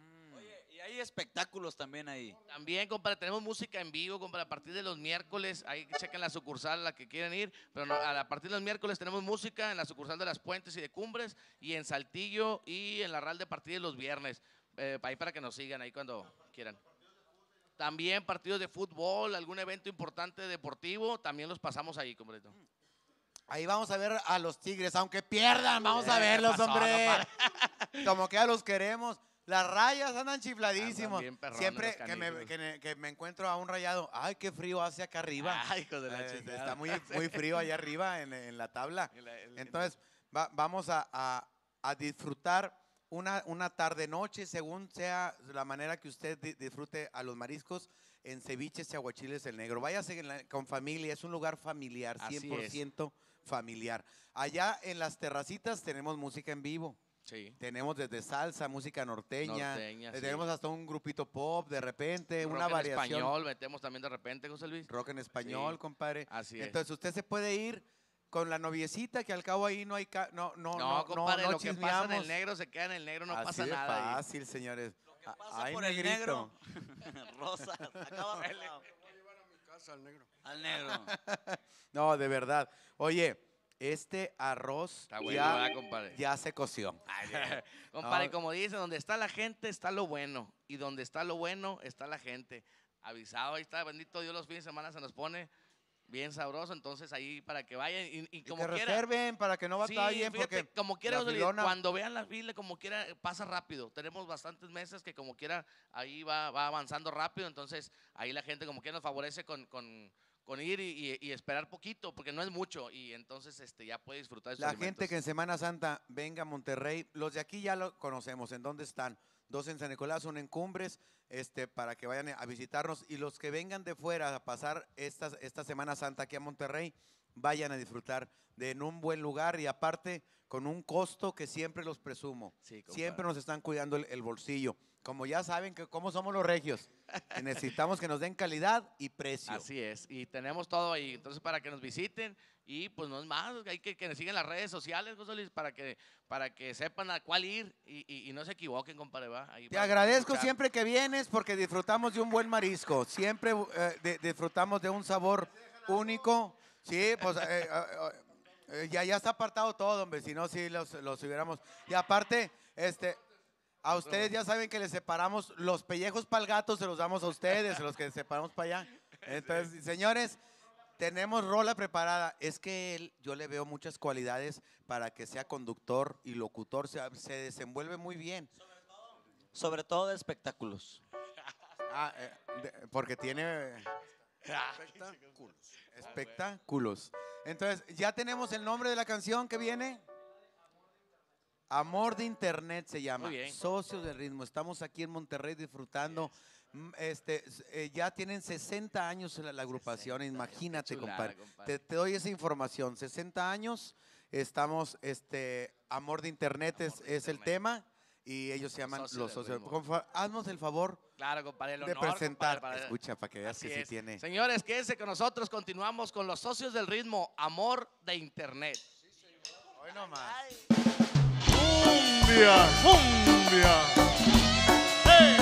C: Hay espectáculos también ahí.
M: También, compadre, tenemos música en vivo, compadre, a partir de los miércoles, ahí chequen la sucursal a la que quieren ir, pero no, a a partir de los miércoles tenemos música en la sucursal de las Puentes y de Cumbres, y en Saltillo y en la RAL de partir de los viernes, eh, ahí para que nos sigan ahí cuando quieran. También partidos de fútbol, algún evento importante deportivo, también los pasamos ahí, compadre.
D: Ahí vamos a ver a los tigres, aunque pierdan, vamos a
M: Eh, ¿qué
D: verlos,
M: pasó,
D: hombre. Como que ya los queremos. Las rayas andan chifladísimos.
M: Andan bien perrones
D: Siempre que me, que, me- que me encuentro a un rayado, ay, qué frío hace acá arriba.
M: Ay, hijo de la
D: Eh, está muy, muy frío allá arriba en, en la tabla.
M: En la- en-
D: Entonces, va- vamos a, a- a disfrutar una, una tarde-noche, según sea la manera que usted di- disfrute a los mariscos en ceviches y aguachiles el negro. Váyase la- con familia, es un lugar familiar,
M: Así es.
D: 100% familiar. Allá en las terracitas tenemos música en vivo.
M: Sí.
D: Tenemos desde salsa, música norteña,
M: Norteña,
D: eh,
M: sí.
D: tenemos hasta un grupito pop de repente,
M: Rock
D: una
M: en
D: variación.
M: español, metemos también de repente, José Luis.
D: Rock en español,
M: Sí,
D: compadre.
M: Así es.
D: Entonces usted se puede ir con la noviecita, que al cabo ahí no hay, ca- no, no,
M: No,
D: no,
M: compadre,
D: no
M: lo que pasa en el negro se queda en el negro, no
D: Así
M: pasa
D: de
M: nada. ahí.
D: fácil, señores.
C: que
D: A-
C: pasa
D: ay,
C: por el
D: negrito.
C: negro. Rosa, acaba.
H: Casa al negro.
C: Al negro.
D: No, de verdad. Oye, este arroz
M: bueno,
D: ya, ya se coció.
M: Compadre, como dice, donde está la gente está lo bueno. Y donde está lo bueno está la gente. Avisado, ahí está, bendito Dios, los fines de semana se nos pone bien sabroso. Entonces ahí para que vayan y, y
D: Y
M: como
D: que
M: quiera.
D: reserven para que no
M: Sí,
D: batallen,
M: fíjate,
D: porque
M: como quiera,
D: filona-
M: cuando vean la fila, como quiera, pasa rápido. Tenemos bastantes meses que como quiera, ahí va, va avanzando rápido. Entonces, ahí la gente como quiera nos favorece con, con, con ir y, y- esperar poquito, porque no es mucho. Y entonces este, ya puede disfrutar de
D: La gente que en Semana Santa venga a Monterrey, los de aquí ya lo conocemos, ¿en dónde están? Dos en San Nicolás, uno en Cumbres, este, para que vayan a visitarnos. Y los que vengan de fuera a pasar esta, esta Semana Santa aquí a Monterrey, vayan a disfrutar de en un buen lugar y aparte con un costo que siempre los presumo.
M: Sí,
D: siempre nos están cuidando el, el bolsillo. Como ya saben que cómo somos los regios, que necesitamos que nos den calidad y precio.
M: Así es, y tenemos todo ahí. Entonces, para que nos visiten y pues no es más, hay que que nos sigan las redes sociales, José Luis, para que, para que sepan a cuál ir y, y- y no se equivoquen, compadre. ¿va? Ahí
D: Te agradezco
M: escuchar.
D: siempre que vienes porque disfrutamos de un buen marisco. Siempre eh, de- disfrutamos de un sabor único. Sí, pues eh, eh, ya, ya está apartado todo, hombre. Si no, sí los, los hubiéramos. Y aparte, este. A ustedes ya saben que les separamos los pellejos para el gato, se los damos a ustedes, los que separamos para allá. Entonces, señores, tenemos rola preparada. Es que él, yo le veo muchas cualidades para que sea conductor y locutor. Se, se desenvuelve muy bien.
C: Sobre todo de espectáculos.
D: Ah, eh, de- porque tiene
H: Espectáculos.
D: Espectáculos. Entonces, ya tenemos el nombre de la canción que viene. Amor de Internet se llama.
M: Muy bien.
D: Socios del Ritmo. Estamos aquí en Monterrey disfrutando. Mm, Este, eh, ya tienen 60 años la, la agrupación, imagínate,
M: Chulada,
D: compadre.
M: compadre.
D: Te, te doy esa información. 60 años, estamos, este, Amor de Internet es, es el tema y ellos se llaman
M: Socios
D: los
M: del
D: socios.
M: Ritmo.
D: Por favor, haznos el favor
M: Claro, compadre, el
D: de presentar.
M: compadre, para-
D: Escucha, para que veas
M: Así
D: que sí
M: es.
D: tiene.
M: Señores, quédense con nosotros. Continuamos con los socios del ritmo, amor de internet.
D: Hoy nomás.
F: Cumbia, cumbia. ¡Hey!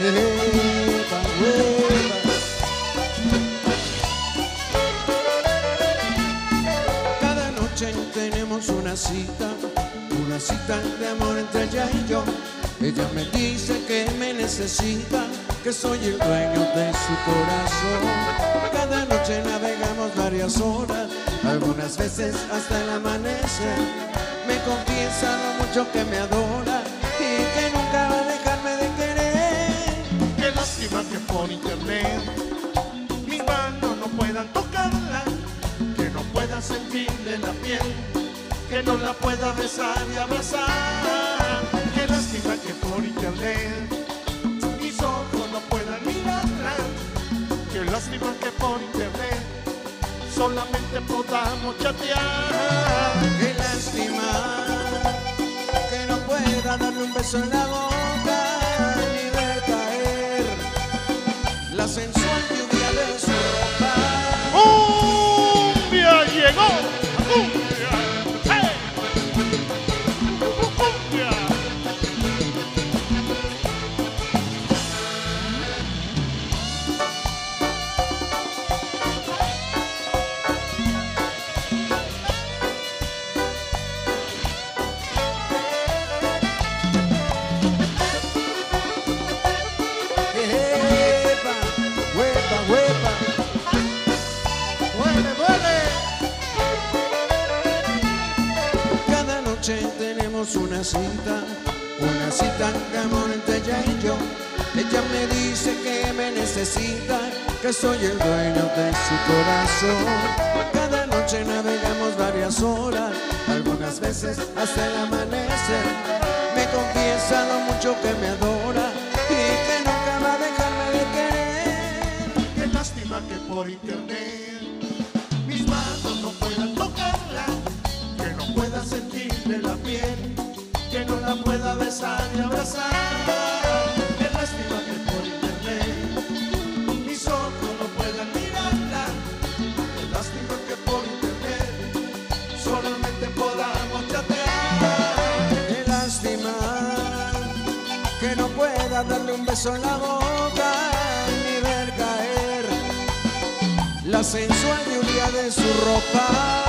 E: Epa, una cita, una cita de amor entre ella y yo. Ella me dice que me necesita, que soy el dueño de su corazón. Cada noche navegamos varias horas, algunas veces hasta el amanecer. Me confiesa lo mucho que me adora y que nunca va a dejarme de querer.
F: Qué lástima que por internet mis manos no puedan tocarla, que no pueda sentirle la piel, que no la pueda besar y abrazar. Qué lástima que por internet mis ojos no puedan mirarla. Qué lástima que por internet solamente podamos chatear.
E: Qué lástima que no pueda darle un beso en la boca ni ver caer la sensual lluvia de su ropa.
F: ¡Cumbia llegó!
E: Soy el dueño de su corazón. Cada noche navegamos varias horas, algunas veces hasta el amanecer. Me confiesa lo mucho que me adora y que nunca va a dejarme de querer.
F: Qué lástima que por internet mis manos no puedan tocarla, que no pueda sentirle la piel, que no la pueda besar y abrazar.
E: Darle un beso en la boca ni ver caer la sensual lluvia de su ropa.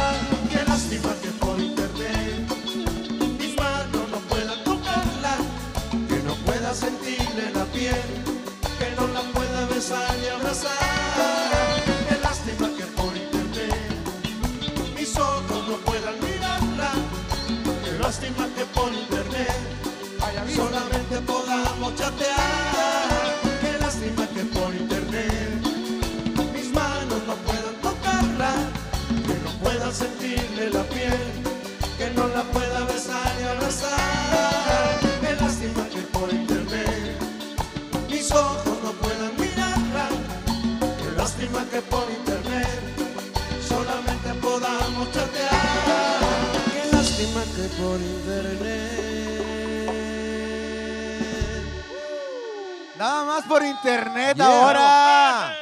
F: Ojos no puedan mirarla. Qué lástima que por internet solamente podamos chatear. Qué lástima que por internet.
D: Nada más por internet
E: Yeah.
D: ahora.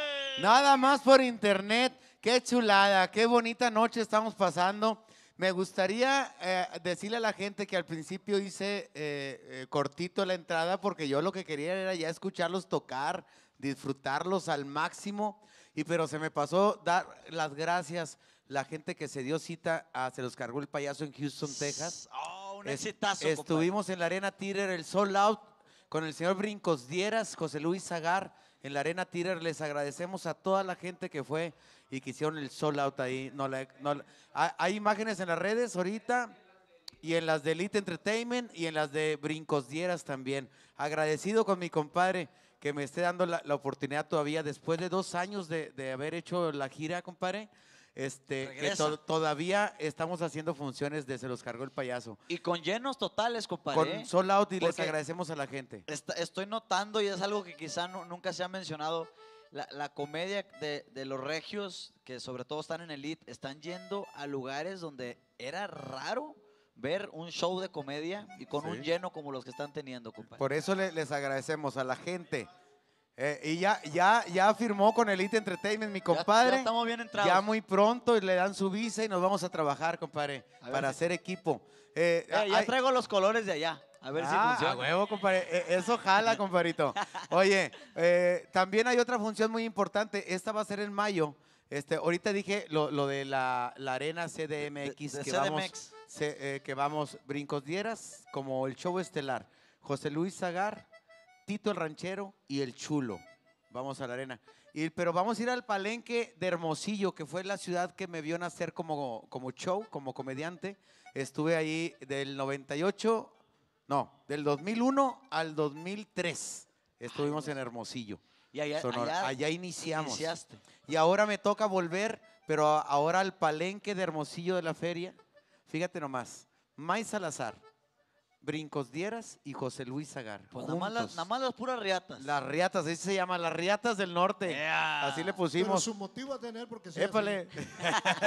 D: Nada más por internet. Qué chulada, qué bonita noche estamos pasando. Me gustaría eh, decirle a la gente que al principio hice eh, eh, cortito la entrada porque yo lo que quería era ya escucharlos tocar, disfrutarlos al máximo. Y pero se me pasó dar las gracias la gente que se dio cita a Se los cargó el payaso en Houston, Texas.
C: Oh, un
D: Es-
C: exitazo, compadre.
D: Estuvimos en la Arena Tirer, el Sold Out, con el señor Brincos Dieras, José Luis Zagar, en la Arena Tirer. Les agradecemos a toda la gente que fue y que hicieron el Sold Out ahí. No la- no la- hay, imágenes en las redes ahorita y en las de Elite Entertainment y en las de Brincos Dieras también. Agradecido con mi compadre que me esté dando la, la oportunidad todavía, después de dos años de, de haber hecho la gira, compadre. Este, que to- todavía estamos haciendo funciones de Se los cargó el payaso.
N: Y con llenos totales, compadre.
D: Con
N: ¿eh?
D: sold out y les
N: Porque
D: agradecemos a la gente.
N: estoy notando, y es algo que quizá no- nunca se ha mencionado, la, la comedia de, de los regios, que sobre todo están en Elite, están yendo a lugares donde era raro ver un show de comedia y con un lleno como los que están teniendo, compadre.
D: Por eso le- les agradecemos a la gente. Eh, y ya, ya, ya firmó con Elite Entertainment, mi compadre.
N: ya estamos bien entrados.
D: Ya muy pronto y le dan su visa y nos vamos a trabajar, compadre,
N: A
D: para
N: si-
D: hacer equipo. Eh,
N: Eh, ya
D: hay-
N: traigo los colores de allá, a ver si
D: Ah,
N: funciona.
D: A huevo, compadre. E- Eso jala, compadrito. Oye, eh, también hay otra función muy importante. Esta va a ser en mayo. Este, ahorita dije lo, lo de la, la arena CDMX
N: de
D: que vamos,
N: CDMX.
D: se- eh, que vamos Brincos Dieras como el show estelar. José Luis Zagar, Tito el Ranchero y el Chulo. Vamos a la arena. Y, pero vamos a ir al palenque de Hermosillo, que fue la ciudad que me vio nacer como, como show, como comediante. Estuve ahí del 98, no, del 2001 al 2003. Estuvimos en Hermosillo.
N: Y allá, allá
D: Allá iniciamos.
N: iniciaste.
D: Y ahora me toca volver, pero ahora al palenque de Hermosillo de la feria. Fíjate nomás, May Salazar, Brincos Dieras y José Luis Zagar.
N: Pues nada más, las,
D: juntos.
N: nada más las puras riatas.
D: Las riatas, así se llama, las riatas del norte. Así le
A: Pero
D: pusimos.
A: su motivo a tener porque sí,
D: Épale.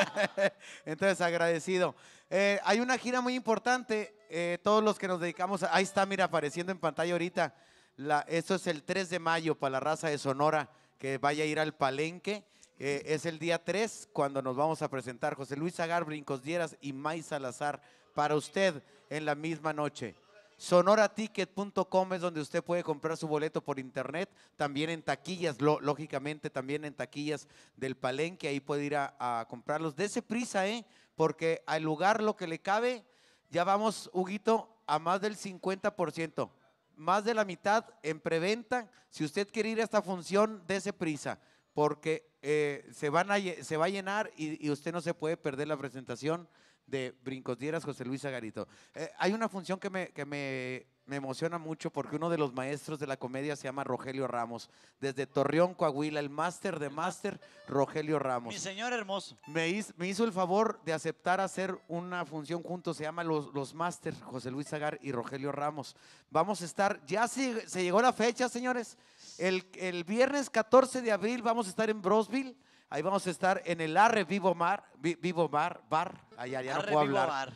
D: Entonces, agradecido. Eh, hay una gira muy importante. eh, todos los que nos dedicamos, a- ahí está, mira, apareciendo en pantalla ahorita. La, esto es el 3 de mayo para la raza de Sonora que vaya a ir al Palenque. Eh, es el día 3 cuando nos vamos a presentar José Luis Agar, Brincos Dieras y May Salazar para usted en la misma noche. Sonoraticket.com es donde usted puede comprar su boleto por internet, también en taquillas, lógicamente también en taquillas del Palenque, ahí puede ir a, comprarlos. Dese prisa, ¿eh? Porque al lugar lo que le cabe, ya vamos, Huguito, a más del 50%, más de la mitad en preventa. Si usted quiere ir a esta función, dese prisa, porque eh, se, van a, se va a llenar y usted no se puede perder la presentación de Brincos Dieras José Luis Agarito. Eh, hay una función que, me, que me, me emociona mucho porque uno de los maestros de la comedia se llama Rogelio Ramos, desde Torreón, Coahuila, el máster de máster, Rogelio Ramos.
N: Mi señor hermoso.
D: Me hizo, me hizo el favor de aceptar hacer una función juntos, se llama Los, los Máster, José Luis Zagar y Rogelio Ramos. Vamos a estar, ya se, se llegó la fecha, señores. El, el viernes 14 de abril vamos a estar en Brosville. Ahí vamos a estar en el Arre Vivo Mar, Vi- Vivo Bar, Bar, allá ya no puedo
N: Vivo
D: hablar.
N: Bar.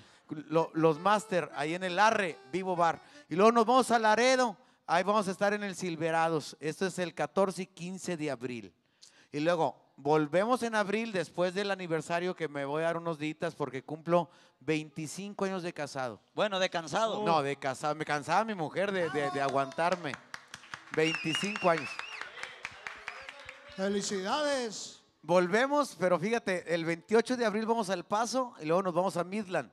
D: Lo- los Máster, ahí en el Arre Vivo Bar. Y luego nos vamos a Laredo, ahí vamos a estar en el Silverados. Esto es el 14 y 15 de abril. Y luego volvemos en abril después del aniversario que me voy a dar unos días porque cumplo 25 años de casado.
N: Bueno, de cansado.
D: No, de casado. Me cansaba mi mujer de, de- de aguantarme. 25 años.
A: Felicidades.
D: Volvemos, pero fíjate, el 28 de abril vamos al Paso y luego nos vamos a Midland.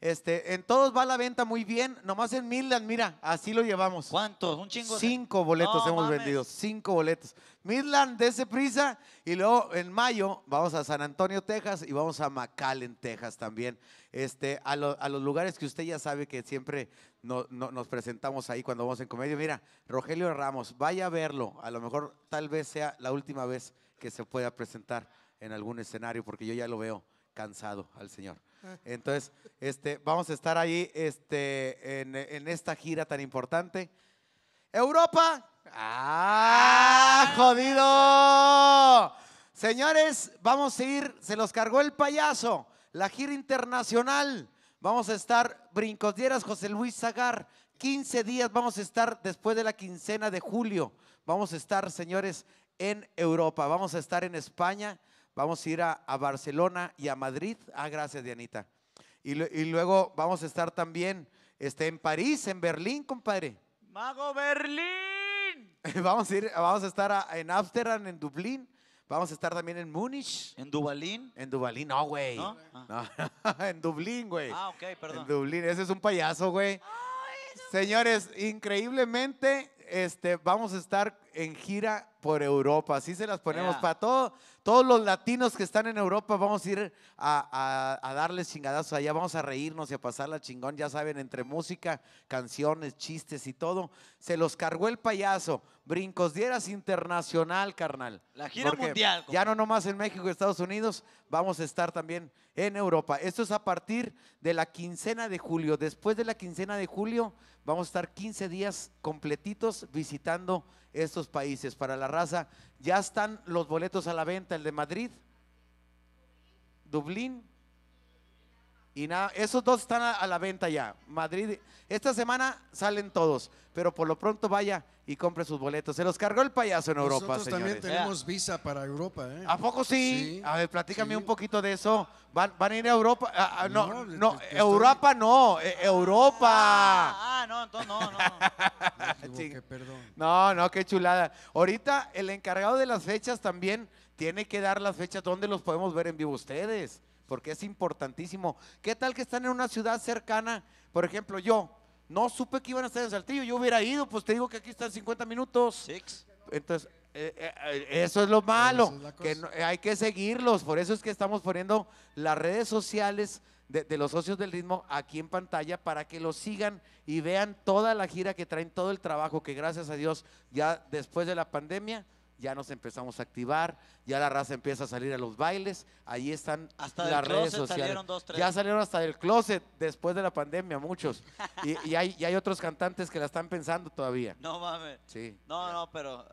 D: Este, en todos va la venta muy bien, nomás en Midland, mira, así lo llevamos.
N: ¿Cuántos? Un chingo. de-
D: Cinco boletos
N: No
D: hemos
N: mames.
D: vendido, cinco boletos. Midland, dese prisa. Y luego en mayo vamos a San Antonio, Texas y vamos a McAllen, Texas también. Este, a, lo- a los lugares que usted ya sabe que siempre no- no- nos presentamos ahí cuando vamos en comedia. Mira, Rogelio Ramos, vaya a verlo. A lo mejor tal vez sea la última vez que se pueda presentar en algún escenario porque yo ya lo veo cansado al señor. Entonces, este, vamos a estar ahí este, en, en esta gira tan importante. Europa. ¡Ah! ¡Jodido! Señores, vamos a ir, se los cargó el payaso, la gira internacional. Vamos a estar, Brincos Dieras, José Luis Zagar. 15 días vamos a estar después de la quincena de julio. Vamos a estar, señores, en Europa. Vamos a estar en España. Vamos a ir a, a Barcelona y a Madrid. Ah, gracias, Dianita. Y, y luego vamos a estar también este, en París, en Berlín, compadre.
N: Mago Berlín.
D: Vamos a ir, vamos a estar a- en Ámsterdam, en Dublín. Vamos a estar también en Múnich.
N: ¿En Dubalín?
D: En Dubalín, no, güey.
N: ¿No?
D: No, en Dublín, güey.
N: Ah, ok,
D: En
N: perdón.
D: Dublín, ese es un payaso, güey. Señores, increíblemente, este, vamos a estar en gira por Europa. Así se las ponemos para todo, Todos los latinos que están en Europa vamos a ir a, a, a darles chingadazos allá, vamos a reírnos y a pasarla chingón, ya saben, entre música, canciones, chistes y todo. Se los cargó el payaso. Brincos Dieras Internacional, carnal.
C: La gira
D: Porque
C: mundial,
D: Ya no nomás en México y Estados Unidos, vamos a estar también en Europa. Esto es a partir de la quincena de julio. Después de la quincena de julio, vamos a estar 15 días completitos visitando estos países. Para la raza, ya están los boletos a la venta, el de Madrid, Dublín. Y nada, esos dos están a, a la venta ya. Madrid, esta semana salen todos, pero por lo pronto vaya y compre sus boletos. Se los cargó el payaso en Europa,
O: Nosotros también
D: señores.
O: tenemos visa para Europa, ¿eh?
D: ¿A poco sí?
O: Sí,
D: A ver, platícame
O: sí.
D: un poquito de eso. ¿Van, van a ir a Europa? Ah, ah, no,
O: No,
D: no,
O: te- te estoy-
D: Europa no, eh, Europa.
C: Ah, no, entonces no, no.
O: Me equivoqué, perdón.
D: No, no, qué chulada. Ahorita el encargado de las fechas también tiene que dar las fechas donde los podemos ver en vivo ustedes, porque es importantísimo. ¿Qué tal que están en una ciudad cercana? Por ejemplo, yo no supe que iban a estar en Saltillo, yo hubiera ido, pues te digo que aquí están 50 minutos. Entonces, eh, eh, eso es lo malo,
O: es
D: que no- eh, hay que seguirlos, por eso es que estamos poniendo las redes sociales de, de los socios del ritmo aquí en pantalla para que los sigan y vean toda la gira que traen, todo el trabajo que gracias a Dios ya después de la pandemia ya nos empezamos a activar, ya la raza empieza a salir a los bailes, ahí están
C: Hasta del
D: las redes sociales.
C: salieron dos, tres.
D: Ya salieron hasta del closet después de la pandemia, muchos. Y, y hay, y hay otros cantantes que la están pensando todavía.
C: No mames.
D: Sí.
C: No, no, pero.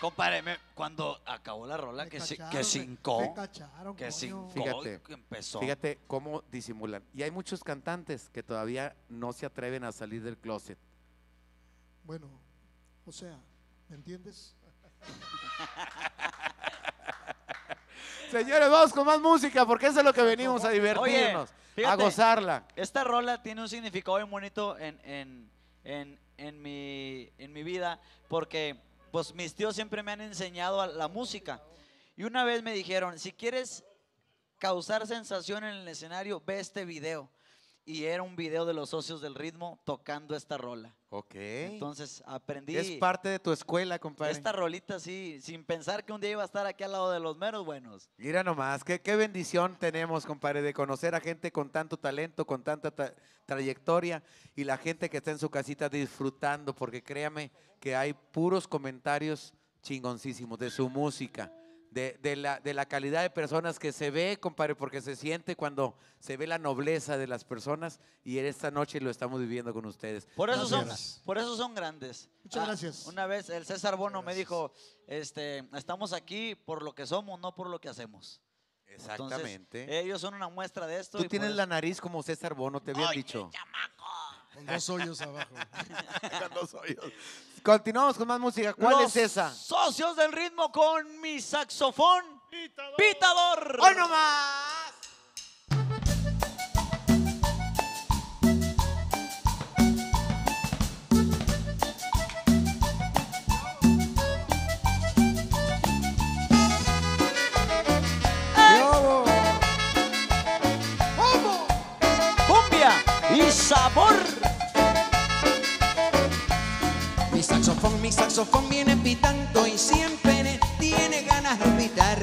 C: Compadre, me- cuando acabó la rola, que, se,
A: cacharon,
C: que
A: me cacharon,
C: que cincó.
D: Fíjate,
C: que empezó.
D: fíjate cómo disimulan. Y hay muchos cantantes que todavía no se atreven a salir del closet.
A: Bueno, o sea, ¿me entiendes?
D: Señores, vamos con más música porque eso es lo que venimos a divertirnos, a
C: fíjate,
D: gozarla.
C: Esta rola tiene un significado muy bonito en, en, en, en mi, en mi vida porque pues mis tíos siempre me han enseñado a la música. Y una vez me dijeron, si quieres causar sensación en el escenario, ve este video. Y era un video de los socios del ritmo tocando esta rola.
D: Ok.
C: Entonces aprendí
D: es parte de tu escuela, compadre.
C: esta rolita así, sin pensar que un día iba a estar aquí al lado de los meros buenos.
D: Mira nomás, qué, qué bendición tenemos, compadre, de conocer a gente con tanto talento, con tanta tra- trayectoria y la gente que está en su casita disfrutando, porque créame que hay puros comentarios chingoncísimos de su música, de, de la, de la calidad de personas que se ve, compadre, porque se siente cuando se ve la nobleza de las personas y en esta noche lo estamos viviendo con ustedes.
C: Por eso, son, por eso son grandes.
A: Muchas
C: Ah,
A: gracias.
C: Una vez el César Bono me dijo, este, estamos aquí por lo que somos, no por lo que hacemos. Entonces,
D: Exactamente.
C: ellos son una muestra de esto.
D: Tú
C: y
D: tienes la nariz como César Bono, te habían
C: Oye,
D: dicho.
O: Con dos hoyos abajo.
D: Con dos hoyos. Continuamos con más música. ¿Cuál
C: Los
D: es esa?
C: Socios del ritmo con mi saxofón pitador.
D: ¡Hoy no
E: Mi saxofón, mi saxofón viene pitando y siempre tiene ganas de pitar.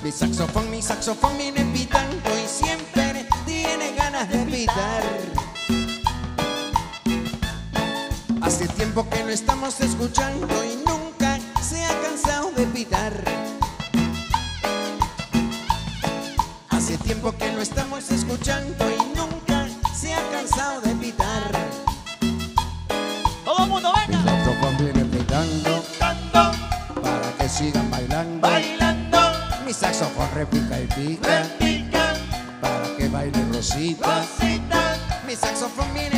E: Mi saxofón, mi saxofón viene pitando y siempre tiene ganas de pitar. Hace tiempo que lo estamos escuchando y nunca se ha cansado de pitar. Estamos escuchando y nunca se ha cansado de pitar.
C: Todo el mundo venga.
E: saxofón viene pitando para que sigan bailando.
C: Bailando.
E: Mi saxofón repica y pica para que baile Rosita. Mi saxofón viene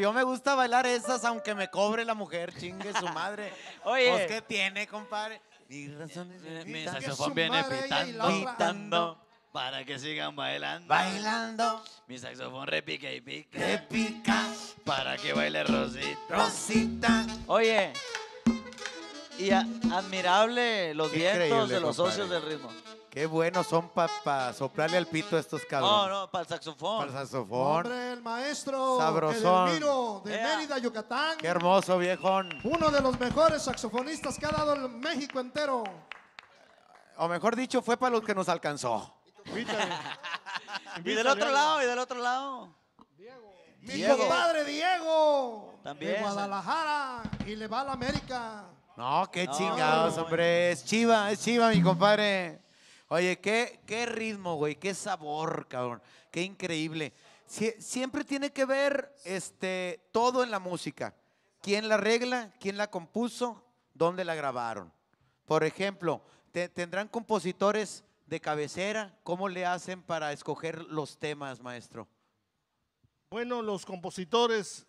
D: Yo me gusta bailar esas aunque me cobre la mujer, chingue su madre.
N: Oye.
D: Pues, ¿qué tiene, compadre? Mi
N: saxofón viene pitando, pitando, para que sigan bailando.
D: Bailando,
N: Mi saxofón repica y pica,
D: que pica,
N: para que baile Rosita.
D: Rosita.
N: Oye, y a- admirable los vientos de los
D: compadre.
N: socios del ritmo.
D: Qué buenos son para soplarle al pito a estos
N: No,
D: cabrones.
N: no, para el saxofón.
D: Para el saxofón.
A: Hombre, el maestro
D: Sabrosón.
A: Edelmiro de. Mérida, Yucatán.
D: Qué hermoso, viejón.
A: Uno de los mejores saxofonistas que ha dado el México entero.
D: O mejor dicho, fue para los que nos alcanzó.
F: Invítale.
N: Y del
F: Invítale
N: otro lado, y del otro lado.
A: Mi
N: Diego.
A: compadre Diego.
N: También,
A: De Guadalajara. Y le va a la América.
D: No, qué
N: No,
D: chingados,
N: no,
D: hombre. Es chiva, es chiva, mi compadre. Oye, qué, qué ritmo, güey, qué sabor, cabrón. Qué increíble. Sie- siempre tiene que ver este, todo en la música. ¿Quién la arregla? ¿Quién la compuso? ¿Dónde la grabaron? Por ejemplo, te- ¿tendrán compositores de cabecera? ¿Cómo le hacen para escoger los temas, maestro?
F: Bueno, los compositores,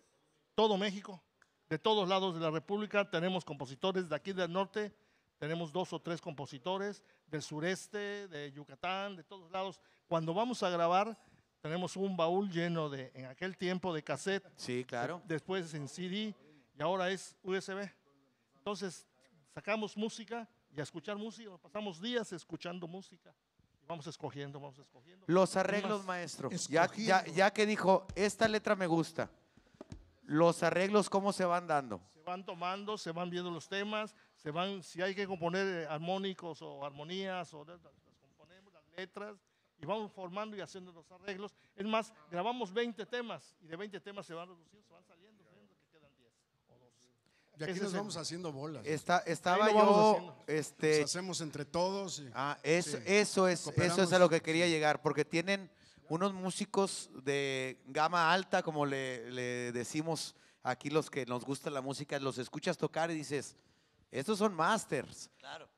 F: todo México, de todos lados de la República, tenemos compositores de aquí del norte, tenemos dos o tres compositores del sureste, de Yucatán, de todos lados. Cuando vamos a grabar, tenemos un baúl lleno de, en aquel tiempo, de cassette.
D: Sí, claro.
F: Después en CD y ahora es USB. Entonces, sacamos música y a escuchar música, pasamos días escuchando música. Y vamos escogiendo, vamos escogiendo.
D: Los
F: Es
D: arreglos, maestro. Ya, ya, ya que dijo, esta letra me gusta. Los arreglos, ¿cómo se van dando?
F: se van tomando, se van viendo los temas, se van, si hay que componer eh, armónicos o armonías, o las, las componemos, las letras, y vamos formando y haciendo los arreglos. Es más, grabamos 20 temas, y de 20 temas se van reduciendo, se van saliendo, que quedan 10 o 12.
H: Y aquí
F: Ese
H: nos
F: es el-
H: vamos haciendo bolas.
D: Está, estaba
F: vamos
D: yo,
F: haciendo.
D: este,
H: Nos hacemos entre todos. y-
D: ah, eso,
H: sí,
D: eso es, eso es a lo que quería llegar, porque tienen unos músicos de gama alta, como le, le decimos aquí los que nos gusta la música, los escuchas tocar y dices, estos son masters.
N: Claro.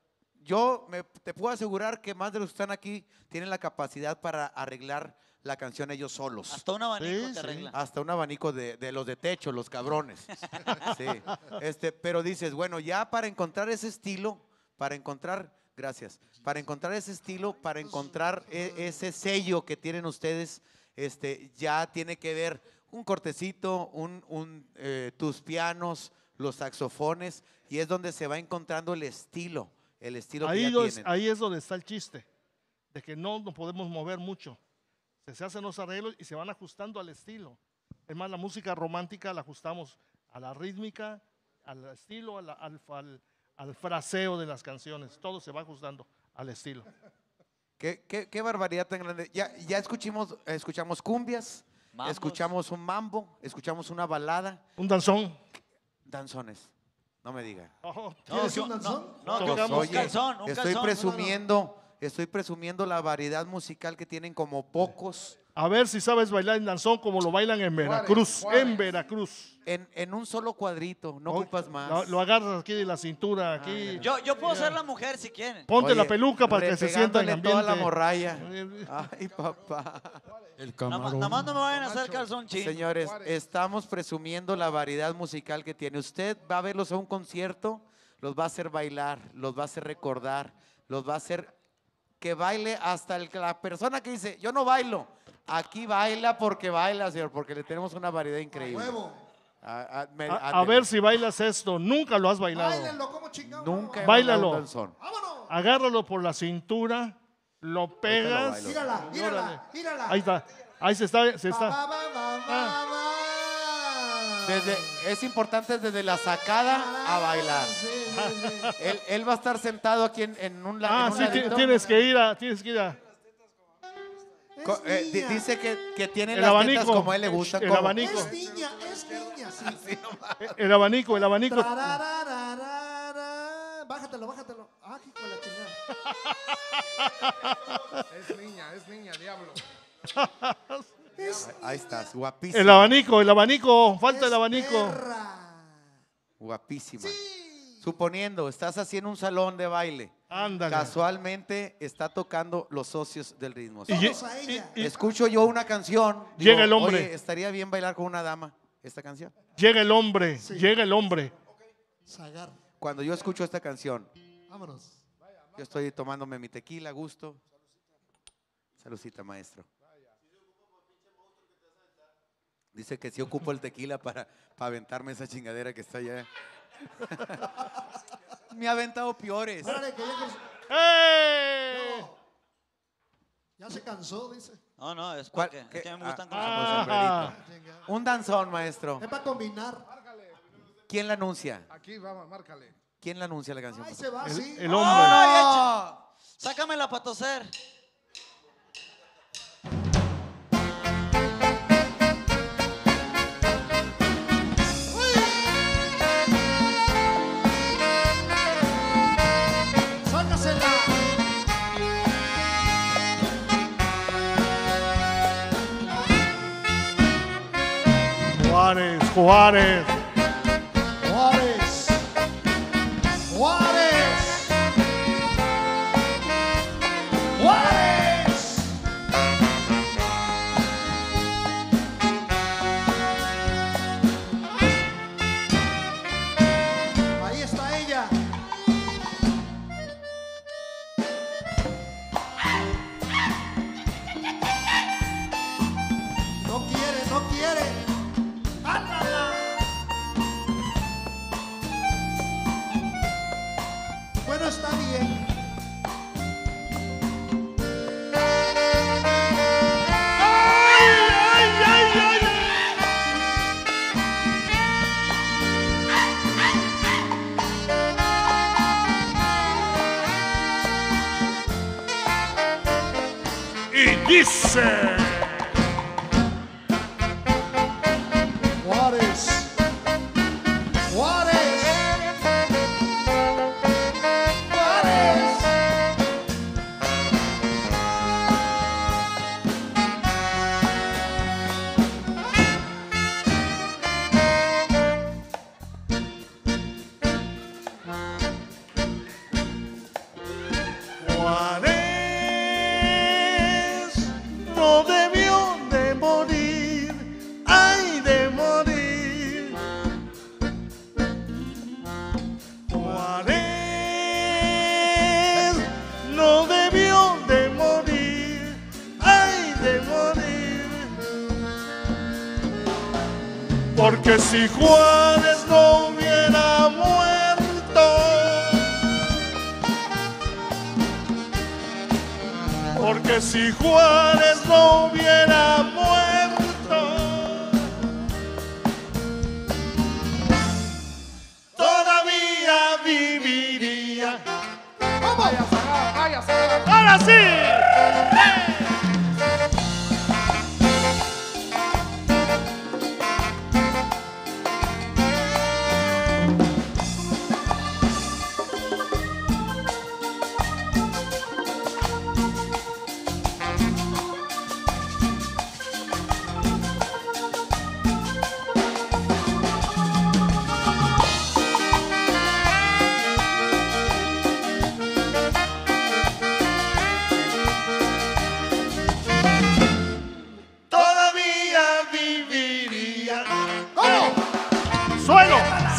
D: Yo me, te puedo asegurar que más de los que están aquí tienen la capacidad para arreglar la canción ellos solos.
N: Hasta un abanico
F: Sí,
N: te
F: sí.
N: arregla.
D: Hasta un abanico de, de los de techo, los cabrones. Sí. Este, pero dices, bueno, ya para encontrar ese estilo, para encontrar, gracias, para encontrar ese estilo, para encontrar e- ese sello que tienen ustedes, este, ya tiene que ver un cortecito, un, un, eh, tus pianos, los saxofones, y es donde se va encontrando el estilo, el estilo que
F: Ahí,
D: ya
F: do- es,
D: tienen.
F: ahí es donde está el chiste, de que no nos podemos mover mucho. Se, se hacen los arreglos y se van ajustando al estilo. Es más, la música romántica la ajustamos a la rítmica, al estilo, a la- al, al- al fraseo de las canciones. Todo se va ajustando al estilo.
D: Qué, qué- qué barbaridad tan grande. Ya, ya escuchamos, escuchamos cumbias,
N: Mambos.
D: escuchamos un mambo, escuchamos una balada,
F: Un danzón.
D: Danzones. No me diga.
F: Oh,
A: ¿Quieres
N: yo-
A: un danzón?
N: No,
F: tocamos
D: Oye,
N: calzón, un
D: estoy
N: calzón.
D: presumiendo, estoy presumiendo la variedad musical que tienen como pocos
F: A ver si sabes bailar en danzón como lo bailan en Veracruz. En Veracruz.
D: en, en un solo cuadrito. No
F: Hoy-
D: ocupas más.
F: Lo, lo agarras aquí de la cintura, aquí.
N: Yo, yo puedo ser la mujer si quieren.
F: Ponte la
D: Oye,
F: peluca para que se sienta en ambiente.
D: toda la morralla. Ay, papá.
H: El
N: más, nada más no me vayan a hacer calzón chino.
D: Señores, estamos presumiendo la variedad musical que tiene. Usted va a verlos a un concierto, los va a hacer bailar, los va a hacer recordar, los va a hacer que baile hasta el, la persona que dice, yo no bailo. Aquí baila porque baila, señor, porque le tenemos una variedad increíble. A, a- me-
F: A, a
D: ándele.
F: ver si bailas esto. Nunca lo has bailado.
A: Báilenlo como chingado.
D: Nunca he
F: Báilalo.
D: bailado.
F: Agárralo por la cintura, lo pegas.
A: Mírala, mírala, mírala.
F: Ahí está. Ahí se está. Se está. Ah.
D: Desde, es importante desde la sacada a bailar.
A: Sí, sí, sí.
D: Él, él va a estar sentado aquí en, en un, la-
F: Ah,
D: en un
F: sí, tienes que ir a. Tienes que ir a.
D: Co- eh, di- dice que, que tiene
F: El
D: las
F: abanico.
D: tetas como a él le gustan.
F: El abanico.
A: Es niña, es niña, sí.
F: El abanico, el abanico.
A: Tararararara. Bájatelo, bájatelo. Ah, hijo de la chingada.
G: Es niña, es niña, diablo.
A: Es
D: Ahí estás, guapísima.
F: El abanico, el abanico. Falta el
A: es
F: abanico.
A: perra.
D: Guapísima. Suponiendo, estás haciendo un salón de baile.
F: Ándale.
D: Casualmente está tocando los socios del ritmo.
F: Y,
A: a ella.
F: y- y-
D: Escucho yo una canción.
F: Llega el hombre.
D: "Oye, estaría bien bailar con una dama esta canción.
F: llega el hombre. Llega el hombre.
A: Zagar.
D: Cuando yo escucho esta canción,
A: Vámonos.
D: yo estoy tomándome mi tequila a gusto. Saludcita, maestro. Dice que sí ocupo el tequila para, para aventarme esa chingadera que está allá. Me ha aventado peores.
A: Órale, que ya, que-
F: ¡Eh!
A: ya se cansó, dice.
N: No, no, es
D: ¿Cuál?
N: porque
D: ¿Qué?
N: es que a mí me
D: Ah,
N: gustan con
F: Ah.
N: sombrerito.
D: Un danzón, maestro.
A: Es para combinar.
D: ¿Quién la anuncia?
G: Aquí, vamos, márcale.
D: ¿Quién la anuncia la canción?
A: Ahí se va,
F: El,
A: sí.
F: el
N: No,
F: hombre.
N: no, y echa- Sácamela para toser.
F: Juárez,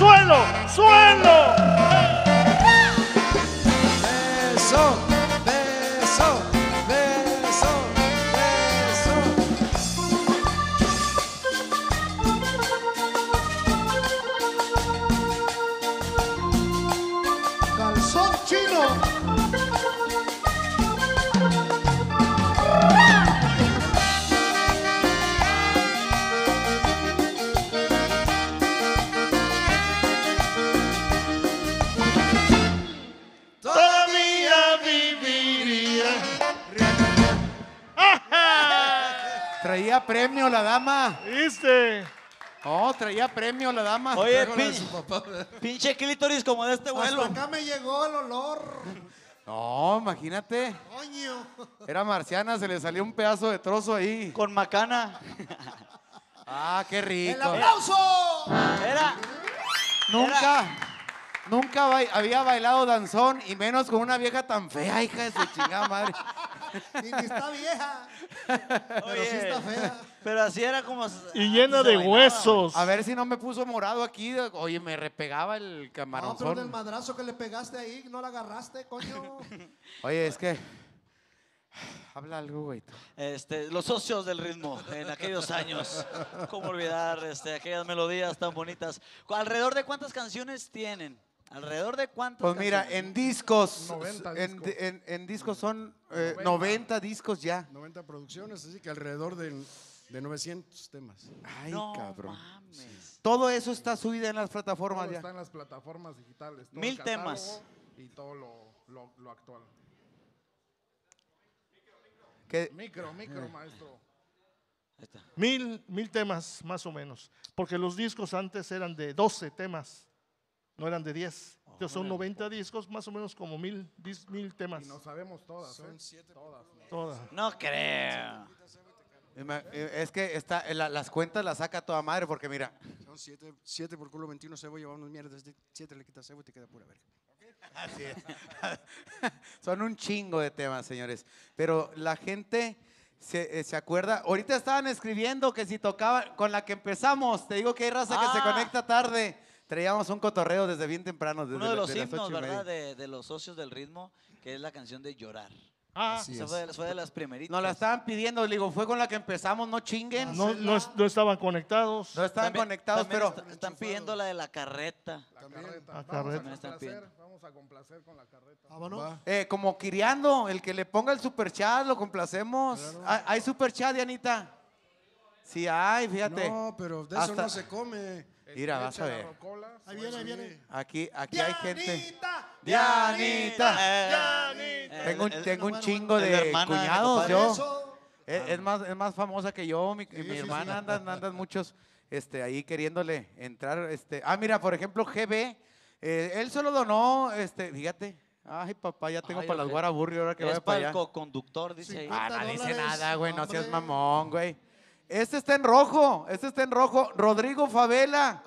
F: ¡Suelo! ¡Suelo!
D: Traía premio la dama.
C: Oye,
D: Traigo la de
C: pin-
D: su papá.
C: pinche clítoris como de este vuelo.
A: Hasta acá me llegó el olor.
D: No, imagínate.
A: Coño.
D: Era marciana, se le salió un pedazo de trozo ahí.
C: Con macana.
D: Ah, qué rico.
A: ¡El aplauso!
C: Era.
D: Nunca, nunca había bailado danzón y menos con una vieja tan fea, hija de su chingada madre.
A: Y ni está vieja. Pero sí está fea.
C: Pero así era como.
F: Y llena de huesos.
D: A ver si no me puso morado aquí. Oye, me repegaba el
A: No, pero del madrazo que le pegaste ahí, no la agarraste, coño.
D: Oye, es que. Habla algo, güey.
C: Este, los socios del ritmo en aquellos años. ¿Cómo olvidar este, aquellas melodías tan bonitas? ¿Alrededor de cuántas canciones tienen? ¿Alrededor de cuántas
D: Pues mira,
C: canciones?
D: en discos.
G: 90
D: en,
G: discos.
D: en- en discos son eh, 90 discos ya.
E: 90 producciones, así que alrededor de, de 900 temas.
D: Ay,
C: No
D: cabrón.
C: mames.
D: Todo eso está subido en las plataformas
G: Todo
D: ya.
G: está en las plataformas digitales. todo
C: Mil
G: el
C: temas.
G: Y todo lo, lo- lo actual.
D: Que-
G: Micro, micro, maestro.
F: Mil, mil temas más o menos. Porque los discos antes eran de 12 temas, no eran de 10. Entonces son 90 discos, más o menos como mil, dis- mil temas.
G: Y no sabemos todas.
E: Son
G: ¿eh?
E: siete
G: Todas.
F: Todas.
C: No creo.
D: Eh, Es que está, la- las cuentas las saca toda madre porque mira.
E: Son 7 siete por culo 21 cebo, llevamos mierdas. 7 le quitas cebo y te queda pura verga.
D: Así es. Son un chingo de temas, señores. Pero la gente se, eh, se acuerda. Ahorita estaban escribiendo que si tocaba con la que empezamos. Te digo que hay raza que se
C: Ah.
D: conecta tarde. Traíamos un cotorreo desde bien temprano. Desde
C: Uno de
D: la-
C: los
D: de
C: himnos,
D: media.
C: ¿verdad? De, de los socios del ritmo, que es la canción de Llorar.
F: Ah,
E: Así
C: Esa
E: es.
C: fue, de- fue de las primeritas.
D: Nos la estaban pidiendo. Le digo, fue con la que empezamos. No chinguen. No,
F: no, no, es- no estaban conectados.
D: estaban
C: También-
D: conectados,
C: también
D: pero.
C: está- están pidiendo la de la carreta.
G: La carreta.
F: La
G: Vamos
F: carreta.
G: a
C: Están
G: complacer,
C: pidiendo.
G: vamos a complacer con la carreta.
A: Vámonos.
D: Eh, como Kiriando, el que le ponga el superchat, lo complacemos. ¿Hay, hay superchat, Dianita? Sí, hay, fíjate.
E: No, pero de eso
D: Hasta-
E: no se come.
D: Mira, vas a ver.
A: Ahí viene, ahí viene.
D: Aquí, aquí hay gente.
A: Dianita,
D: Dianita.
C: Eh,
D: Tengo un,
C: el- el-
D: tengo un chingo
C: es la
D: de
C: hermana de mi
D: cuñados,
C: compadre.
D: yo.
A: Eso.
D: Es, es más, es más famosa que yo, mi, mi
A: sí,
D: hermana
A: sí.
D: andan, andan muchos este, ahí queriéndole entrar. Este. Ah, mira, por ejemplo, GB, eh, él solo donó, este, fíjate. Ay, papá, ya tengo
C: Ay,
D: para las guaraburri ahora que
C: es para
D: para
C: el
D: allá.
C: co-conductor, dice ahí.
D: Ah, no
A: 50
D: dice nada, güey, no seas mamón, güey. Este está en rojo, este está en rojo. Rodrigo Favela,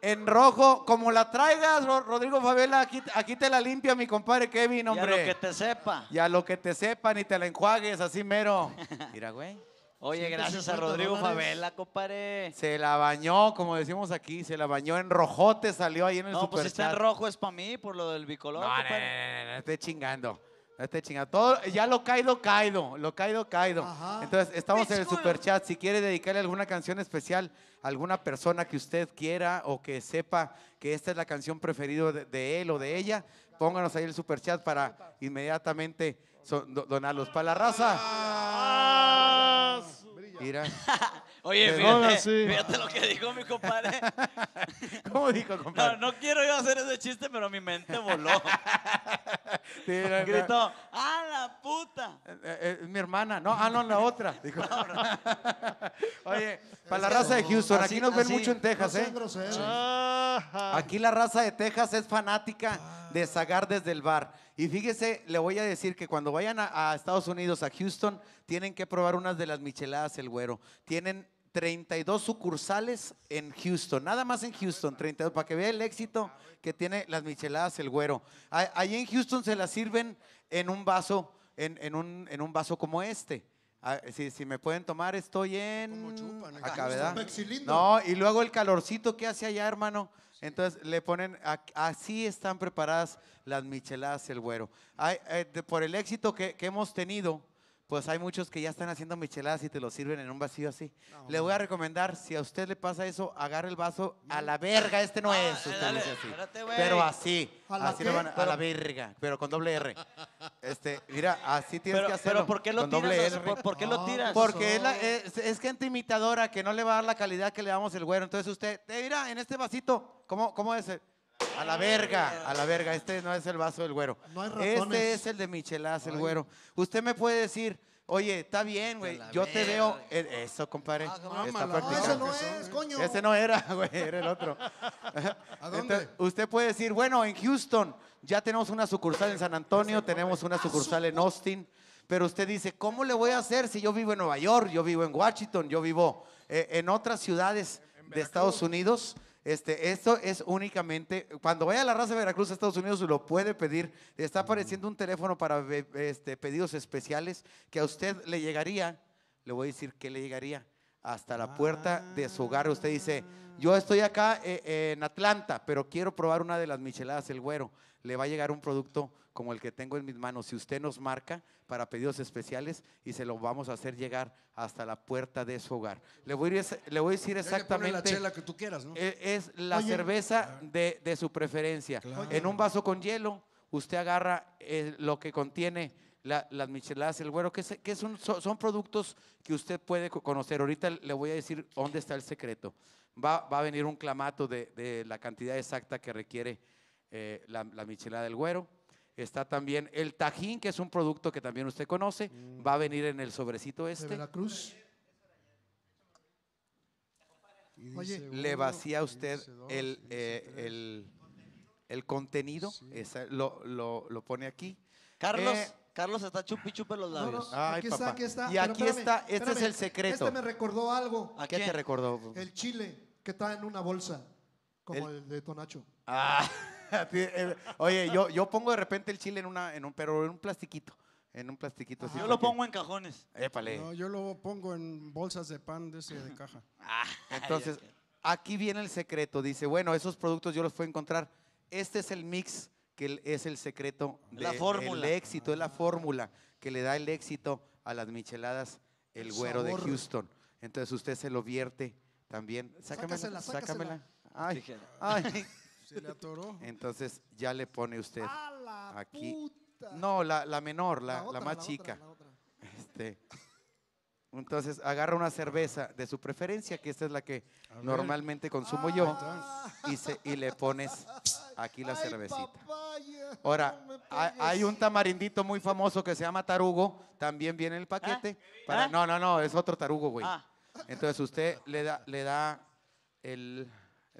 D: en rojo. Como la traigas, Ro- Rodrigo Favela, aquí, aquí te la limpia mi compadre Kevin,
C: Y a
D: hombre.
C: lo que te sepa.
D: Y a lo que te sepan y te la enjuagues, así mero. Mira, güey.
C: Oye, gracias a
A: 150
C: Rodrigo
A: dólares.
C: Favela, compadre.
D: Se la bañó, como decimos aquí, se la bañó en rojote, salió ahí en el
C: No, pues si está en rojo es para mí por lo del bicolor,
D: No, no, no, no, no, estoy chingando. Este chingado. Todo, ya lo caído, caído. Lo caído, caído. Entonces, estamos en el super chat. Si quiere dedicarle alguna canción especial a alguna persona que usted quiera o que sepa que esta es la canción preferida de, de él o de ella, pónganos ahí el super chat para inmediatamente donarlos. Para la raza. Mira.
P: Oye, fíjate, fíjate lo que dijo mi compadre.
D: ¿Cómo dijo,
P: No,
D: compadre?
P: no quiero yo hacer ese chiste, pero mi mente voló.
D: Sí, no, no.
P: Gritó, ¡ah, la puta!
D: Eh, eh, es mi hermana. No, ah, no, la otra. Dijo. Oye, para la raza de Houston,
N: Así-
D: aquí nos ven
N: así-
D: mucho en Texas,
A: no
D: ¿eh? Aquí la raza de Texas es fanática de Zagar desde el bar. Y fíjese, le voy a decir que cuando vayan a, a Estados Unidos, a Houston, tienen que probar unas de las micheladas El Güero. Tienen 32 sucursales en Houston, nada más en Houston, 32, para que vea el éxito que tiene las micheladas El Güero. A- Ahí en Houston se las sirven en un vaso, en, en un, en un vaso como este. Ah, si, si me pueden tomar, estoy en acá, ¿verdad? No, y luego el calorcito que hace allá, hermano. Entonces le ponen, así están preparadas las micheladas el güero. Eh, por el éxito que hemos tenido, pues hay muchos que ya están haciendo micheladas y te lo sirven en un vacío así. le voy a recomendar, si a usted le pasa eso, agarre el vaso a la verga, este no es. usted
P: dale,
D: dice así.
P: espérate,
D: pero así,
A: ¿A la
D: así van a, a la verga, pero con doble R. Este, mira, así tienes
P: Pero,
D: que hacerlo.
P: pero ¿por qué lo
D: con
P: tiras?
D: doble R.
P: ¿Por, por qué lo tiras?
D: Porque es, la- es, es gente imitadora que no le va a dar la calidad que le damos el güero. Entonces usted, eh, mira, en este vasito, ¿cómo, cómo es? el? A la verga, a la verga. Este no es el vaso del güero.
A: No hay
D: este es el de Michelas, el güero. Usted me puede decir, oye, está bien, güey. Yo te veo. eso, compadre. Está
A: No,
D: practicando.
A: ese no es, coño.
D: Ese no era, güey, era el otro.
H: ¿A dónde?
D: Entonces, usted puede decir, bueno, en Houston ya tenemos una sucursal en San Antonio, tenemos una sucursal en Austin, pero usted dice, ¿cómo le voy a hacer si yo vivo en Nueva York, yo vivo en Washington, yo vivo eh, en otras ciudades de Estados Unidos? Este, esto es únicamente, cuando vaya a la raza de Veracruz a Estados Unidos, lo puede pedir. Está apareciendo un teléfono para este, pedidos especiales que a usted le llegaría, le voy a decir que le llegaría hasta la puerta de su hogar. Usted dice, yo estoy acá eh, en Atlanta, pero quiero probar una de las micheladas El Güero. Le va a llegar un producto como el que tengo en mis manos. Si usted nos marca para pedidos especiales y se lo vamos a hacer llegar hasta la puerta de su hogar. Le voy a, ir- le voy a decir exactamente.
H: la chela que tú quieras, ¿no?
D: Eh, Es la
A: Oye.
D: cerveza de, de su preferencia. En un vaso con hielo, usted agarra eh, lo que contiene la- las micheladas, el güero, que, se- que son, productos que usted puede co- conocer. Ahorita le voy a decir dónde está el secreto. Va, va a venir un clamato de, de la cantidad exacta que requiere eh, la, la michelada del güero. Está también el tajín, que es un producto que también usted conoce. Va a venir en el sobrecito
A: De
D: este.
A: Veracruz. Oye,
D: le vacía usted el, eh, el, el contenido, esa- lo, lo- lo pone aquí.
N: Carlos,
D: Eh,
N: Carlos está chupi chupe los
A: no, no,
N: labios.
D: Ay,
A: aquí está,
D: papá.
A: aquí está.
D: Y
A: Pero
D: aquí
A: espérame,
D: está, este es
A: espérame,
D: el secreto.
A: Este me recordó algo.
N: ¿A
D: ¿Qué te recordó?
A: El chile que está en una bolsa, como
D: El-
A: el, de Tonacho.
D: Ah, a oye, yo, yo pongo de repente el chile en una, en un, pero en un plastiquito, en un plastiquito. así
P: Yo lo pongo en cajones.
D: Épale.
H: No, yo lo pongo en bolsas de pan de ese de caja.
D: Entonces, aquí viene el secreto. Dice, bueno, esos productos yo los puedo encontrar. Este es el mix que es el secreto
P: La
D: del
P: fórmula.
D: éxito, es la fórmula que le da el éxito a las micheladas el,
A: El
D: güero de. Houston. Entonces usted se lo vierte también. Sácamela, sácamela.
A: sácasela.
D: Ay, ay.
H: Se le atoró.
D: Entonces ya le pone usted
A: ¡A la
D: aquí.
A: puta!
D: No, la, la menor, la, la
A: otra,
D: más chica.
A: la otra.
D: Este, entonces agarra una cerveza de su preferencia, que esta es la que
H: A ver.
D: normalmente consumo
A: Ah.
D: yo, y, se, y le pones aquí la
A: Ay,
D: cervecita.
A: papaya,
D: Ahora,
A: no
D: hay, un tamarindito muy famoso que se llama tarugo, también viene en el paquete. Para,
P: ¿Ah?
D: No, no, no, es otro tarugo, güey.
P: Ah.
D: Entonces usted le da, le da el,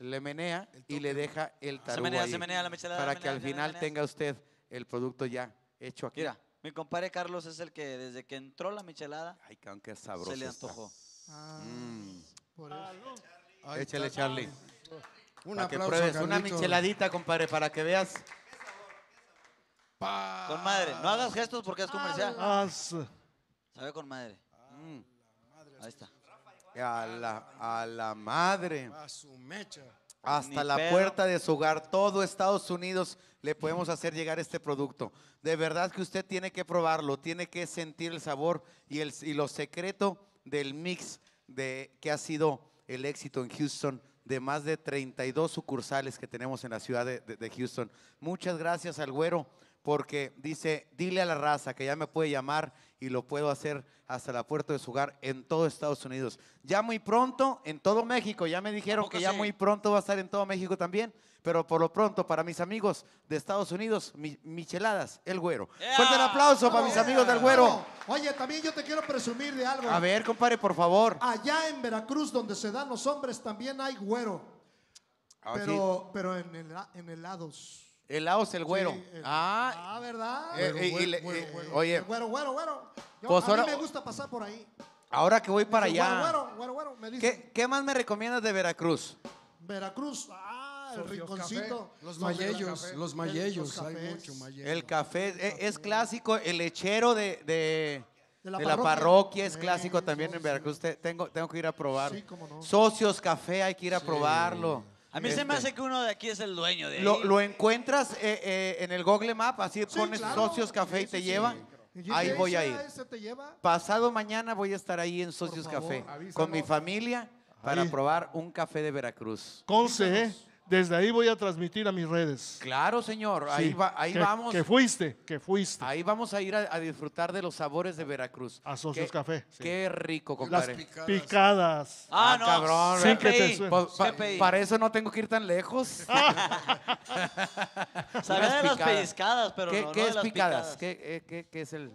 D: le menea y le deja el tarugo
P: menea,
D: ahí,
P: se menea la michelada,
D: para
P: menea,
D: que al
P: menea,
D: final
P: menea.
D: tenga usted el producto ya hecho aquí.
N: Mira, mi compadre Carlos es el que desde que entró la michelada
D: Ay, qué sabroso
N: se le antojó.
A: Ah,
D: Mm.
A: por eso.
H: Ahí
D: Échale. Charlie.
H: Un
D: Para que
H: aplauso,
D: pruebes una micheladita, compadre, para que veas.
H: Pa-
N: Con madre. No hagas gestos porque es comercial.
A: Ah,
N: Sabe con madre.
D: Mm.
N: Ahí está.
D: A la, a la madre.
H: A su mecha.
D: hasta
P: Ni
D: la
P: pedo.
D: puerta de su hogar, todo Estados Unidos, le podemos hacer llegar este producto. De verdad que usted tiene que probarlo, tiene que sentir el sabor y, el, y lo secreto del mix de que ha sido el éxito en Houston de más de 32 sucursales que tenemos en la ciudad de, de- de Houston. Muchas gracias al güero porque dice, dile a la raza que ya me puede llamar y lo puedo hacer hasta la puerta de su hogar en todo Estados Unidos. Ya muy pronto en todo México, ya me dijeron que ya
P: sí?
D: muy pronto va a estar en todo México también, pero por lo pronto para mis amigos de Estados Unidos, mi- micheladas, el güero. Fuerte el aplauso para mis amigos del güero.
A: Oye, también yo te quiero presumir de algo.
D: A ver, compadre, por favor.
A: Allá en Veracruz, donde se dan los hombres, también hay güero.
D: Ah,
A: pero, pero en, hela- en helados.
D: Helados el güero.
A: Sí, el-
D: ah,
A: ah, ¿verdad?
D: oye,
A: Güero, güero, güero. Yo-
D: Pues
A: a
D: ahora-
A: mí me gusta pasar por ahí.
D: ahora que voy para
A: Dice,
D: allá,
A: Güero, güero, güero, me dice.
D: ¿qué, qué más me recomiendas de Veracruz?
A: Veracruz, ah, el rinconcito.
H: Los mayellos,
A: café.
H: los
A: El-
H: mayellos,
A: los
H: hay mucho mayello.
D: El café eh, es, clásico, el lechero de, de-
A: De la
D: de la
A: parroquia.
D: es
A: Eh,
D: clásico también en. Veracruz. Te- tengo, tengo que ir a probar.
A: Sí, cómo no.
D: Socios Café, hay que ir a probarlo.
P: A mí se me
D: Este,
P: hace que uno de aquí es el dueño de ahí.
D: Lo, lo encuentras eh, eh, en el Google Map, así pones
A: claro.
D: Socios Café y
A: Sí,
D: te
A: sí,
D: lleva. Ahí voy a ir.
A: ese te lleva.
D: Pasado mañana voy a estar ahí en Socios
A: favor,
D: Café
A: avísanos.
D: con mi familia para
F: Ahí.
D: probar un café de Veracruz.
F: Conce, ¿eh? Desde ahí voy a transmitir a mis redes.
D: Claro, señor, ahí, va, ahí
F: que-
D: vamos.
F: Que fuiste, que fuiste.
D: Ahí vamos a ir a, a disfrutar de los sabores de Veracruz.
F: A Socios
D: Qué-
F: Café, sí.
D: Qué rico,
F: Las
D: compadre.
F: picadas.
P: Ah, no.
D: cabrón.
F: Sin que te
D: pa- para eso no tengo que ir tan lejos. Unas
P: de las
D: picadas.
P: pellizcadas, pero
D: ¿Qué,
P: no,
D: qué
P: no
D: es
P: las
D: picadas?
P: picadas.
D: ¿Qué, eh, qué- qué es el...?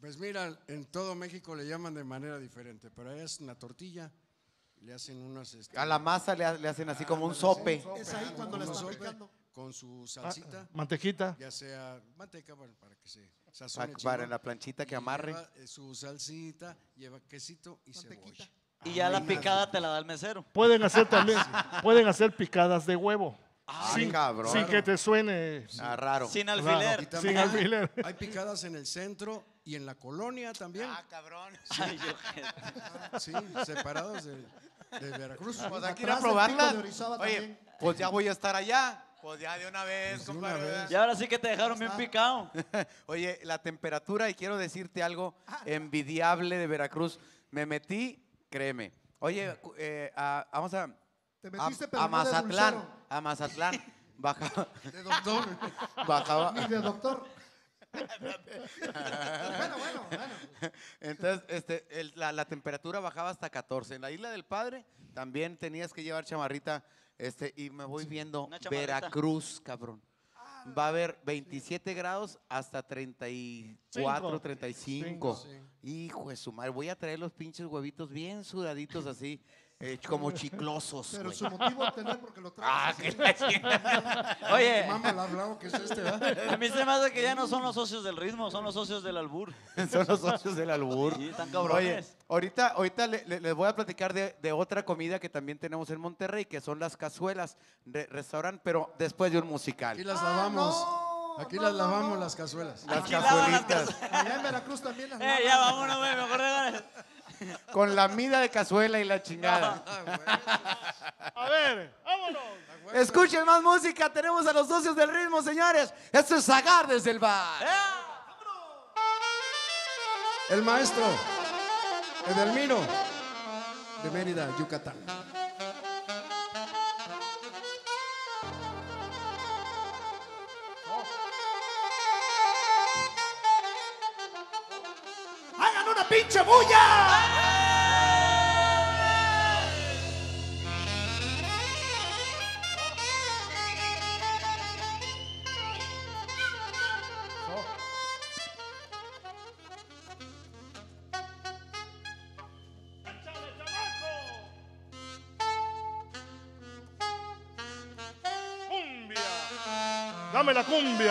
H: Pues mira, en todo México le llaman de manera diferente, pero es una tortilla, le hacen unas... este,
D: A la masa le, ha- le hacen así como un sope.
A: Es ahí cuando le
H: unos
A: están
H: sope
A: picando.
H: Con su salsita,
F: Mantequita.
H: ya sea manteca para, para que se
D: Pa-
H: sazone
D: para
H: chingón.
D: la planchita que
H: Y
D: amarre.
H: lleva, eh, su salsita, lleva quesito y cebolla.
P: Y ya la picada te la da el mesero.
F: Pueden hacer también, pueden hacer picadas de huevo.
D: Ay,
F: sin,
D: cabrón.
F: sin que te suene
D: Ah, raro.
P: Sin alfiler.
F: Sin alfiler.
H: hay picadas en el centro y en la colonia también.
D: Ah, cabrón.
P: Ay, yo-
H: Sí, separados de, de Veracruz.
D: Pues hay que ir a probarla. Oye,
A: también.
D: pues ya voy a estar allá. Pues ya de una vez,
H: de una
D: compadre.
H: vez.
P: Y ahora sí que te dejaron bien picado.
D: Oye, la temperatura, y quiero decirte algo envidiable de Veracruz. Me metí, créeme. Oye, eh, a- vamos a,
A: Te
D: a,
A: metiste, pero
D: a
A: no de
D: Mazatlán. A Mazatlán. Bajaba,
H: De doctor.
D: bajaba.
A: Ni de doctor. Bueno, bueno, bueno.
D: Entonces, este, el- la, la temperatura bajaba hasta 14. En la isla del Padre también tenías que llevar chamarrita. Este, y me voy viendo
P: Una chamarrita.
D: Veracruz, cabrón. Va a haber 27 grados hasta 34,
F: Cinco.
D: 35.
H: Sí.
D: Hijo de su madre, voy a traer los pinches huevitos bien sudaditos así, eh, como chiclosos.
A: Pero
D: güey.
A: su motivo es tener porque lo traes.
D: Ah,
A: así.
D: que la chingada.
P: Oye,
H: Mama la bravo que es este, ¿verdad?
P: a mí se me hace que ya no son los socios del ritmo, son los socios del albur.
D: Son los socios del albur.
P: Sí, están
D: Oye,
P: cabrones.
D: ahorita, ahorita le- le- les voy a platicar de, de otra comida que también tenemos en Monterrey, que son las cazuelas, de restaurante, pero después de un musical.
H: Aquí las
A: Ah,
H: lavamos.
A: no,
H: Aquí
A: no,
H: las lavamos
A: no.
H: las cazuelas.
D: Las
P: Aquí lavan las
D: cazuelitas.
A: Allá en Veracruz también las
P: Eh, ya vámonos, güey, mejor regales.
D: Con la mida de cazuela y la chingada.
F: A ver, vámonos.
D: Escuchen más música, tenemos a los socios del ritmo, señores. Esto es Zagar desde el bar.
H: El maestro Edelmiro de Mérida, Yucatán.
A: ¡Hagan una pinche bulla!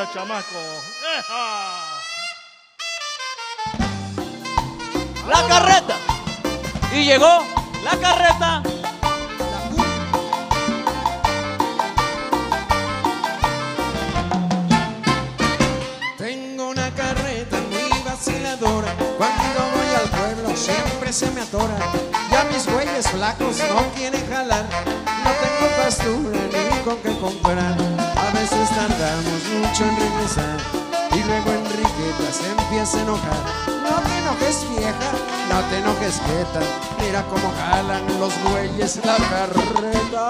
F: Chamaco. ¡Eja!
P: La carreta. Y llegó la carreta.
E: Tengo una carreta muy vaciladora. Cuando voy al pueblo siempre se me atora. Ya mis güeyes flacos no quieren jalar. No tengo pastura a veces tardamos mucho en regresar y luego Enriqueta se empieza a enojar. No te enojes vieja, no te enojes quieta, mira cómo jalan los bueyes la carreta.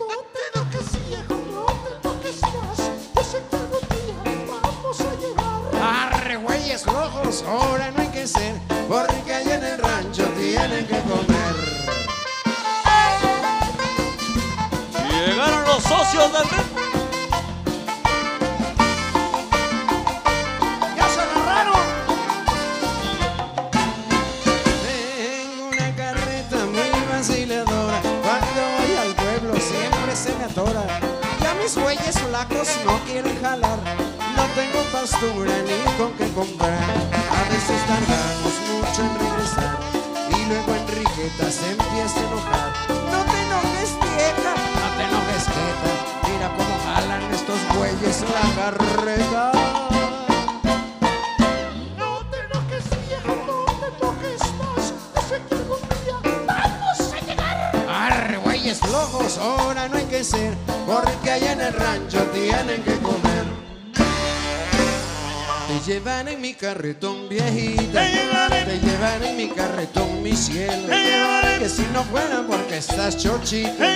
A: No te enojes viejo, no te toques más, yo sé que algún día vamos a llegar.
E: Arre, güeyes rojos, ahora no carretón viejita, te llevan en mi carretón mi cielo, que si no fuera porque estás chochita,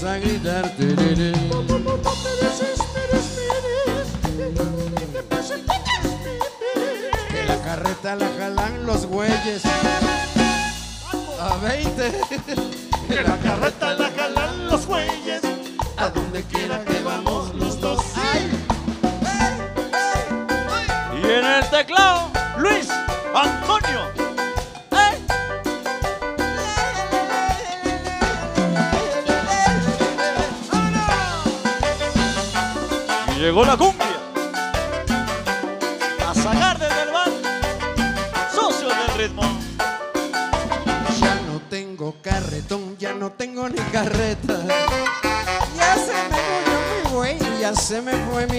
E: güeyes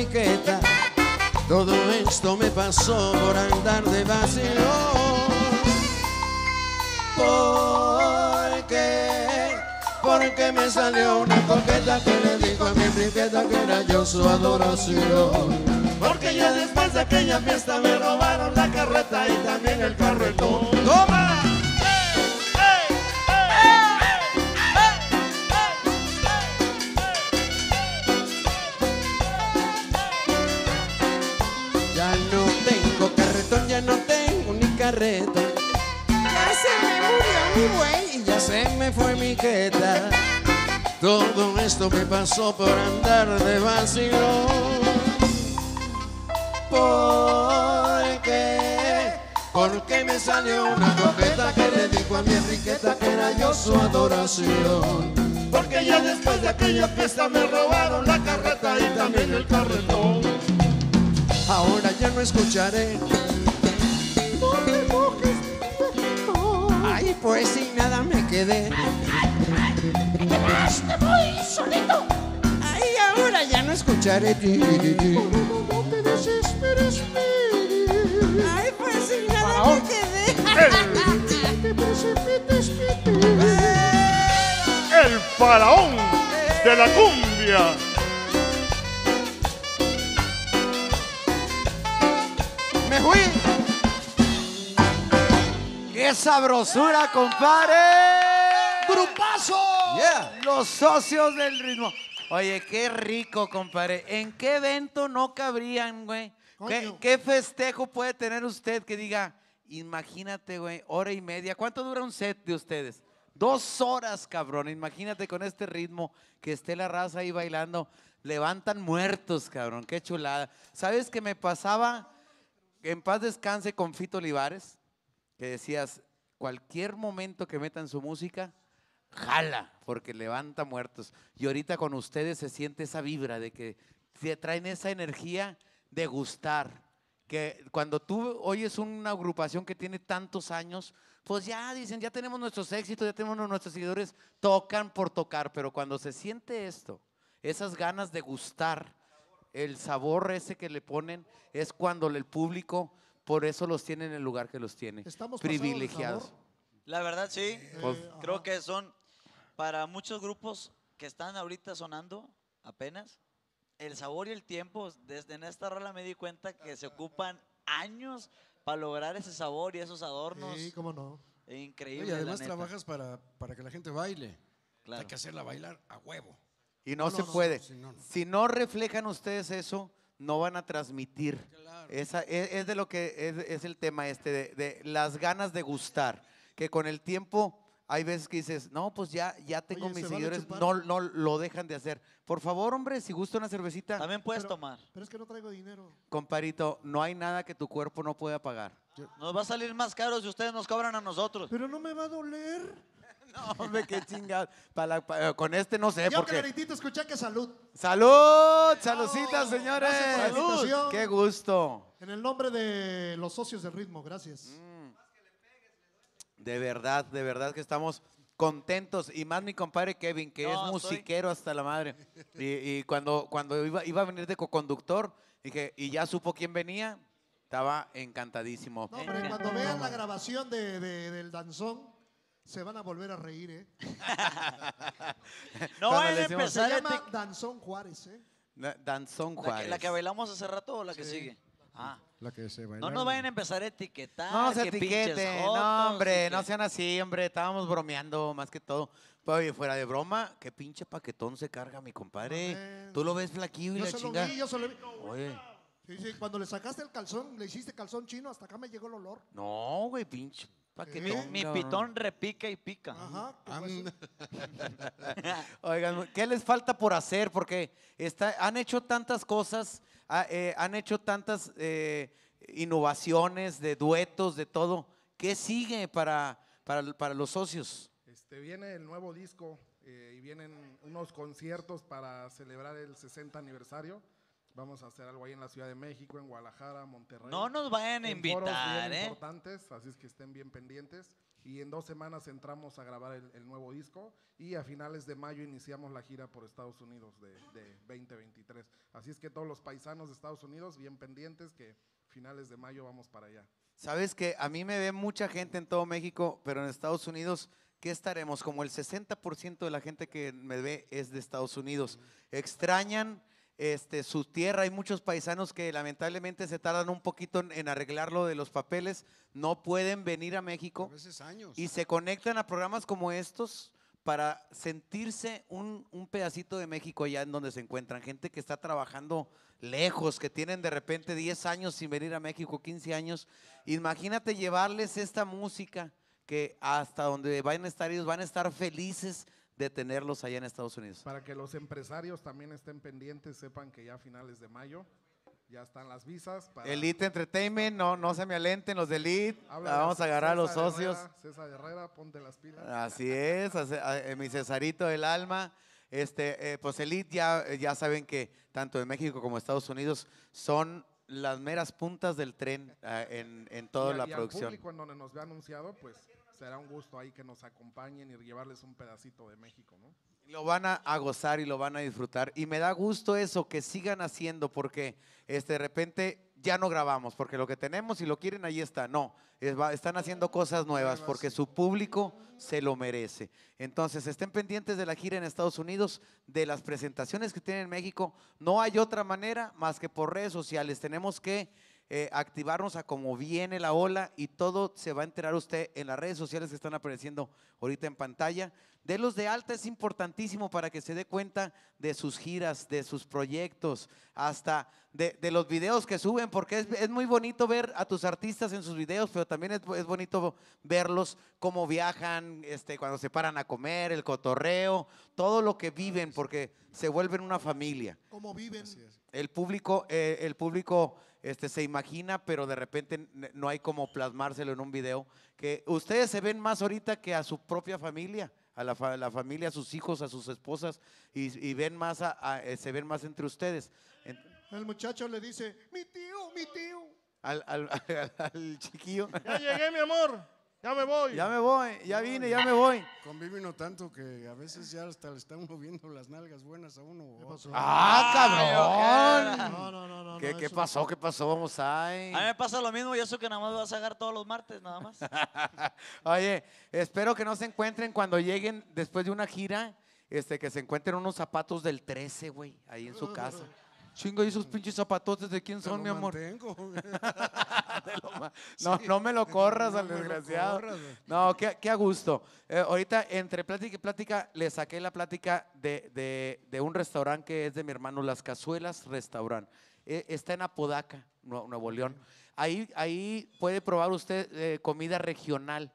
E: me fue mi queta. Todo esto me pasó por andar de vacilón. ¿Por qué? Porque me salió una coqueta que le dijo a mi Enriqueta que era yo su adoración.
A: Porque ya después de aquella fiesta me robaron la carreta y también el carretón.
E: ¡Toma! Ya se me murió mi güey y ya se me fue mi queta. Todo esto me pasó por andar de vacilón. ¿Por qué? Porque me salió una coqueta que le dijo a mi Enriqueta que era yo su adoración.
A: Porque ya después de aquella fiesta me robaron la carreta y también el carretón.
E: Ahora ya no escucharé. Ay, pues sin nada me quedé.
A: ¡Te voy solito!
E: Ay, ahora ya no escucharé.
A: No te desesperes,
E: Ay, pues sin nada me quedé.
A: te precipites, El faraón de la cumbia.
E: Me fui.
D: ¡Qué sabrosura, compadre!
A: ¡Grupazo!
D: Los socios del ritmo. Oye, qué rico, compadre. ¿En qué evento no cabrían, güey? ¿Qué, qué festejo puede tener usted que diga, imagínate, güey, hora y media? ¿Cuánto dura un set de ustedes? Dos horas, cabrón. Imagínate con este ritmo que esté la raza ahí bailando. Levantan muertos, cabrón. Qué chulada. ¿Sabes qué me pasaba? En paz descanse con Fito Olivares, que decías, cualquier momento que metan su música, jala, porque levanta muertos. Y ahorita con ustedes se siente esa vibra de que te traen esa energía de gustar. Que cuando tú oyes una agrupación que tiene tantos años, pues ya dicen, ya tenemos nuestros éxitos, ya tenemos nuestros seguidores, tocan por tocar, pero cuando se siente esto, esas ganas de gustar, el sabor ese que le ponen, es cuando el público, por eso los tiene en el lugar que los tiene,
A: Estamos
D: privilegiados.
N: La verdad, sí.
D: Pues-
N: Creo que son, para muchos grupos que están ahorita sonando apenas, el sabor y el tiempo, desde en esta rola me di cuenta que se ocupan años para lograr ese sabor y esos adornos.
A: Sí, cómo no.
N: Increíble.
H: Y además
N: la neta.
H: trabajas para, para que la gente baile.
N: Claro.
H: Hay que hacerla bailar a huevo.
D: Y no,
H: No,
D: se
H: no, no,
D: puede.
H: sí, no, no.
D: Si no reflejan ustedes eso, no van a transmitir. Esa, es, es de lo que es, es el tema este, de, de las ganas de gustar. Que con el tiempo hay veces que dices, no, pues ya, ya tengo
A: Oye,
D: mis
A: ¿se vale
D: seguidores, no, no lo dejan de hacer. Por favor, hombre, si gusta una cervecita.
N: También puedes
A: Pero-
N: tomar.
A: Pero es que no traigo dinero.
D: Comparito, no hay nada que tu cuerpo no pueda pagar.
N: Nos va a salir más caro si ustedes nos cobran a nosotros.
A: Pero no me va a doler.
D: No, hombre, qué chingado. Para pa- con este no sé,
A: Yo,
D: porque...
A: Clarentito, escuché que salud.
D: ¡Salud! ¡Saludcitas, señores! ¡Qué gusto!
A: En el nombre de los socios del ritmo, gracias.
D: Mm. De verdad, de verdad que estamos contentos. Y más mi compadre Kevin, que
N: No,
D: es
N: estoy-
D: musiquero hasta la madre. Y, y cuando, cuando iba, iba a venir de co-conductor, dije, y ya supo quién venía, estaba encantadísimo.
A: No, pero cuando vean la grabación de, de- del danzón, se van a volver a reír, ¿eh?
N: No vayan a
A: Se
N: empezar a
A: llama Danzón Juárez, ¿eh?
D: Na- Danzón
N: La
D: Juárez.
N: que, la que bailamos hace rato o la que sigue. Ah.
H: La que se
N: No nos vayan a empezar a etiquetar.
D: No se
N: que pinches
D: etiqueten,
N: jotos
D: no
N: y
D: hombre,
N: que-
D: no sean así, hombre, estábamos bromeando más que todo. Pues, Oye, fuera de broma, qué pinche paquetón se carga mi compadre.
A: Amén.
D: Tú lo ves flaquillo y
A: Yo
D: la
A: se
D: chinga.
A: lo vi, yo se lo vi.
D: Oye,
A: Sí, sí, cuando le sacaste el calzón, le hiciste calzón chino, hasta acá me llegó el olor.
D: no, güey, pinche paquetón.
N: Mi pitón repica y pica.
A: Ajá. como eso.
D: Oigan, ¿qué les falta por hacer? Porque está, han hecho tantas cosas, ha- eh, han hecho tantas eh, innovaciones de duetos, de todo. ¿Qué sigue para, para, para los socios?
G: Este, viene el nuevo disco eh, y vienen unos conciertos para celebrar el 60 aniversario. Vamos a hacer algo ahí en la Ciudad de México, en Guadalajara, Monterrey.
N: No nos vayan a invitar,
G: bien
N: ¿eh?
G: importantes, así es que estén bien pendientes. Y en dos semanas entramos a grabar el, el nuevo disco y a finales de mayo iniciamos la gira por Estados Unidos de, de 2023. Así es que todos los paisanos de Estados Unidos bien pendientes que finales de mayo vamos para allá.
D: Sabes que a mí me ve mucha gente en todo México, pero en Estados Unidos, ¿qué estaremos? Como el 60% de la gente que me ve es de Estados Unidos. Extrañan este, su tierra. Hay muchos paisanos que lamentablemente se tardan un poquito en, en arreglar lo de los papeles. No pueden venir a México.
H: A veces años.
D: Y se conectan a programas como estos para sentirse un, un pedacito de México allá en donde se encuentran. Gente que está trabajando lejos, que tienen de repente 10 años sin venir a México, 15 años. Imagínate llevarles esta música que hasta donde vayan a estar ellos van a estar felices de tenerlos allá en Estados Unidos.
G: Para que los empresarios también estén pendientes, sepan que ya a finales de mayo ya están las visas. Para
D: Elite Entertainment, no, no se me alenten los de Elite.
G: Habla
D: Vamos a agarrar a los socios.
G: Herrera, César Herrera, ponte las pilas.
D: Así es, hace- a- eh, mi Cesarito del alma. Este, eh, pues Elite ya, ya saben que tanto en México como Estados Unidos son las meras puntas del tren ah, en, en toda
G: Y
D: la
G: y al
D: producción.
G: público en donde nos ve anunciado, pues será un gusto ahí que nos acompañen y llevarles un pedacito de México, ¿no?
D: Lo van a, gozar y lo van a disfrutar. Y me da gusto eso, que sigan haciendo, porque este, de repente ya no grabamos, porque lo que tenemos, si lo quieren, ahí está. No, es- va- están haciendo cosas nuevas, porque su público se lo merece. Entonces, estén pendientes de la gira en Estados Unidos, de las presentaciones que tienen en México. No hay otra manera más que por redes sociales. Tenemos que eh, activarnos a como viene la ola y todo se va a enterar usted en las redes sociales que están apareciendo ahorita en pantalla. Delos de alta es importantísimo para que se dé cuenta de sus giras, de sus proyectos, hasta de, de los videos que suben, porque es, es muy bonito ver a tus artistas en sus videos, pero también es, es bonito verlos cómo viajan, este, cuando se paran a comer, el cotorreo, todo lo que viven, porque se vuelven una familia.
A: ¿Cómo viven?
D: El público, eh, el público este, se imagina, pero de repente no hay como plasmárselo en un video. Que ustedes se ven más ahorita que a su propia familia, a la, fa- la familia, a sus hijos, a sus esposas, y, y ven más, a- a- eh, se ven más entre ustedes.
A: El muchacho le dice, mi tío, mi tío.
D: al, al- al- al chiquillo.
F: Ya llegué, mi amor. Ya me voy.
D: Ya me voy, ya vine, ya me voy.
H: Convive uno tanto que a veces ya hasta le están moviendo las nalgas buenas a uno.
D: ¡Ah, cabrón!
A: No, no, no, no.
D: ¿Qué,
A: no,
D: qué pasó? ¿Qué pasó? Vamos ahí.
P: A mí me pasa lo mismo y eso que nada más vas a sacar todos los martes, nada más.
D: Oye, espero que no se encuentren cuando lleguen después de una gira, este, que se encuentren unos zapatos del 13, güey, ahí en su casa. Chingo, ¿y esos pinches zapatotes de quién son, mi amor?
H: mantengo.
D: No, no me lo corras
H: No
D: al
H: me lo
D: desgraciado.
H: corras.
D: No, qué, qué a gusto. Eh, ahorita, entre plática y plática, le saqué la plática de, de- de un restaurante que es de mi hermano, Las Cazuelas Restaurant. Eh, está en Apodaca, Nue- Nuevo León. Ahí, ahí puede probar usted eh, comida regional.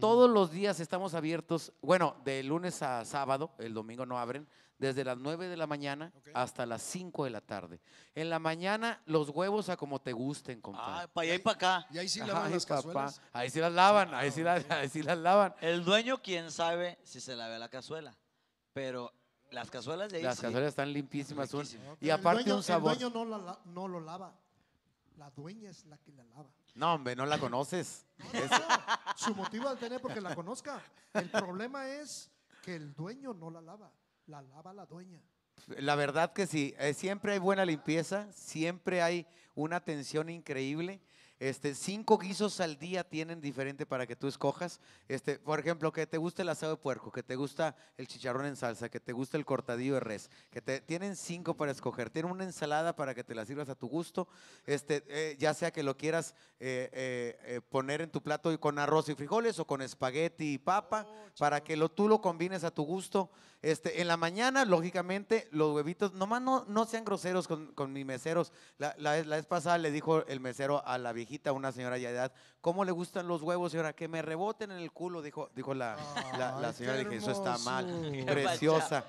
D: Todos los días estamos abiertos, bueno, de lunes a sábado, el domingo no abren, desde las 9 de la mañana hasta las 5 de la tarde. En la mañana, los huevos a como te gusten, compadre.
P: para allá y para acá.
H: Y ahí sí
D: Ay,
H: lavan las
D: papá.
H: cazuelas.
D: Ahí sí las lavan, ahí sí las, ahí sí las lavan.
P: El dueño, quién sabe si se lave la cazuela. Pero las cazuelas de ahí
D: Las
P: sí.
D: cazuelas están limpísimas. son- y
A: El
D: aparte
A: dueño-
D: un sabor.
A: El dueño no, la la- no lo lava. La dueña es la que la lava.
D: No, hombre, no la conoces. Es-
A: Su motivo de tener porque la conozca. El problema es que el dueño no la lava. La lava la dueña.
D: la verdad que sí. eh, siempre hay buena limpieza, siempre hay una atención increíble. Este, cinco guisos al día tienen diferente para que tú escojas. Este, por ejemplo, que te guste el asado de puerco, que te gusta el chicharrón en salsa, que te gusta el cortadillo de res, que te tienen cinco para escoger. Tienen una ensalada para que te la sirvas a tu gusto. Este, eh, ya sea que lo quieras eh, poner en tu plato con arroz y frijoles o con espagueti y papa, para que lo, tú lo combines a tu gusto. Este, en la mañana, lógicamente, los huevitos, nomás no, no sean groseros con, con mis meseros. La, la, vez- la vez pasada le dijo el mesero a la viejita, una señora ya de edad, ¿cómo le gustan los huevos, señora? Que me reboten en el culo, dijo, dijo la, la, la
H: Ay,
D: señora. Dije, eso está mal. Preciosa.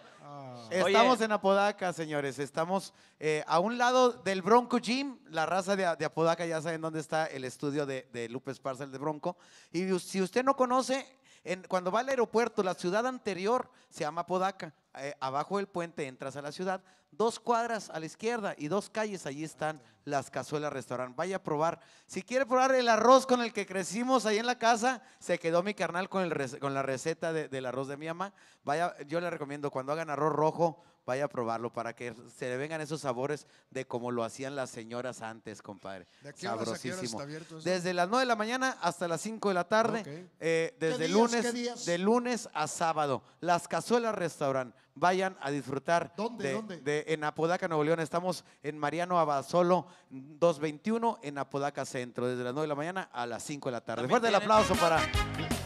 D: Estamos en Apodaca, señores. Estamos eh, a un lado del Bronco Gym. La raza de, de Apodaca ya saben dónde está el estudio de, de Lupe Esparza, el de Bronco. Y si usted no conoce, en- cuando va al aeropuerto, la ciudad anterior se llama Apodaca. Eh, abajo del puente entras a la ciudad. Dos cuadras a la izquierda y dos calles, allí están las cazuelas restaurant. Vaya a probar. Si quiere probar el arroz con el que crecimos ahí en la casa, se quedó mi carnal con la receta de- del arroz de mi mamá. Vaya, yo le recomiendo cuando hagan arroz rojo, vaya a probarlo para que se le vengan esos sabores de como lo hacían las señoras antes, compadre.
H: ¿De qué horas a qué horas
D: Sabrosísimo.
H: está abierto eso?
D: Desde las 9 de la mañana hasta las 5 de la tarde. Eh, desde
A: días,
D: lunes,
A: qué días?
D: de lunes a sábado. Las Cazuelas Restaurant. Vayan a disfrutar.
A: ¿Dónde,
D: de-
A: dónde?
D: de- en Apodaca, Nuevo León. Estamos en Mariano Abasolo 221 en Apodaca Centro. Desde las 9 de la mañana a las 5 de la tarde.
P: También
D: Fuerte el aplauso para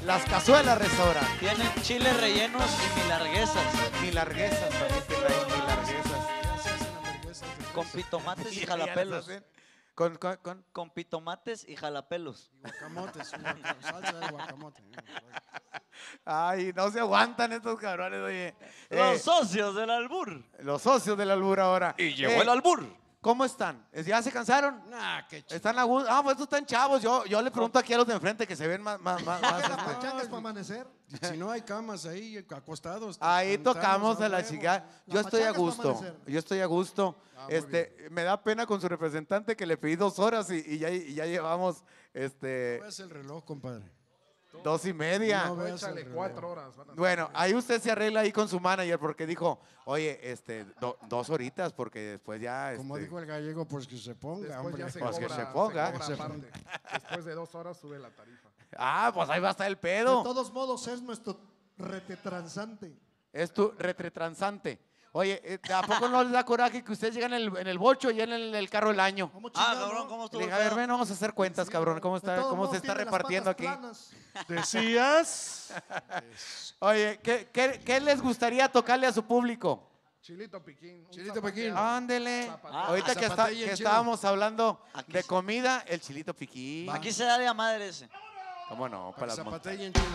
D: Las Cazuelas Restaurant.
P: Tienen chiles rellenos y milarguesas.
D: Milarguesas también ahí, milarguesas.
P: Con pitomates y jalapelos.
D: Con, con, con-
P: Con pitomates y jalapelos.
H: y guacamotes, salsa de guacamote.
D: Ay, no se aguantan estos cabrones, oye.
P: Los
D: Eh,
P: socios del albur.
D: los socios del albur ahora.
P: Y llegó
D: Eh,
P: el albur.
D: ¿Cómo están? ¿Ya se cansaron?
H: Nah, qué chido.
D: ¿Están a gusto? Ah, pues estos están chavos. Yo, yo le pregunto aquí a los de enfrente que se ven más... más, más, más, este,
A: para amanecer.
H: Si no hay camas ahí acostados.
D: Ahí tocamos a la chica. Yo estoy a
A: es
D: gusto. Yo estoy a gusto.
H: Ah,
D: este, me da pena con su representante que le pedí dos horas y, y ya, y ya llevamos este,
H: No veas el reloj, compadre.
D: Dos y media.
H: No
G: Échale cuatro horas. van a-
D: Bueno, ahí usted se arregla ahí con su manager porque dijo, oye, este, do- dos horitas porque después ya...
H: Como
D: este,
H: dijo el gallego, pues que se ponga,
G: Después
H: hombre.
G: ya se
D: Pues que se ponga.
H: Se.
G: Después de dos horas sube la tarifa.
D: ah, pues ahí va a estar el
A: De
D: pedo.
A: todos modos es nuestro retetransante.
D: Es tu retretransante. Oye, eh, ¿a poco no les da coraje que ustedes llegan en el, en el bocho y en el, el carro del año?
C: Ah, cabrón, ¿cómo
D: Le
C: estuvo?
D: dije, a ver, ven, vamos a hacer cuentas, cabrón. ¿Cómo está, cómo se está
Q: las
D: repartiendo aquí?
Q: planas.
F: Decías.
D: Oye, ¿qué, qué, qué les gustaría tocarle a su público?
G: Chilito piquín.
A: Chilito
G: zapateo.
A: piquín.
D: Ándele.
G: Zapateo.
D: Ahorita que, está- que estábamos hablando
C: Aquí
D: de comida, el chilito piquín.
C: Aquí se da de a madre ese.
D: ¿Cómo no? Para las
A: Zapatilla en chino.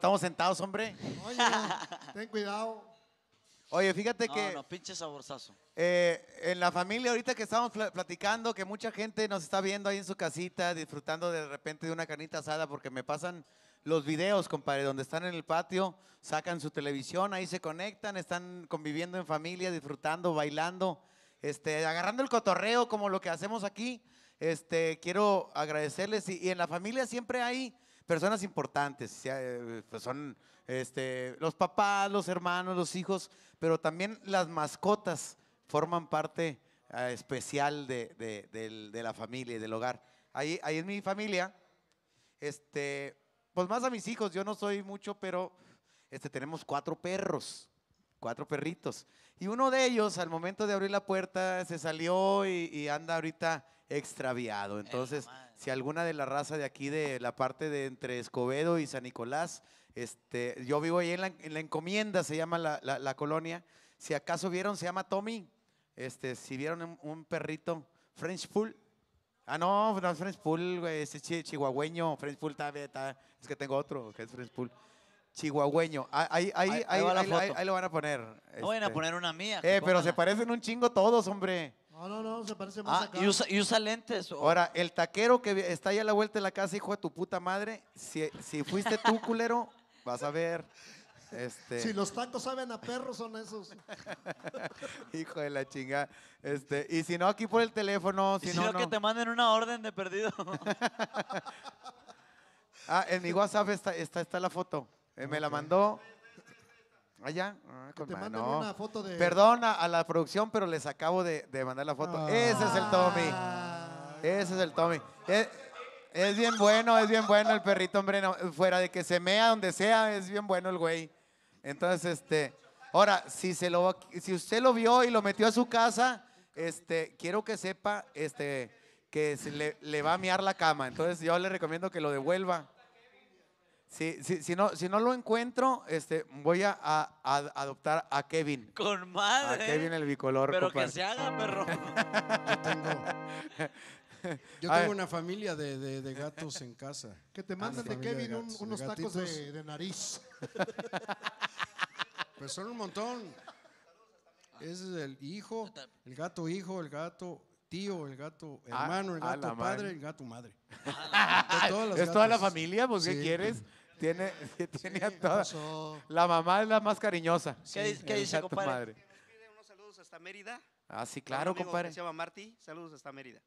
D: Estamos sentados, hombre.
Q: Oye, ten cuidado.
D: Oye, fíjate
C: No,
D: que
C: no, pinche saborzazo.
D: eh, en la familia ahorita que estamos pla- platicando, que mucha gente nos está viendo ahí en su casita, disfrutando de repente de una carnita asada, porque me pasan los videos, compadre, donde están en el patio, sacan su televisión, ahí se conectan, están conviviendo en familia, disfrutando, bailando, este, agarrando el cotorreo como lo que hacemos aquí. Este, quiero agradecerles y, y en la familia siempre hay personas importantes, eh, pues son este, los papás, los hermanos, los hijos, pero también las mascotas forman parte eh, especial de, de- del- de la familia y del hogar. Ahí, ahí en mi familia este, pues más a mis hijos, yo no soy mucho, pero este, tenemos cuatro perros, cuatro perritos. Y uno de ellos, al momento de abrir la puerta, se salió y, y anda ahorita extraviado. Entonces, si alguna de la raza de aquí, de la parte de entre Escobedo y San Nicolás, este, yo vivo ahí en la, en la encomienda, se llama la, la- la colonia. Si acaso vieron, se llama Tommy. Este, si vieron un, un perrito, French Pool. Ah, no, no es French Pool, güey, es chi- chihuahueño. French Pool está, está- es que tengo otro, que es French Pool. Chihuahueño. Ah, Ahí, ahí,
N: Ahí-
D: ahí,
N: ahí
D: lo van a poner.
N: No vayan a
D: este.
N: poner una mía.
D: Eh, pero se parecen un chingo todos, hombre.
A: No, no, no, se parece más
N: Ah,
A: acá.
N: y usa, y usa lentes.
D: Ahora, el taquero que está ahí a la vuelta de la casa, hijo de tu puta madre, si, si fuiste tú, culero, vas a ver. Este,
A: Si los tacos saben a perro, son esos.
D: hijo de la chinga. Este, y si no, aquí por el teléfono,
N: Y
D: si
N: si
D: no,
N: no, que te manden una orden de perdido.
D: Ah, en mi WhatsApp está, está, está la foto. Eh, me la mandó. Allá. Ah, con
A: te manden
D: no.
A: una foto de-
D: Perdón a, la producción, pero les acabo de, de mandar la foto. Ese es el Tommy. Ese es el Tommy. Es, es bien bueno, es bien bueno el perrito, hombre. no, fuera de que se mea donde sea, es bien bueno el güey. Entonces, este. Ahora, si, se lo, si usted lo vio y lo metió a su casa, este, quiero que sepa este, que se le, le va a miar la cama. Entonces, yo le recomiendo que lo devuelva. Si, si, si, no, si no lo encuentro, este, voy a, a- a adoptar a Kevin.
N: Con
D: A
N: madre.
D: Kevin el bicolor.
N: Pero
D: compadre.
N: que se haga, perro.
H: Yo
D: A
H: tengo una familia de, de- de gatos en casa.
A: Que te
H: Una
A: manden de Kevin
H: gatos,
A: unos tacos de, de nariz.
H: Pues son un montón. Ese es el hijo, el gato hijo, el gato tío, el gato
D: Ah,
H: hermano, el
D: a
H: gato padre,
D: madre.
H: el gato madre.
D: ¿Es toda la familia? Pues, ¿qué
H: Sí.
D: quieres? Tiene, tiene a
A: ¿qué
D: toda-
A: pasó?
D: La mamá es la más cariñosa.
N: ¿Qué dice- qué dice, compadre?
D: madre.
L: Unos saludos hasta Mérida.
D: Ah, sí, claro, compadre.
L: Se llama Marty. Saludos hasta Mérida.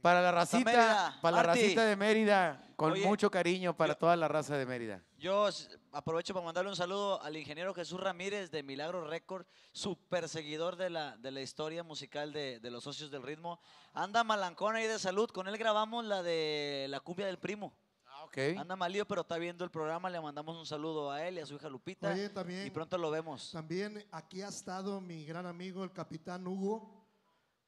D: Para la racita,
N: Mérida,
D: para la racita de Mérida, con
N: Oye,
D: mucho cariño para toda la raza de Mérida.
N: Yo aprovecho para mandarle un saludo al ingeniero Jesús Ramírez de Milagro Record, súper seguidor de la, de la historia musical de, de los socios del ritmo. Anda malancón ahí de salud, con él grabamos la de la cumbia del primo. Anda malío, pero está viendo el programa, le mandamos un saludo a él y a su hija Lupita.
A: Oye, también.
N: Y pronto lo vemos.
A: También aquí ha estado mi gran amigo, el capitán Hugo,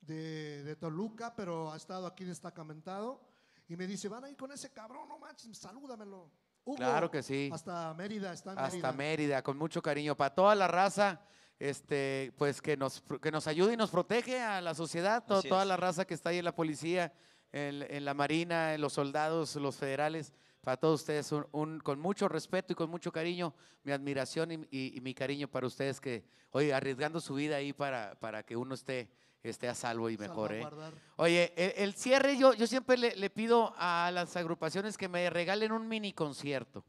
A: de, de Toluca, pero ha estado aquí destacamentado. Y me dice, van a ir con ese cabrón, no manches, salúdamelo. Hugo,
D: Claro que sí.
A: Hasta Mérida, está en
D: Hasta
A: Mérida.
D: Mérida, con mucho cariño. Para toda la raza, este, pues que nos, que nos ayude y nos protege a la sociedad, to- toda
N: es.
D: la raza que está ahí en la policía, en, en la marina, en los soldados, los federales. Para todos ustedes, un, un- con mucho respeto y con mucho cariño, mi admiración y, y- y mi cariño para ustedes que, oye, arriesgando su vida ahí para, para que uno esté, esté a salvo y mejor. ¿eh? Oye, el, el cierre, yo, yo siempre le, le pido a las agrupaciones que me regalen un mini concierto.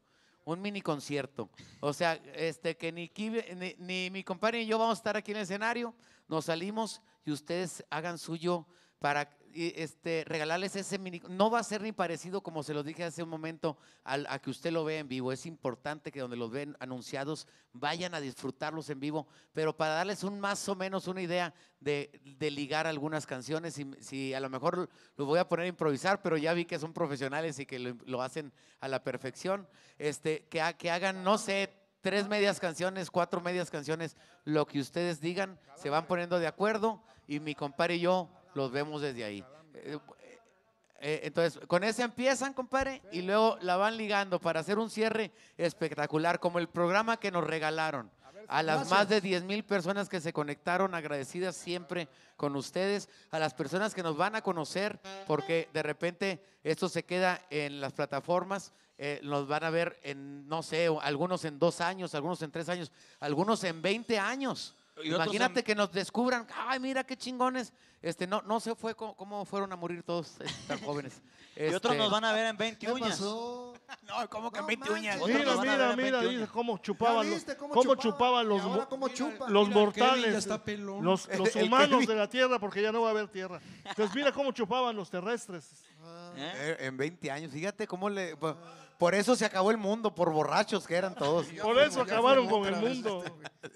D: Un mini concierto. O sea, este, que ni, ni, ni mi compadre ni yo vamos a estar aquí en el escenario. Nos salimos y ustedes hagan suyo para este, regalarles ese mini. No va a ser ni parecido, como se los dije hace un momento, al- a que usted lo vea en vivo. Es importante que donde los ven anunciados vayan a disfrutarlos en vivo, pero para darles un más o menos una idea de, de ligar algunas canciones. Si, si a lo mejor lo voy a poner a improvisar, pero ya vi que son profesionales y que lo, lo hacen a la perfección. Este, que, que hagan, no sé, tres medias canciones, cuatro medias canciones, lo que ustedes digan, se van poniendo de acuerdo y mi compadre y yo los vemos desde ahí. Eh, eh, entonces, con ese empiezan, compadre, y luego la van ligando para hacer un cierre espectacular, como el programa que nos regalaron. A las más de 10 mil personas que se conectaron, agradecidas siempre con ustedes, a las personas que nos van a conocer, porque de repente esto se queda en las plataformas, eh, nos van a ver en, no sé, algunos en dos años, algunos en tres años, algunos en 20 años. Imagínate que nos descubran, ay, mira qué chingones. Este, no, no se fue cómo, cómo fueron a morir todos eh, tan jóvenes.
N: Y otros
D: Este,
N: nos van a ver en 20
A: ¿Qué
N: uñas.
A: pasó?
D: No, ¿cómo que
A: No
D: 20
A: manches.
D: uñas?
F: Mira, mira, mira,
N: 20
F: dice cómo chupaban,
A: ¿Ya
F: los,
A: viste cómo
F: cómo chupaban los,
A: ¿Y ahora
F: mo-
A: cómo chupa?
F: los
H: Mira,
F: mortales,
H: ya está pelón.
F: los, los humanos de la tierra, porque ya no va a haber tierra. Entonces mira cómo chupaban los terrestres.
N: ¿Eh?
D: Eh, En 20 años, fíjate cómo le... po- Por eso se acabó el mundo, por borrachos que eran todos.
F: Por eso acabaron con el mundo.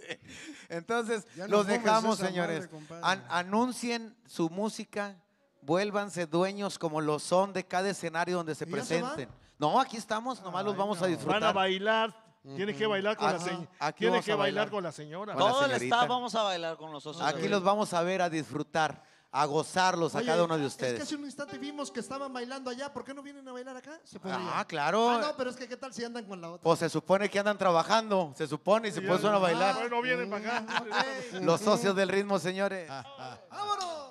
D: Entonces,
H: no
D: los dejamos, señores.
H: madre, compadre.
D: An- anuncien su música vuélvanse dueños como lo son de cada escenario donde se presenten. No, aquí estamos, nomás los vamos a disfrutar.
F: Van a bailar. Tienes que bailar con la señora.
D: Aquí
F: Tienes
D: vamos
F: que
D: a
F: bailar
D: bailar.
F: con la señora.
D: Con la
N: Todo el
D: señorita.
N: staff vamos a bailar con.
D: Aquí los vamos a ver, a disfrutar, a gozarlos a cada uno de
A: Es que
D: ustedes.
A: hace un instante vimos que estaban bailando allá. ¿Por qué no vienen a bailar acá?
D: Ah, claro.
A: Ah, no, pero es que ¿qué tal si andan con la otra?
D: Pues se supone que andan trabajando, se supone y se pueden a bailar.
F: Bueno, vienen para acá.
D: Los socios del ritmo, señores.
A: ¡Vámonos!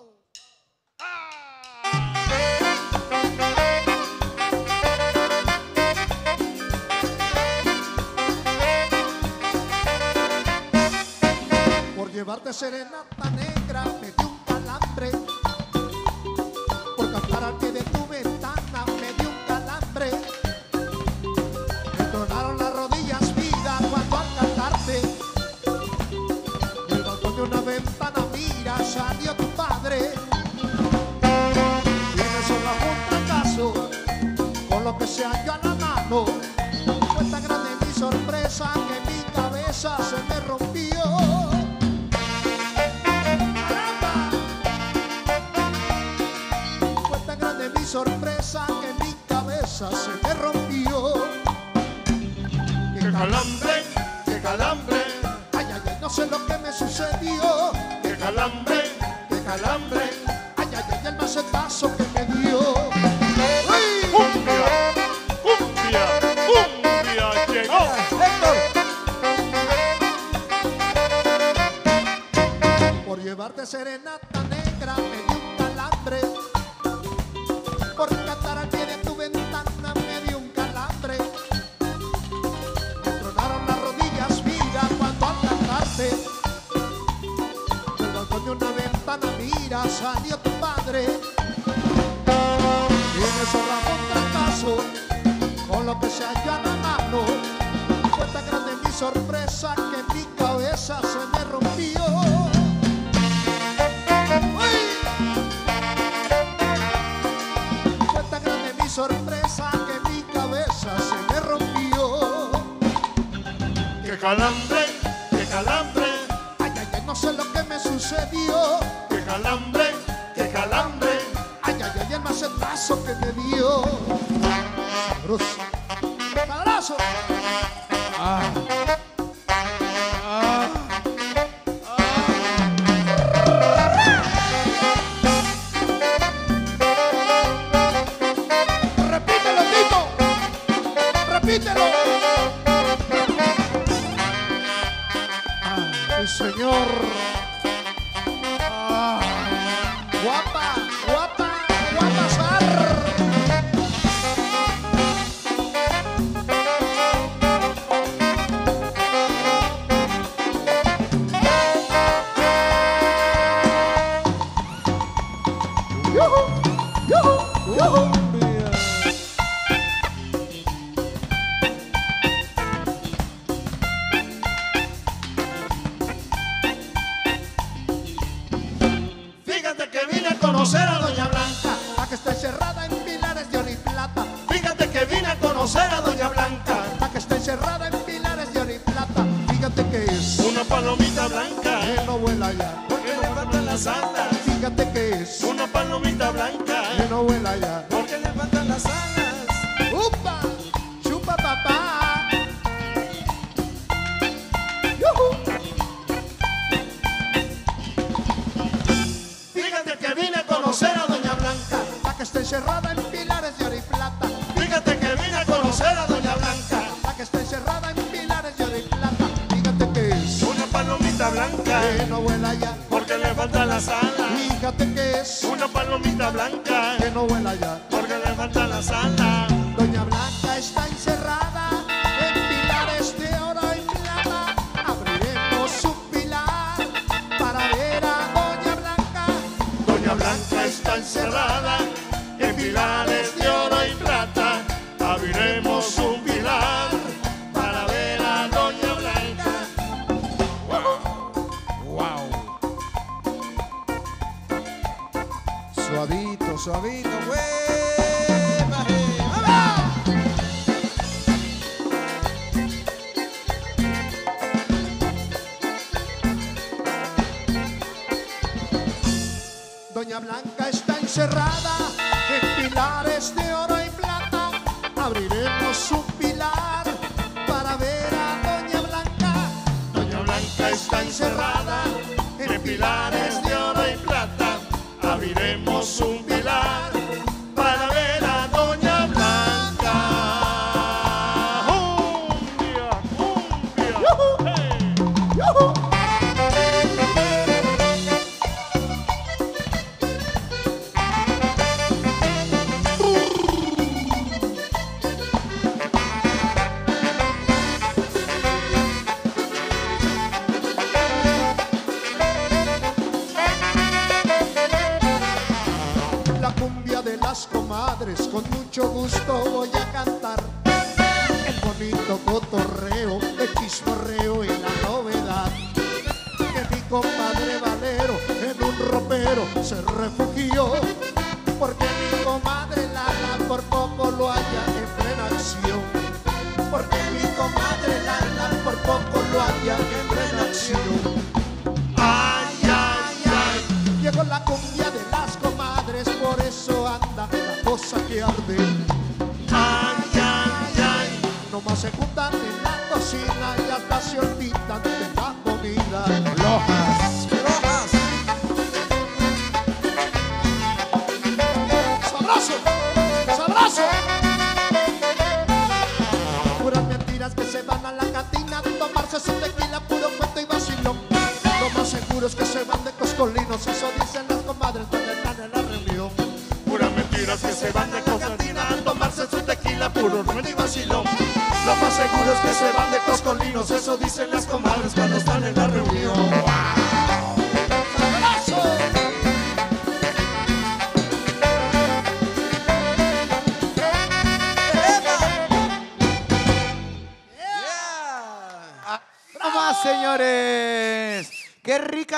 A: Por llevarte serenata negra me dio un Por cantar al pie de tu ventana me dio un calambre. Me tronaron las rodillas vida cuando al cantarte. Del balcón de una ventana mira salió tu padre. Tienes un un fracaso con lo que se halló a la mano. Fue tan grande mi sorpresa que mi cabeza se me rompió. Calambre! ¡Qué calambre! Ay, ay, ay, no sé lo que me sucedió.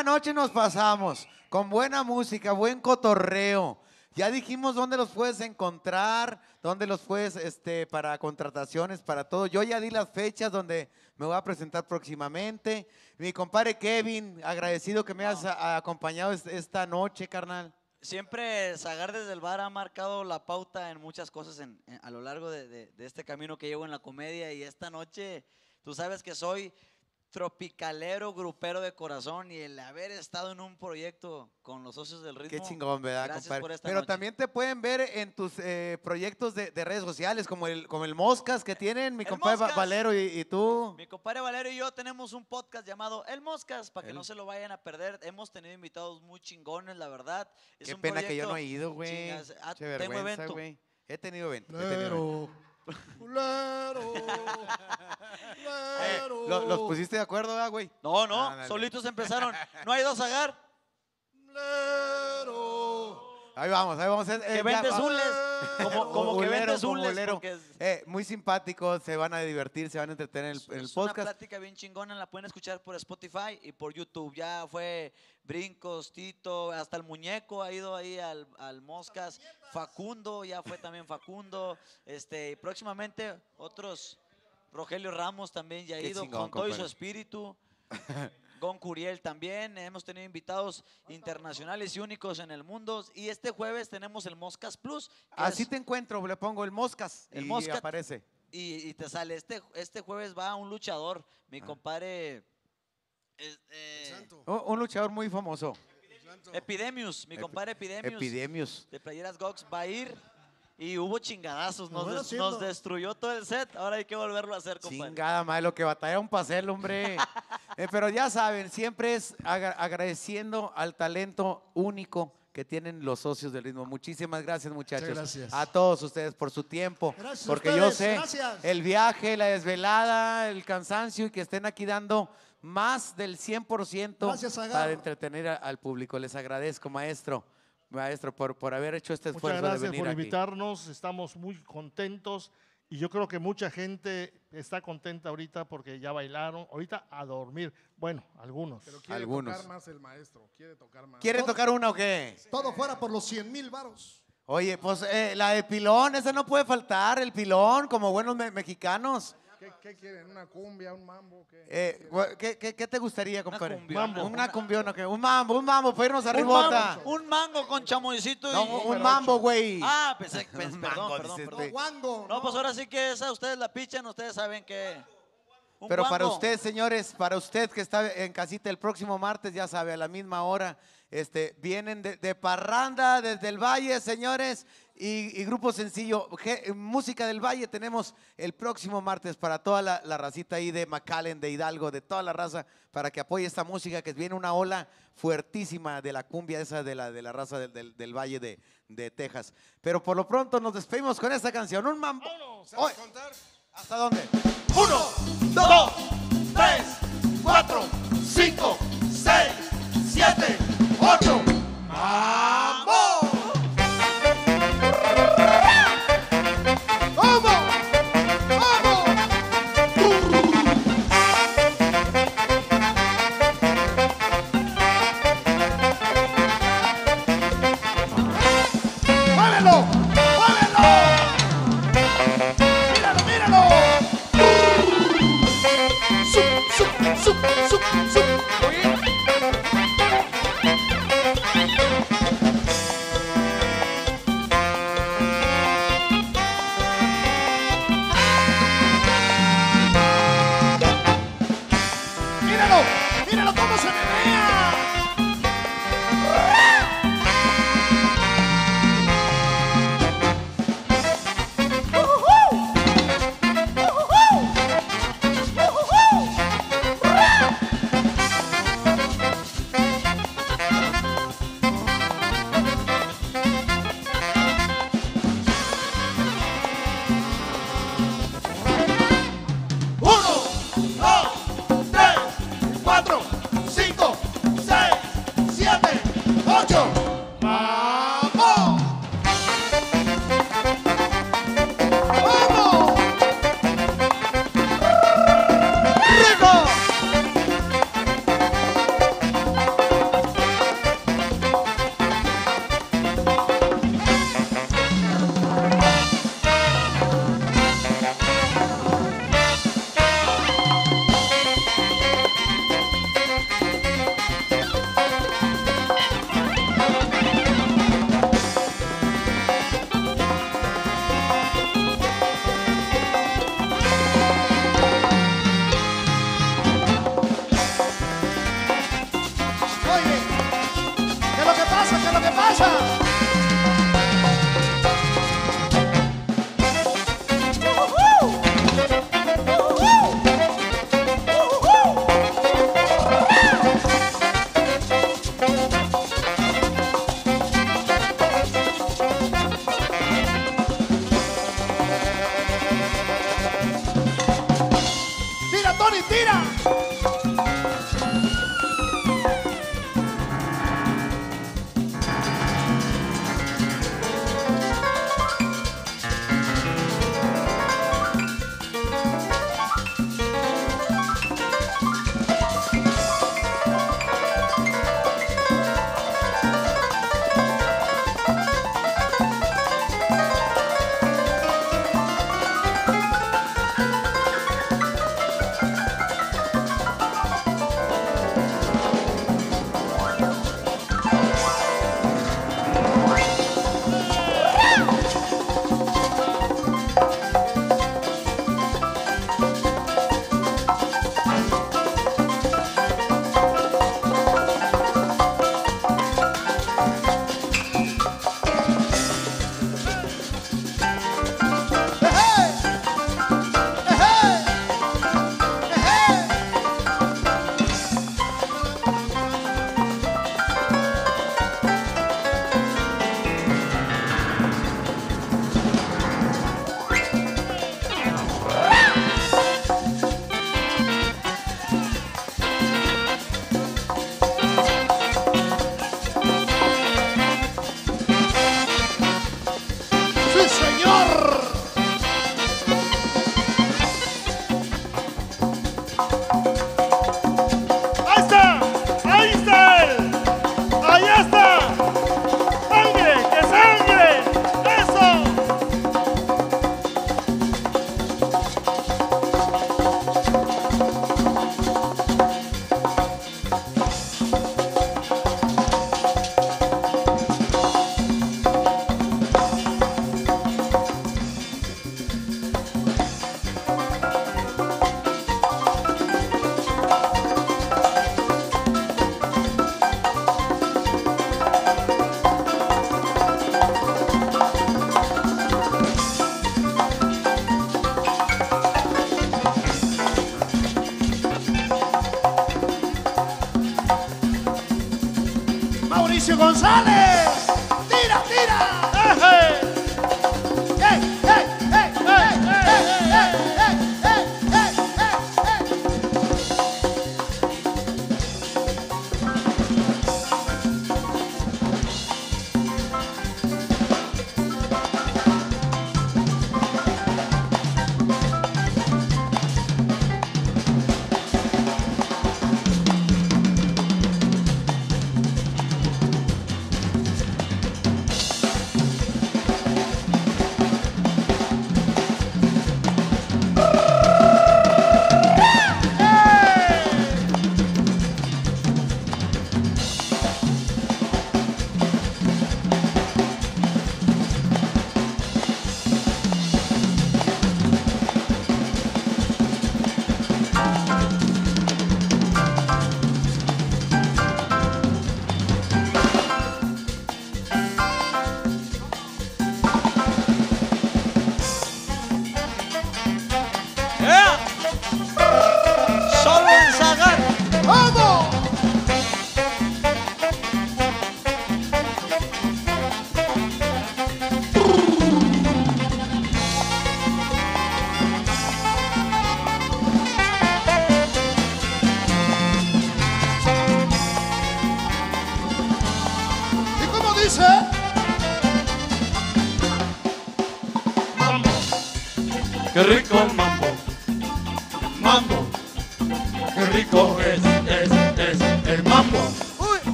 D: Rica noche nos pasamos! Con buena música, buen cotorreo. Ya dijimos dónde los puedes encontrar, dónde los puedes, este, para contrataciones, para todo. Yo ya di las fechas donde me voy a presentar próximamente. Mi compadre Kevin, agradecido que me hayas a- acompañado es- esta noche, carnal.
C: Siempre Zagar desde el bar ha marcado la pauta en muchas cosas en- en- a lo largo de, de- de este camino que llevo en la comedia y esta noche tú sabes que soy tropicalero, grupero de corazón y el haber estado en un proyecto con los socios del ritmo.
D: Qué chingón, ¿verdad,
C: Gracias
D: compadre?
C: por esta
D: Pero
C: noche.
D: también te pueden ver en tus eh, proyectos de, de redes sociales, como el, como el Moscas que tienen mi
C: El
D: compadre
C: Moscas.
D: Valero y, y tú.
C: Mi compadre Valero y yo tenemos un podcast llamado El Moscas, para que
D: El-
C: no se lo vayan a perder. Hemos tenido invitados muy chingones, la verdad. Es
D: Qué
C: un
D: pena que yo no he ido, güey.
C: Ah, tengo
D: vergüenza,
C: evento.
D: güey. He tenido evento. he tenido evento.
A: Culero,
D: Eh, ¿lo- ¿Los pusiste de acuerdo, ah, güey?
C: No, no,
D: Ándale.
C: solitos empezaron. No hay dos Zagar.
D: Ahí vamos, ahí vamos. Eh,
C: Que
D: ya
C: como- como que
D: Bulero,
C: vendes
D: como
C: hules,
D: bulero.
C: porque es-
D: Eh, muy simpáticos, se van a divertir, se van a entretener en el, en el
C: Es una
D: podcast.
C: plática bien chingona, la pueden escuchar por Spotify y por YouTube. Ya fue Brincos, Tito, hasta el muñeco ha ido ahí al, al Moscas. Facundo, ya fue también Facundo. Este, y próximamente otros, Rogelio Ramos también ya ha ido
D: chingón,
C: con todo y su espíritu. Gon Curiel también, hemos tenido invitados internacionales y únicos en el mundo. Y este jueves tenemos el Moscas Plus.
D: Así
C: es-
D: te encuentro, le pongo el Moscas
C: el
D: y
C: Moscas
D: aparece.
C: y, y te sale, este, este jueves va un luchador,
D: Ah.
C: mi compadre eh,
D: Un, un luchador muy famoso.
C: Epidemius, mi
D: Epi-
C: compadre Epidemius,
D: Epidemius.
C: de Playeras Gox va a ir y hubo chingadazos, nos, des- destruyó todo el set, ahora hay que volverlo a hacer, compadre.
D: Chingada madre, lo que batallaron para hacerlo, hombre. Eh, pero ya saben, siempre es agra- agradeciendo al talento único que tienen los socios del ritmo. Muchísimas gracias, muchachos.
A: gracias.
D: A todos ustedes por su tiempo.
A: Gracias
D: porque yo sé
A: gracias.
D: el viaje, la desvelada, el cansancio y que estén aquí dando más del 100%
A: Gracias,
D: para entretener a- al público. Les agradezco, maestro. Maestro, por, por haber hecho este
F: Muchas
D: esfuerzo
F: gracias
D: de venir
F: por
D: aquí.
F: invitarnos, estamos muy contentos y yo creo que mucha gente está contenta ahorita porque ya bailaron, ahorita a dormir. Bueno, algunos.
G: Pero quiere
D: Algunos.
G: tocar más el maestro, quiere tocar más.
D: ¿Quieren tocar una o qué?
A: Todo fuera por los 100 mil varos.
D: Oye, pues eh, la de pilón, esa no puede faltar, el pilón, como buenos me- mexicanos.
G: ¿Qué, qué quieren? ¿Una cumbia, un mambo? ¿Qué?
D: Eh, ¿qué, qué, qué te gustaría, compadre?
C: cumbiona.
D: Mambo. Una cumbiona, ¿qué? Un mambo, un mambo, para irnos arribota.
C: mango, un mango con chamoycito y...
D: No, un mambo, güey.
C: Ah, pensé, pensé-
D: Un
C: perdón,
D: mango,
C: perdón, perdón.
A: Wango.
C: No, pues ahora sí que esa ustedes la pichan, ustedes saben que... Un
D: Pero para
C: guango.
D: usted, señores, para usted que está en casita el próximo martes, ya sabe, a la misma hora, este, vienen de, de Parranda, desde el Valle, señores, y, y Grupo Sencillo, Je- Música del Valle, tenemos el próximo martes para toda la, la racita ahí de McAllen, de Hidalgo, de toda la raza, para que apoye esta música, que viene una ola fuertísima de la cumbia esa de la, de la raza del, del- del Valle de, de Texas. Pero por lo pronto nos despedimos con esta canción, un mambo. Oye, ¿Hasta dónde?
A: Uno, dos, tres, cuatro, cinco, seis, siete, Thanks.